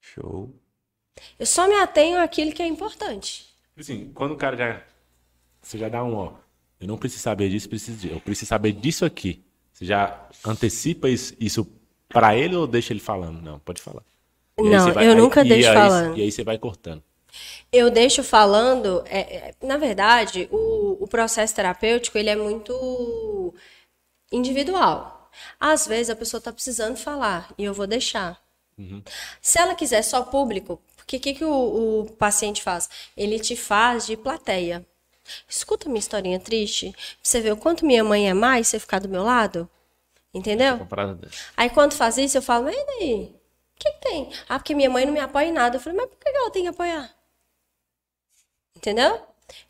Show. Eu só me atenho àquilo que é importante. Assim, quando o cara já. Você já dá um, ó. Eu não preciso saber disso, preciso eu preciso saber disso aqui. Você já antecipa isso, isso Pra ele ou deixa ele falando? Não, pode falar. E Não, vai- eu aí- nunca deixo aí- falando. E aí você vai cortando. Eu deixo falando, é, é, na verdade, o, o processo terapêutico ele é muito individual. Às vezes a pessoa está precisando falar e eu vou deixar. Se ela quiser só público, porque o que, que o, o paciente faz? Ele te faz de plateia. Escuta minha historinha triste, você ver o quanto minha mãe é mais você ficar do meu lado. Entendeu? Aí quando faz isso, eu falo, mas e daí? O que, que tem? Ah, porque minha mãe não me apoia em nada. Eu falei, mas por que ela tem que apoiar? Entendeu?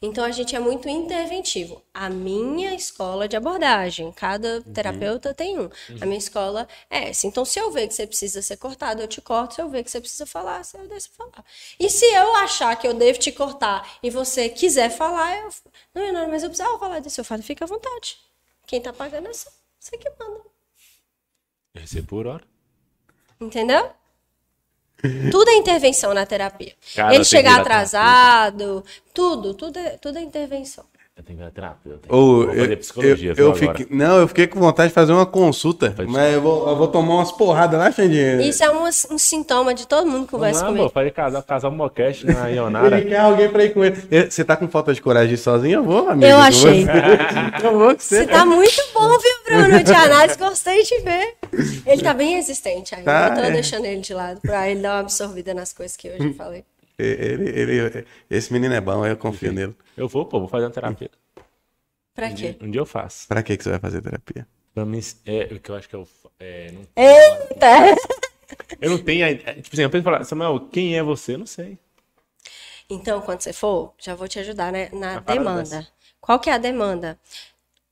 Então a gente é muito interventivo. A minha escola de abordagem, cada terapeuta tem um. A minha escola é essa. Então, se eu ver que você precisa ser cortado, eu te corto. Se eu ver que você precisa falar, eu deixo falar. E se eu achar que eu devo te cortar e você quiser falar, eu. Não, não, mas eu precisava falar disso. Eu falo, fica à vontade. Quem tá pagando é. Você que manda. Eu recebo por hora. Entendeu? Tudo é intervenção na terapia. Cara, Ele chegar atrasado, tudo, tudo é, tudo é intervenção. Eu tenho que ir na terapeuta. Ou Vou eu, fazer psicologia, eu, viu, eu agora. fiquei, não, eu fiquei com vontade de fazer uma consulta, Pode mas eu vou, eu vou tomar umas porradas lá, Xandinha. Isso é um, um sintoma de todo mundo que conversa Não, comigo. pô, fazer casal, casal moquete na Ionara. Ele quer alguém pra ir com ele. Você tá com falta de coragem de ir sozinho? Eu vou, amigo. Eu achei. você. [LAUGHS] Eu vou com você. Você tá muito bom, viu, Bruno? De análise, gostei de ver. Ele tá bem resistente ainda. Tá, eu tô é. deixando ele de lado pra ele dar uma absorvida nas coisas que hoje eu falei. Ele, ele- esse menino é bom, eu confio nele. Eu vou, pô, vou fazer uma terapia. Pra quê? Um dia eu faço. Pra que, que você vai fazer terapia? Pra mim, é, o que eu acho que eu. É, não, Eita! eu não tenho. a- Tipo assim, eu penso falar, Samuel, quem é você? Eu não sei. Então, quando você for, já vou te ajudar né, na demanda. dessa. Qual que é a demanda?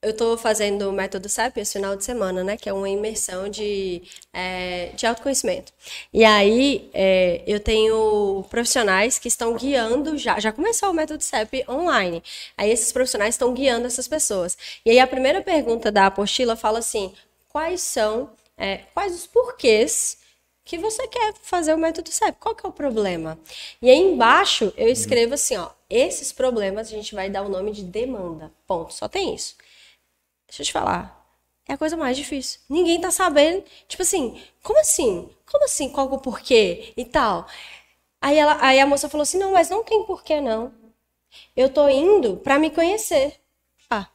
Eu estou fazendo o método SAP esse final de semana, né? Que é uma imersão de, é, de autoconhecimento. E aí, é, eu tenho profissionais que estão guiando, já, já começou o método SAP online. Aí, esses profissionais estão guiando essas pessoas. E aí, a primeira pergunta da apostila fala assim, quais são, é, quais os porquês que você quer fazer o método SEP. Qual que é o problema? E aí embaixo eu escrevo assim, ó, esses problemas a gente vai dar o nome de demanda. Ponto. Só tem isso. Deixa eu te falar. É a coisa mais difícil. Ninguém tá sabendo. Tipo assim, como assim? Como assim? Qual é o porquê? E tal. Aí, ela, aí a moça falou assim: não, mas não tem porquê, não. Eu tô indo pra me conhecer. Ah.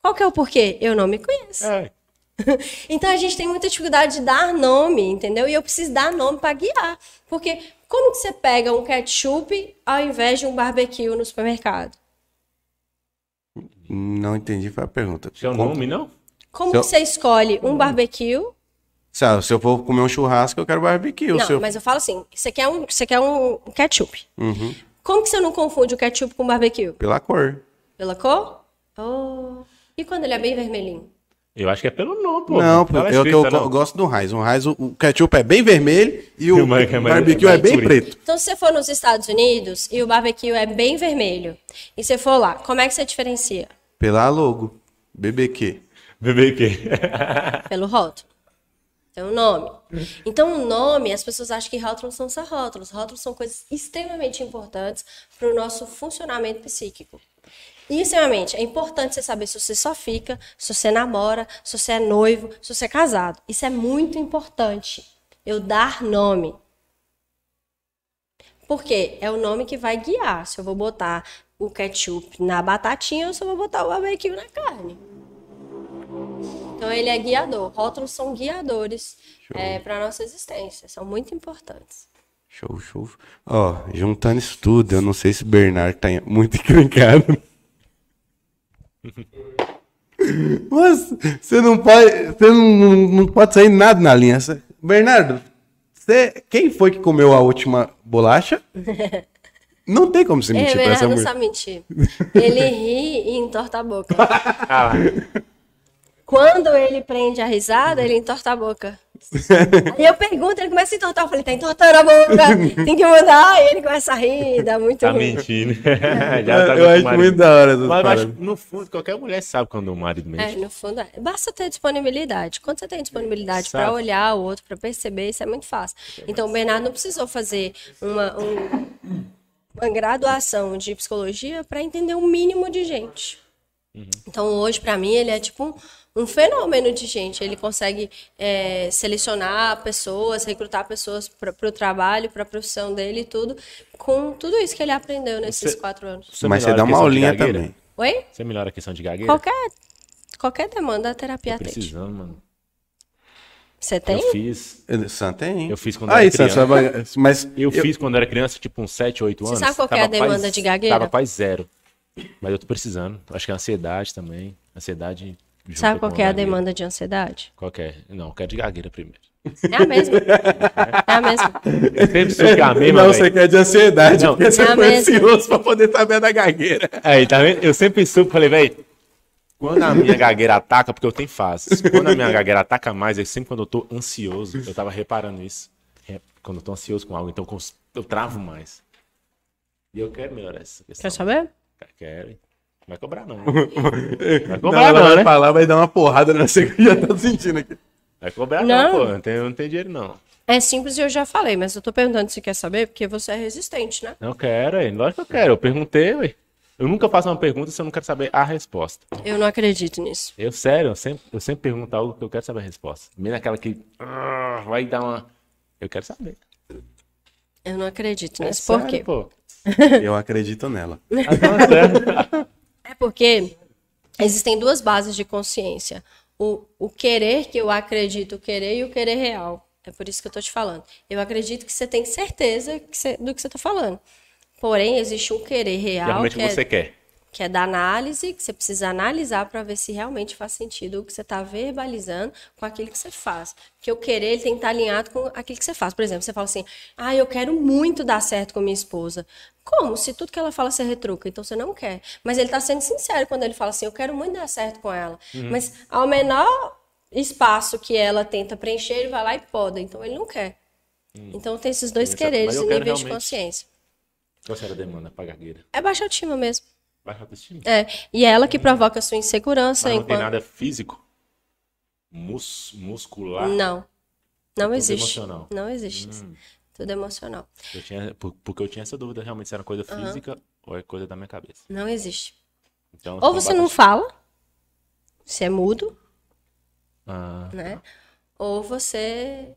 Qual que é o porquê? Eu não me conheço. É. [LAUGHS] Então a gente tem muita dificuldade de dar nome, entendeu? E eu preciso dar nome para guiar. Porque como que você pega um ketchup ao invés de um barbecue no supermercado? Não entendi, foi a pergunta. Seu Como- nome, não? Como Se eu- que você escolhe um barbecue? Se, eu for comer um churrasco, eu quero barbecue. não, eu... mas eu falo assim, você quer um, você quer um ketchup. Uhum, Como que você não confunde o ketchup com barbecue? Pela cor. Pela cor? Oh. E quando ele é bem vermelhinho? Eu acho que é pelo nome, pô. não, lá eu, escrito, eu, não. gosto do Heinz. O Heinz, o, o ketchup é bem vermelho e o E o Mike é barbecue é bem preto. Então, se você for nos Estados Unidos e o barbecue é bem vermelho, e você for lá, como é que você diferencia? Pela logo. BBQ. Bebê que. [LAUGHS] Pelo rótulo. Tem um nome. Então, o nome, as pessoas acham que rótulos são só rótulos. Rótulos são coisas extremamente importantes para o nosso funcionamento psíquico. E, extremamente, é importante você saber se você só fica, se você namora, se você é noivo, se você é casado. Isso é muito importante. Eu dar nome. Porque é o nome que vai guiar. Se eu vou botar o ketchup na batatinha eu vou botar o barbecue na carne. Então ele é guiador. Rótulos são guiadores para nossa existência. São muito importantes. Show, show. Ó, juntando isso tudo, eu não sei se o Bernardo tá muito [LAUGHS] encrencado. Mas você não pode, você não, não, pode sair nada na linha. Bernardo, você, quem foi que comeu a última bolacha? [LAUGHS] Não tem como você É, mentir pra essa não mulher. sabe mentir. [LAUGHS] Ele ri e entorta a boca. Ah. Quando ele prende a risada, ele entorta a boca. [LAUGHS] Aí eu pergunto, ele começa a entortar. Eu falei, tá entortando a boca, [LAUGHS] tem que mudar. Aí ele começa a rir, dá muito Tá ruim. mentindo. Já tá eu acho muito da hora Mas eu acho no fundo, qualquer mulher sabe quando o marido mente. É, no fundo, é. basta ter disponibilidade. Quando você tem disponibilidade para olhar o outro, para perceber, isso é muito fácil. Então, o Bernardo não precisou fazer uma, um- uma graduação de psicologia para entender o mínimo de gente. Então, hoje, para mim, ele é tipo um, um fenômeno de gente. Ele consegue é, selecionar pessoas, recrutar pessoas para o trabalho, para a profissão dele e tudo, com tudo isso que ele aprendeu nesses Você- quatro anos. Você Mas você dá a uma aulinha também. Oi? Você melhora a questão de gagueira? Qualquer, qualquer demanda, a terapia atende. precisando, mano. Você tem? Eu fiz. Sam tem. Eu fiz quando Aí, era Sam, criança. você vai- mas Eu, fiz quando era criança, tipo uns 7, 8 Você anos. sabe qual que é a demanda de gagueira? Tava quase zero. Mas eu tô precisando. Acho que é ansiedade também. Ansiedade. Sabe qual é a demanda de ansiedade? Qual que é? Não, eu quero de gagueira primeiro. É a mesma. É a mesma. Eu sempre que é a mesma, Não, velho. você quer de ansiedade, Não. porque você É foi ansioso pra poder saber da gagueira. Aí, tá vendo? Eu sempre soube, falei, velho, quando a minha gagueira ataca, porque eu tenho fases, quando a minha gagueira ataca mais, é sempre quando eu tô ansioso. Eu tava reparando isso. É, quando eu tô ansioso com algo, então eu travo mais. E eu quero melhorar essa questão. Quer saber? Quero. hein? Não vai cobrar, não. [LAUGHS] Vai Não, cobrar, ela não, vai né? falar, vai dar uma porrada nessa que eu já tô sentindo aqui. Vai cobrar, não, Não. pô. Não tem, não tem dinheiro, não. É simples e eu já falei, mas eu tô perguntando se quer saber porque você é resistente, né? Não quero, hein? Lógico que eu quero. Eu perguntei, ué. Eu nunca faço uma pergunta se eu não quero saber a resposta. Eu não acredito nisso. Eu, sério, eu sempre, eu sempre pergunto algo que eu quero saber a resposta. Mesmo aquela que ah, vai dar uma. Eu quero saber. Eu não acredito É nisso. Por sério, quê? pô. Eu acredito nela. [LAUGHS] Ah, não, é. É porque existem duas bases de consciência. O, o querer, que eu acredito querer, e o querer real. É por isso que eu tô te falando. Eu acredito que você tem certeza que você- do que você tá falando. Porém, existe um querer real Geralmente o que, que você é, quer. que é da análise, que você precisa analisar para ver se realmente faz sentido o que você está verbalizando com aquilo que você faz. Porque o querer ele tem que estar alinhado com aquilo que você faz. Por exemplo, você fala assim: ah, eu quero muito dar certo com minha esposa. Como? Se tudo que ela fala você retruca, então você não quer. Mas ele está sendo sincero quando ele fala assim: eu quero muito dar certo com ela. Uhum. Mas ao menor espaço que ela tenta preencher, ele vai lá e poda. Então ele não quer. Então tem esses dois quereres e quero níveis de realmente- consciência. Qual será a demanda pra gagueira? É baixa autoestima mesmo. Baixa autoestima? É. E é ela que provoca a sua insegurança Mas não tem enquanto. nada físico? Mus, muscular? Não. Não tudo existe. emocional. Não existe. Hum. Tudo emocional. Eu tinha, por- porque eu tinha essa dúvida realmente se era coisa física ou é coisa da minha cabeça. Não existe. Então, Ou você não fala, você é mudo, Ah, né? Ou você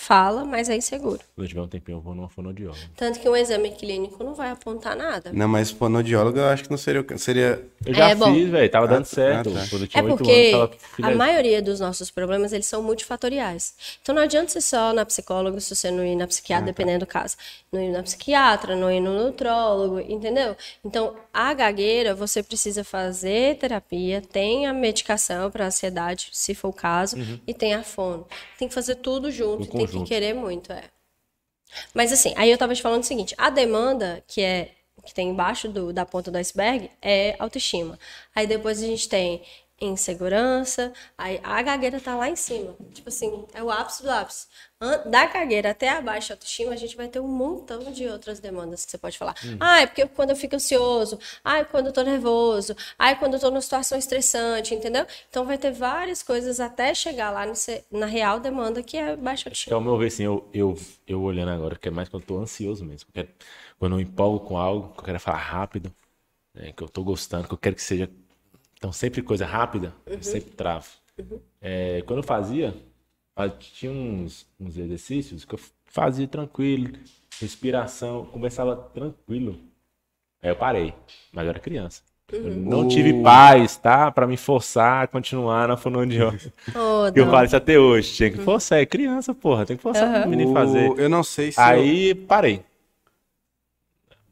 fala, mas é inseguro. quando eu tiver um tempinho, eu vou numa fonoaudióloga. Tanto que um exame clínico não vai apontar nada. Não, mas fonoaudiólogo eu acho que não seria. o- seria... Eu já É, fiz, velho. Tava Ah, dando tá, certo. ah, tá. Quando eu É tinha oito porque anos, tava a maioria dos nossos problemas, eles são multifatoriais. Então não adianta você só na psicóloga se você não ir na Ah, psiquiatra, tá. dependendo do caso. Não ir na psiquiatra, não ir no nutrólogo, entendeu? Então, a gagueira, você precisa fazer terapia, tem a medicação para ansiedade, se for o caso, e tem a fono. Tem que fazer tudo junto, Tem que conjunto. querer muito, é. Mas assim, aí eu tava te falando o seguinte, a demanda, que é que tem embaixo do- da ponta do iceberg, é autoestima. Aí depois a gente tem insegurança, aí a gagueira tá lá em cima. Tipo assim, é o ápice do ápice. Da gagueira até a baixa autoestima, a gente vai ter um montão de outras demandas que você pode falar. Ah, é porque quando eu fico ansioso, ah, é quando eu tô nervoso, ah, é quando eu tô numa situação estressante, entendeu? Então vai ter várias coisas até chegar lá no se- na real demanda que é baixa Que autoestima. ao meu ver, assim, eu, eu, eu olhando agora, que é mais quando eu tô ansioso mesmo. é quando eu empolgo com algo, que eu quero falar rápido, né, que eu tô gostando, que eu quero que seja. Então, sempre coisa rápida, eu sempre travo. É, quando eu fazia, fa- tinha uns, uns exercícios que eu fazia tranquilo, respiração, conversava tranquilo. Aí eu parei, mas eu era criança. Eu não tive paz, tá? Pra me forçar a continuar na fonoaudióloga. [LAUGHS] Que [LAUGHS] eu falo isso até hoje. Tinha que forçar, é criança, porra. Tem que forçar o menino a fazer. Eu não sei se. eu- Aí parei.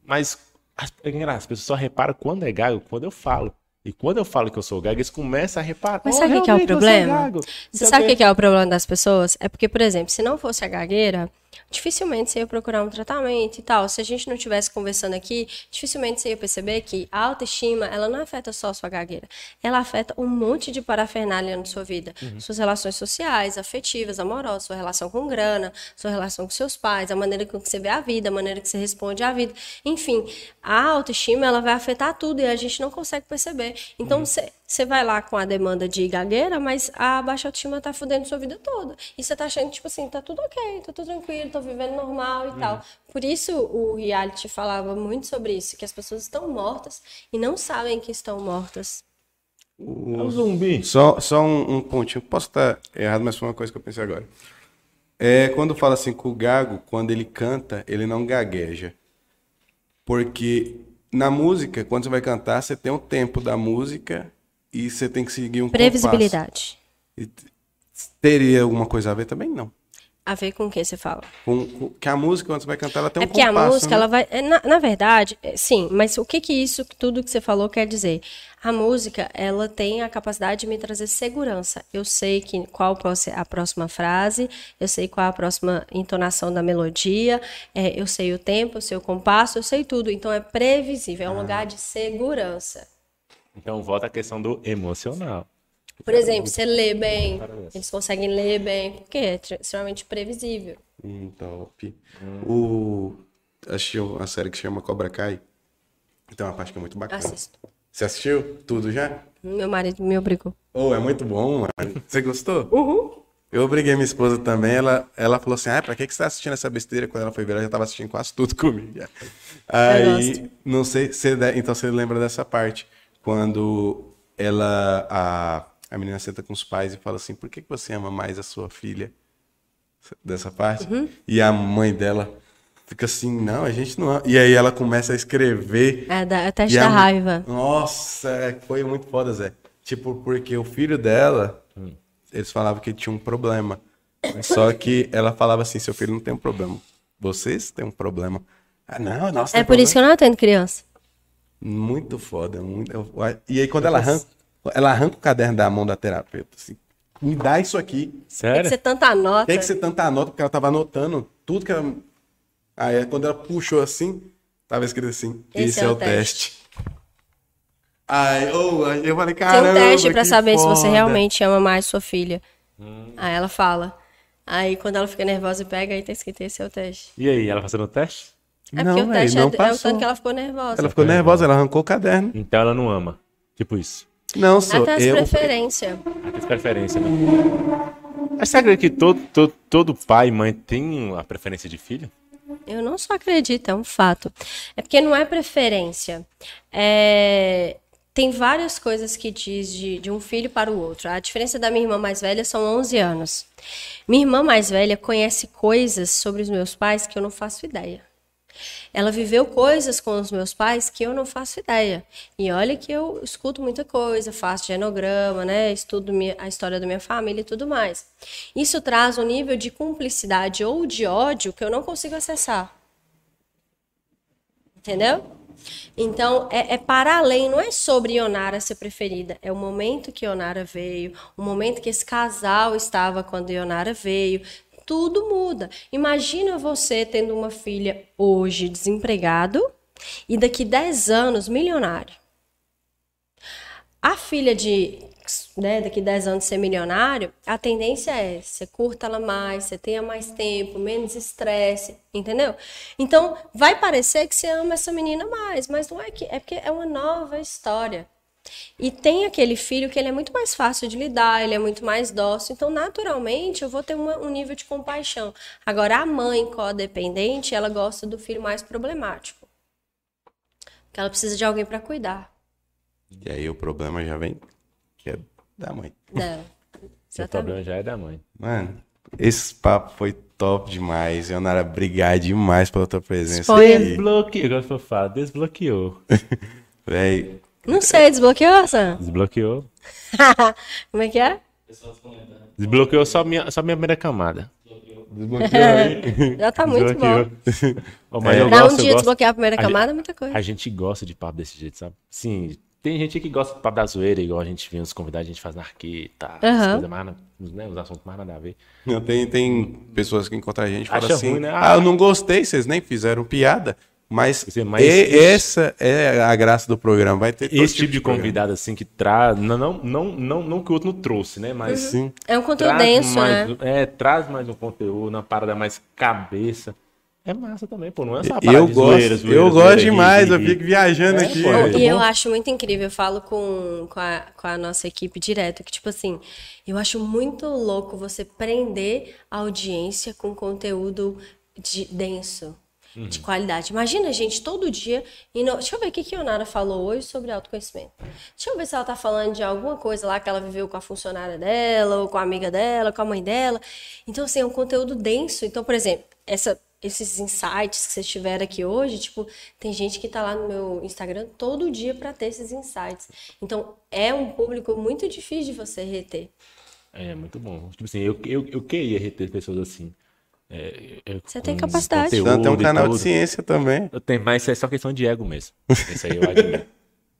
Mas as, é engraçado, as pessoas só reparam quando é gago, quando eu falo. E quando eu falo que eu sou gago, eles começam a reparar. Mas "Oh, sabe o que que é o problema? gago." Não Você sei sabe o que que é o problema das pessoas? É porque, por exemplo, se não fosse a gagueira, dificilmente você ia procurar um tratamento e tal. Se a gente não estivesse conversando aqui, dificilmente você ia perceber que a autoestima, ela não afeta só a sua gagueira. Ela afeta um monte de parafernália na sua vida. Uhum. Suas relações sociais, afetivas, amorosas, sua relação com grana, sua relação com seus pais, a maneira com que você vê a vida, a maneira que você responde à vida. Enfim, a autoestima, ela vai afetar tudo e a gente não consegue perceber. Então, você você vai lá com a demanda de gagueira, mas a baixa autoestima tá fudendo sua vida toda. E você tá achando, tipo assim, tá tudo ok, tá tudo tranquilo, tô vivendo normal e tal. Por isso o reality falava muito sobre isso, que as pessoas estão mortas e não sabem que estão mortas. É um zumbi. Só, só um, um pontinho. Posso estar errado, mas foi uma coisa que eu pensei agora. É, quando fala assim com o gago, quando ele canta, ele não gagueja. Porque na música, quando você vai cantar, você tem o tempo da música e você tem que seguir um Previsibilidade. compasso. Teria alguma coisa a ver também? Não. A ver com o que você fala? Com, com- que a música, quando você vai cantar, ela tem É um porque a compasso. música, né? ela vai. é, Na, na verdade, é, sim, mas o que que isso, tudo que você falou quer dizer? A música, ela tem a capacidade de me trazer segurança. Eu sei que qual a próxima frase, eu sei qual a próxima entonação da melodia, é, eu sei o tempo, eu sei o compasso, eu sei tudo. Então é previsível, é um lugar de segurança. Então volta a questão do emocional. Por exemplo, você lê bem, eles conseguem ler bem, porque é tr- extremamente previsível. Hum, top. O... Assisti uma série que chama Cobra Kai. Tem uma parte que é muito bacana. Assisto. Você assistiu tudo já? Meu marido me obrigou. Oh, é muito bom, mano. Você gostou? [LAUGHS] Uhum. Eu obriguei minha esposa também. Ela, ela falou assim: ah, pra que, que você tá assistindo essa besteira? Quando ela foi ver, ela já tava assistindo quase tudo [LAUGHS] comigo. Aí, não sei se. de- Então você lembra dessa parte. Quando ela. A, a menina senta com os pais e fala assim: por que, que você ama mais a sua filha? Dessa parte. E a mãe dela fica assim: não, a gente não ama. E aí ela começa a escrever. É, é teste E da a- raiva. Nossa, é, foi muito foda, Zé. Tipo, porque o filho dela, eles falavam que tinha um problema. Só que ela falava assim: seu filho não tem um problema. Vocês têm um problema. Ah, não, nossa. É por isso que eu não atendo criança. Muito foda. Muito... eu- E aí, quando ela arranca, ela arranca o caderno da mão da terapeuta, assim, me dá isso aqui. Tem que Sério? ser tanta nota. Tem que ser tanta nota, porque ela tava anotando tudo que ela. Aí, quando ela puxou assim, tava escrito assim: esse, é, o teste. Ai, oh, eu falei, Tem caramba. um teste pra saber se você foda." realmente ama mais sua filha. Hum. Aí ela fala. Aí quando ela fica nervosa e pega, aí tá escrito esse é o teste. E aí, ela fazendo o teste? É Não, porque o véi, teste não é, é o passou. tanto que ela ficou nervosa. Ela ficou nervosa, ela arrancou o caderno. Então ela não ama. Tipo isso. Não, sou Até as eu. preferências. As preferências, né? Mas você acredita que todo, todo, todo pai e mãe tem a preferência de filho? Eu não só acredito, é um fato. É porque não é preferência. É, Tem várias coisas que diz de, de um filho para o outro. A diferença da minha irmã mais velha são 11 anos. Minha irmã mais velha conhece coisas sobre os meus pais que eu não faço ideia. Ela viveu coisas com os meus pais que eu não faço ideia. E olha que eu escuto muita coisa, faço genograma, né? Estudo a história da minha família e tudo mais. Isso traz um nível de cumplicidade ou de ódio que eu não consigo acessar. Entendeu? Então, é, é para além, não é sobre Ionara ser preferida, é o momento que Ionara veio, o momento que esse casal estava quando Ionara veio. Tudo muda. Imagina você tendo uma filha hoje desempregado e daqui 10 anos milionário. A filha de, né, daqui 10 anos ser milionário, a tendência é você curta ela mais, você tenha mais tempo, menos estresse, entendeu? Então, vai parecer que você ama essa menina mais, mas não é que é porque é uma nova história. E tem aquele filho que ele é muito mais fácil de lidar, ele é muito mais dócil, então naturalmente eu vou ter uma- um nível de compaixão. Agora a mãe codependente, ela gosta do filho mais problemático. Porque ela precisa de alguém para cuidar. E aí o problema já vem, que é da mãe. Não. [LAUGHS] O problema já é da mãe. Mano, esse papo foi top demais. Leonara, obrigado demais pela tua presença. Desbloqueou. Agora eu falo, desbloqueou. [LAUGHS] Véi, Não sei, desbloqueou, Sam? Desbloqueou. [LAUGHS] Como é que é? Desbloqueou só minha, só minha primeira camada. desbloqueou aí. Já tá muito bom. [LAUGHS] Eu Pra gosto, um eu dia gosto- desbloquear a primeira camada é muita coisa. A gente gosta de papo desse jeito, sabe? Sim, tem gente que gosta de papo da zoeira, igual a gente vê os convidados, a gente faz na arqueta, Aham. as coisas mais, né, os assuntos mais nada a ver. Não, tem, tem pessoas que encontram a gente e falam assim: ruim, né? Ah, eu não gostei, vocês nem fizeram piada. Mas, dizer, mas e- esse- essa é a graça do programa. Vai ter Esse tipo de programa. convidado, assim, que traz. Não, não, não, não, não que o outro não trouxe, né? Mas. Sim. É um conteúdo traz denso, mais, né? É, traz mais um conteúdo, uma parada mais cabeça. É massa também, pô. Não é só uma Eu de gosto, zoeira, zoeira, eu gosto demais, ri, eu fico viajando É, aqui. pô, é E eu acho muito incrível, eu falo com, com, a, com a nossa equipe direto, que tipo assim, eu acho muito louco você prender a audiência com conteúdo de- denso. De qualidade. Imagina, gente, todo dia. Deixa eu ver o que, que a Onara falou hoje sobre autoconhecimento. Deixa eu ver se ela tá falando de alguma coisa lá que ela viveu com a funcionária dela, ou com a amiga dela, com a mãe dela. Então, assim, é um conteúdo denso. Então, por exemplo, essa, esses insights que vocês tiveram aqui hoje, tipo, tem gente que tá lá no meu Instagram todo dia para ter esses insights. Então, é um público muito difícil de você reter. É muito bom. Tipo assim, eu, eu, eu queria reter pessoas assim. É, eu- Você tem capacidade. conteúdo Então, tem um e canal de ciência também. Eu tenho, mas isso é só questão de ego mesmo. Isso aí eu [LAUGHS] admiro.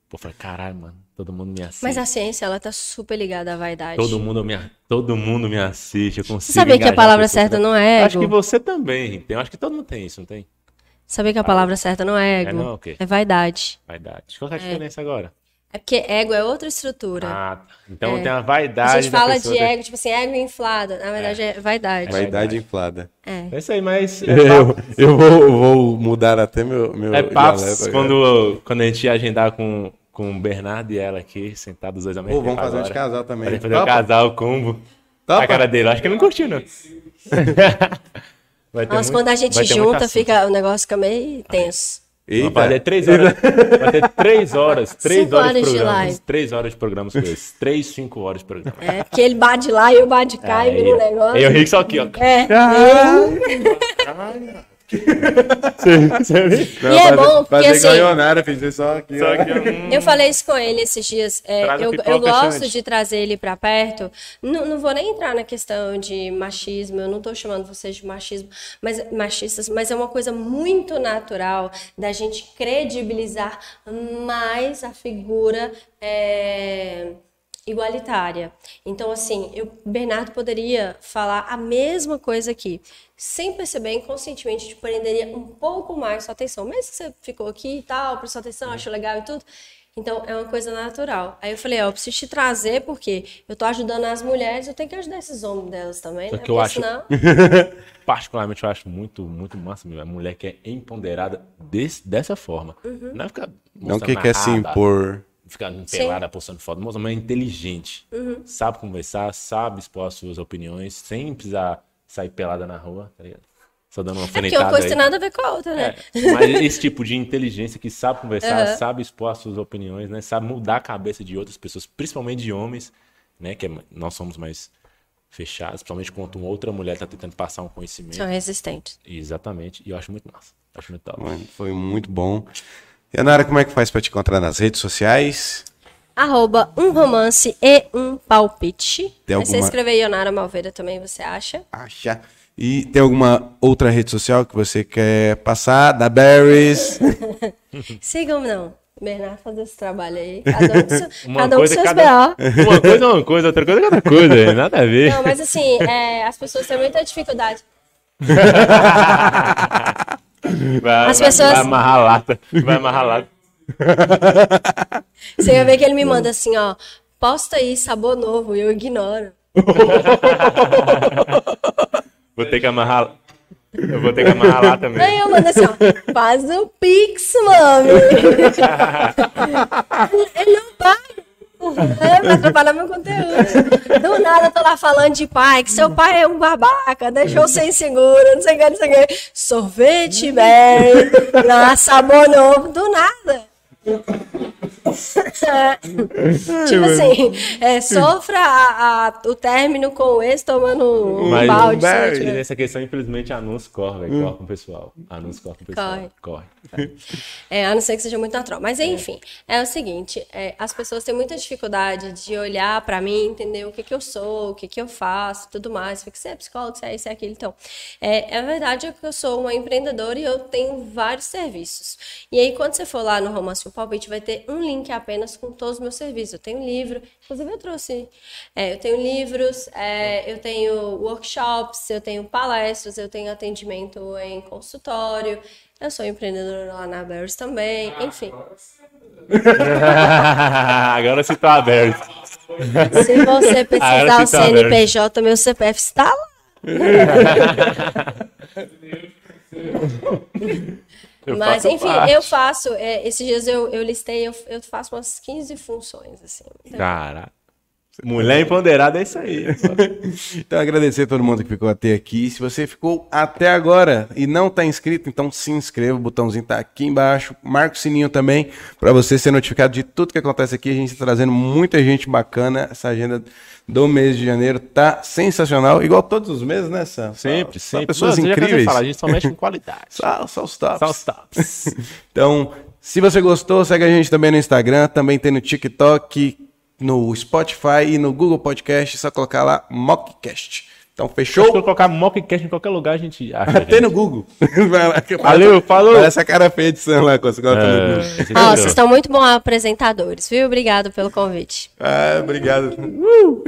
Pô, eu falei, caralho, mano, todo mundo me assiste. Mas a ciência, ela tá super ligada à vaidade. Todo mundo me, todo mundo me assiste, eu consigo sabia que a palavra certa não é Eu Acho ego? que você também tem. Eu acho que todo mundo tem isso, não tem? Sabia que a palavra certa não é ego? É não, o quê? É vaidade. Vaidade. Qual é a diferença agora? É porque ego é outra estrutura. Ah, então É. tem a vaidade a gente fala de ego, tipo assim, ego inflado. Na verdade, é, vaidade. Vaidade inflada. É. É isso aí, mas é Eu, eu vou, vou mudar até meu, meu é papo jaleco agora. quando, quando a gente ia agendar com, com o Bernardo e ela aqui, sentados os dois ao mesmo Pô, vamos fazer um de casal Pra também. gente fazer o Topa? casal, o combo. Topa? A cara dele, acho que ele não curtiu, não. [LAUGHS] Vai ter Nossa, muito- quando a gente junta, fica, o negócio fica meio tenso. Eita. fazer três horas. Vai ter três horas. Três Cinco horas de horas de programas. live. Três horas de programas com eles. Três, cinco horas de programa. É, porque ele bate lá e eu bate cá e vira um negócio. Aí eu ri só aqui, ó. É. Não, E é bom, porque fazer assim- igual a Ionara, fiz isso só aqui. Só aqui. Hum. [LAUGHS] Eu falei isso com ele esses dias. é, eu, eu gosto Xande. de trazer ele pra perto. Não, não vou nem entrar na questão de machismo, eu não tô chamando vocês de machismo, mas machistas, mas é uma coisa muito natural da gente credibilizar mais a figura é, igualitária. Então, assim, eu, Bernardo poderia falar a mesma coisa aqui. Sem perceber, inconscientemente, te prenderia um pouco mais sua atenção. Mesmo que você ficou aqui e tal, prestou atenção, achou legal e tudo. Então, é uma coisa natural. Aí eu falei, ó, eu preciso te trazer porque eu tô ajudando as mulheres, eu tenho que ajudar esses homens delas também, Só né? que eu Porque acho- senão... [LAUGHS] Particularmente, eu acho muito, muito massa meu, a mulher que é empoderada desse, dessa forma. Uhum. Não é ficar Não que quer se impor. Ficar pelada, postando foto. Moça, mas é inteligente. Uhum. Sabe conversar, sabe expor as suas opiniões, sem precisar sair pelada na rua, tá ligado? Só dando uma É porque alfinetada uma coisa aí. tem nada a ver com a outra, né? É, mas esse tipo de inteligência que sabe conversar, Aham. sabe expor as suas opiniões, né? Sabe mudar a cabeça de outras pessoas, principalmente de homens, né? Que é- nós somos mais fechados, principalmente quando uma outra mulher está tentando passar um conhecimento. São resistentes. Exatamente. E eu acho muito massa. Acho muito top. Mano, foi muito bom. Ionara, como é que faz pra te encontrar nas redes sociais? Arroba um romance e um palpite. Tem Aí você alguma- escrever Ionara Malveira também, você acha? Acha. E tem alguma outra rede social que você quer passar? Da Berries? [LAUGHS] Sigam, não. Bernardo fazer esse trabalho aí. Cada um com, seu, Uma cada um com coisa seus cada- BO. Uma coisa é uma coisa, outra coisa é outra coisa. Nada a ver. Não, mas assim, é, as pessoas têm muita dificuldade. [LAUGHS] Vai, As vai- pessoas- vai amarrar lata. Vai amarrar lata. Você vai ver que ele me manda assim, ó. Posta aí sabor novo e eu ignoro. [LAUGHS] Vou ter que amarrar. Eu vou ter que amarrar lá também. Aí eu mando assim, ó. Faz o Pix, mami. [LAUGHS] ele não paga. É, vai atrapalhar meu conteúdo. Do nada tô lá falando de pai, que seu pai é um babaca, deixou sem seguro, não sei o que, não sei o que. Sorvete, lá, sabor novo, do nada. É, [LAUGHS] tipo assim, é, sofra a- a- o término com ex tomando um Mas balde. Barry, sabe, tipo, nessa questão, infelizmente, anúncio corre, velho. Corre com o pessoal. Anúncio corre com o pessoal. Corre. Corre. [LAUGHS] É, a não ser que seja muito natural. Mas enfim, é o seguinte: é, as pessoas têm muita dificuldade de olhar pra mim, entender o que, que eu sou, o que, que eu faço, tudo mais. Fica, você é psicólogo, você é isso, é aquilo. Então, é, a verdade é que eu sou uma empreendedora e eu tenho vários serviços. E aí, quando você for lá no Romance o Palpite, vai ter um link apenas com todos os meus serviços. Eu tenho livro, inclusive eu trouxe. é, eu tenho livros, é, eu tenho workshops, eu tenho palestras, eu tenho atendimento em consultório. Eu sou empreendedora lá na Berries também, enfim. [LAUGHS] Agora se tá aberto. Se você precisar o você tá aberto. CNPJ, meu CPF está lá. [LAUGHS] Eu Mas, enfim, parte. eu faço. é, esses dias eu, eu listei, eu, eu faço umas 15 funções, assim. Então, Cara, Mulher empoderada é isso aí. Então, agradecer a todo mundo que ficou até aqui. Se você ficou até agora e não está inscrito, então se inscreva. O botãozinho tá aqui embaixo. Marca o sininho também para você ser notificado de tudo que acontece aqui. A gente está trazendo muita gente bacana. Essa agenda do mês de janeiro tá sensacional. Igual todos os meses, né, Sam? Sempre, Só- só sempre. pessoas Mano, cansei de incríveis. falar, a gente só mexe com qualidade. [LAUGHS] Só, só os tops. Só os tops. [LAUGHS] Então, se você gostou, segue a gente também no Instagram, também tem no TikTok, no Spotify e no Google Podcast, é só colocar lá Mockcast. Então, Se eu fechou? colocar mockcast em qualquer lugar, a gente acha. Até no Google. [LAUGHS] Vai lá, que Valeu, falou. Parece a cara feia de Sam lá, Google. É, Ó, vocês estão muito bons apresentadores, viu? Obrigado pelo convite. Ah, obrigado. Uh!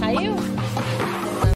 Saiu?